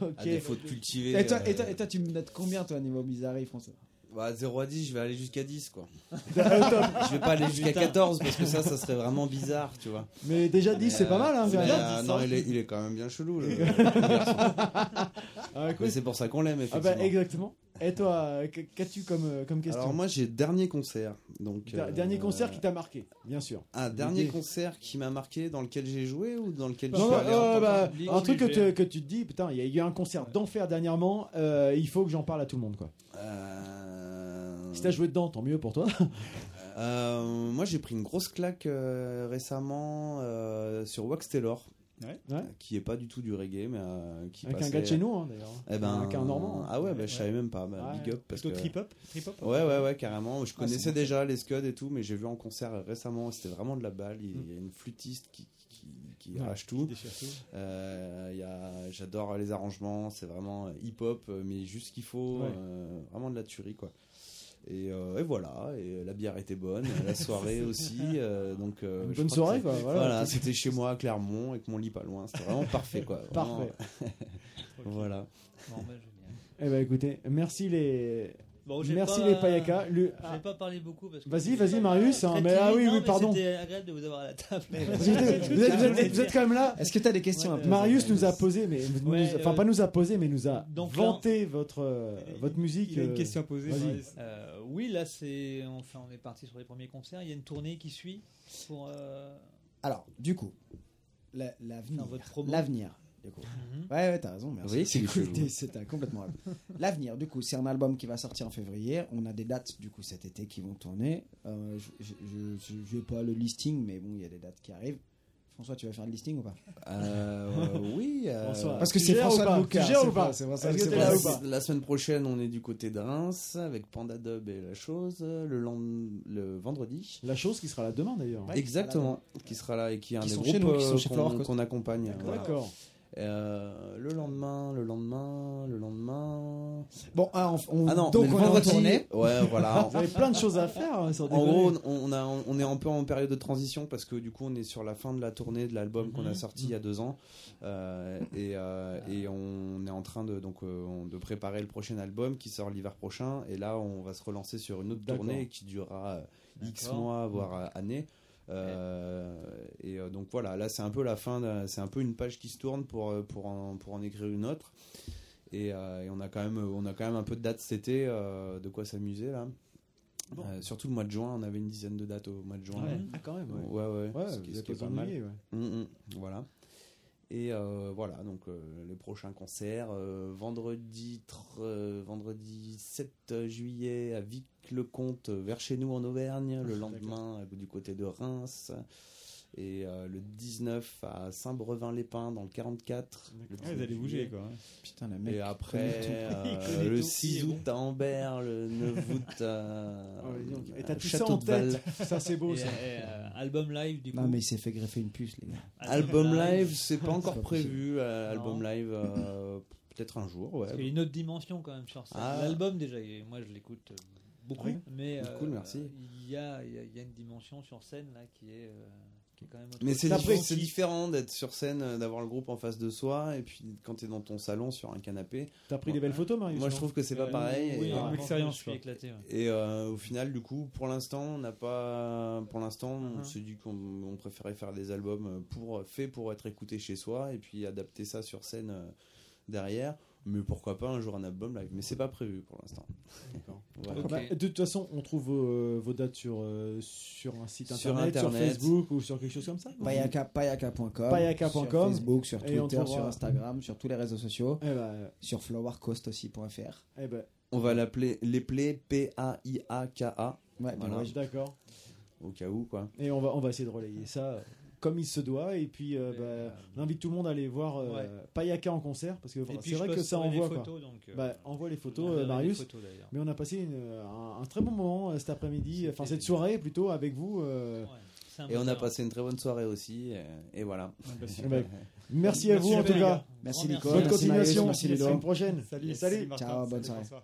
Ok. À défaut de cultiver. Et toi, euh, et, toi, et toi, tu me notes combien, toi, niveau bizarrerie, François? Bah, 0 à 10, je vais aller jusqu'à 10, quoi. *laughs* Je vais pas aller jusqu'à Putain. 14 parce que ça, ça serait vraiment bizarre, tu vois. Mais déjà 10, c'est euh, pas mal, hein, mais, euh, non, il est, il est quand même bien chelou, le. *laughs* Ah, c'est pour ça qu'on l'aime, Ah effectivement. bah exactement. Et toi, qu- qu'as-tu comme, euh, comme question? Alors moi j'ai dernier concert. Donc, euh, Dernier concert qui t'a marqué, bien sûr. Un dernier concert qui m'a marqué dans lequel j'ai joué ou dans lequel Non, je suis non, allé euh, bah, un truc que, te- que tu te dis, putain, il y a eu un concert d'enfer dernièrement, euh, il faut que j'en parle à tout le monde, quoi. Euh, Si t'as joué dedans, tant mieux pour toi. *laughs* Euh, moi, j'ai pris une grosse claque euh, récemment euh, sur Wax Taylor. Ouais. Qui est pas du tout du reggae, mais euh, qui Avec un gars de chez nous, hein, d'ailleurs. Eh ben, Avec un Normand. Ah ouais, bah, Ouais. je savais même pas. Bah, Ouais. Big up parce Plutôt que trip-hop Trip-hop Ouais, ouais, ouais, carrément. Je Ah, connaissais bon. déjà les Scuds et tout, mais j'ai vu en concert récemment. C'était vraiment de la balle. Il y a une flûtiste qui qui, qui. Ouais, arrache tout. tout. Euh, il y a, j'adore les arrangements. C'est vraiment hip-hop, mais juste ce qu'il faut. Ouais. euh, vraiment de la tuerie, quoi. Et, euh, et voilà, et la bière était bonne, la *laughs* soirée aussi. euh, donc, euh, Une bonne soirée, quoi, voilà. c'était chez moi à Clermont, avec mon lit pas loin. C'était vraiment parfait, quoi. Vraiment. Parfait. *laughs* voilà. Bon, bah. Eh ben écoutez, merci les. Bon, j'ai merci pas- les Payaka. Le- Je vais pas parler beaucoup parce que. Vas-y, vas-y, Marius, hein, mais- ah oui, non, oui, pardon. C'était agréable de vous avoir à la table. *laughs* Vous êtes, vous êtes- vous êtes- vous êtes quand même là. Est-ce que tu as des questions Marius nous a posé, mais nous- Ouais, nous- enfin euh, pas nous a posé, mais nous a donc là, vanté votre euh, votre musique. il a une euh, question à poser. Euh, oui, là, c'est. Enfin, on est parti sur les premiers concerts. Il y a une tournée qui suit pour. euh, Alors, du coup. L'avenir, du coup. Mhm. Ouais, ouais, t'as raison, merci. Oui, c'est *laughs* complètement raison. L'avenir, du coup, c'est un album qui va sortir en février. On a des dates, du coup, cet été qui vont tourner. Euh, je je- je- je vais pas le listing, mais bon, il y a des dates qui arrivent. François, tu vas faire le listing ou pas? Euh, oui. euh, François, Parce que c'est François de Boucard, c'est pas- c'est François- que pas- la, pas- semaine prochaine, on est du côté de Reims avec Panda Dub et La Chose. Le, lend- le vendredi. La chose qui sera là demain d'ailleurs. Exactement. Qui sera là et qui est un Qui des sont groupes chez nous, qui sont euh, chez qu'on accompagne. voilà. Euh, le lendemain, le lendemain, le lendemain. Bon, ah, on, Ah non, donc on est. Ouais, voilà. *laughs* Vous avez plein de choses à faire hein, En gros, on, a, on est un peu en période de transition parce que du coup, on est sur la fin de la tournée de l'album qu'on a Mhm. sorti il y a deux ans Euh, et, euh, et on est en train de donc on- de préparer le prochain album qui sort l'hiver prochain. Et là, on va se relancer sur une autre tournée qui durera X mois voire euh, années. Euh, et euh, donc voilà, là c'est un peu la fin, c'est un peu une page qui se tourne pour euh, pour en, pour en écrire une autre. Et, euh, et on a quand même on a quand même un peu de dates cet été, euh, de quoi s'amuser là. Surtout le mois de juin, on avait une dizaine de dates au mois de juin. Ouais. Ah, quand même, ouais. Ouais, ouais. Ouais, vous êtes pas mal. Mm, mm, voilà. Et euh, voilà, donc euh, les prochains concerts, euh, vendredi, vendredi 7 juillet à Vic-le-Comte, vers chez nous en Auvergne, le lendemain euh, du côté de Reims, et euh, le 19 à Saint-Brevin-les-Pins dans le 44. le Ah, vous 19 allez bouger, quoi. Putain, le mec Et après, euh, le tout, 6 il est août à Ambert, le 9 *laughs* août à, Oh. Et t'as tout ça en tête. Ça, c'est beau, et, ça. et, euh, album live du coup. Non, mais il s'est fait greffer une puce, les gars. Album live, c'est pas encore pas prévu. euh, album live, euh, peut-être un jour, ouais. Parce qu'il y a une autre dimension quand même sur ça. Ah. L'album déjà, moi je l'écoute beaucoup, Oui. mais Cool, euh, merci. Il y a, il y a- il y a une dimension sur scène là qui est, euh, qui est quand même. autre Mais c'est différent, pris- c'est différent d'être sur scène, euh, d'avoir le groupe en face de soi, et puis quand t'es dans ton salon sur un canapé. T'as pris des belles photos, Marius Moi, je trouve que c'est pas Euh, pareil. oui, et, euh, expérience, je suis éclaté. ouais. Et euh, au final, du coup, pour l'instant, on n'a pas. Pour l'instant, on Mhm. s'est dit qu'on on préférait faire des albums pour faits pour être écoutés chez soi et puis adapter ça sur scène euh, derrière. Mais pourquoi pas un jour un album live Mais c'est pas prévu pour l'instant. Voilà. Bah, de toute façon, on trouve vos, vos dates sur, euh, sur un site Sur internet, sur, Internet. Facebook ou sur quelque chose comme ça Payaka, payaka.com, Payaka.com. sur Facebook, sur Twitter, trouvera- sur Instagram, sur tous les réseaux sociaux, Eh ben, sur flowercoast.fr. eh ben, On va l'appeler les plaies P-A-I-A-K-A. Ouais, Voilà. dommage. d'accord. Au cas où, quoi. Et on va, on va essayer de relayer ça euh, comme il se doit. Et puis, euh, bah, on invite tout le monde à aller voir euh, Ouais. Payaka en concert parce que c'est vrai que ça les envoie. quoi. donc, euh, Bah, envoie les photos, euh, verra les Marius. photos, d'ailleurs. Mais on a passé une- un, un très bon moment euh, cet après-midi, enfin cette soirée plutôt avec vous. euh, Et on a passé une très bonne soirée aussi. Et, voilà. Eh ben, merci à vous en tout cas. Merci Grand Nico, Bonne merci continuation. Marius, merci À la semaine prochaine. Salut, Salut. Ciao, bonne salut, soirée.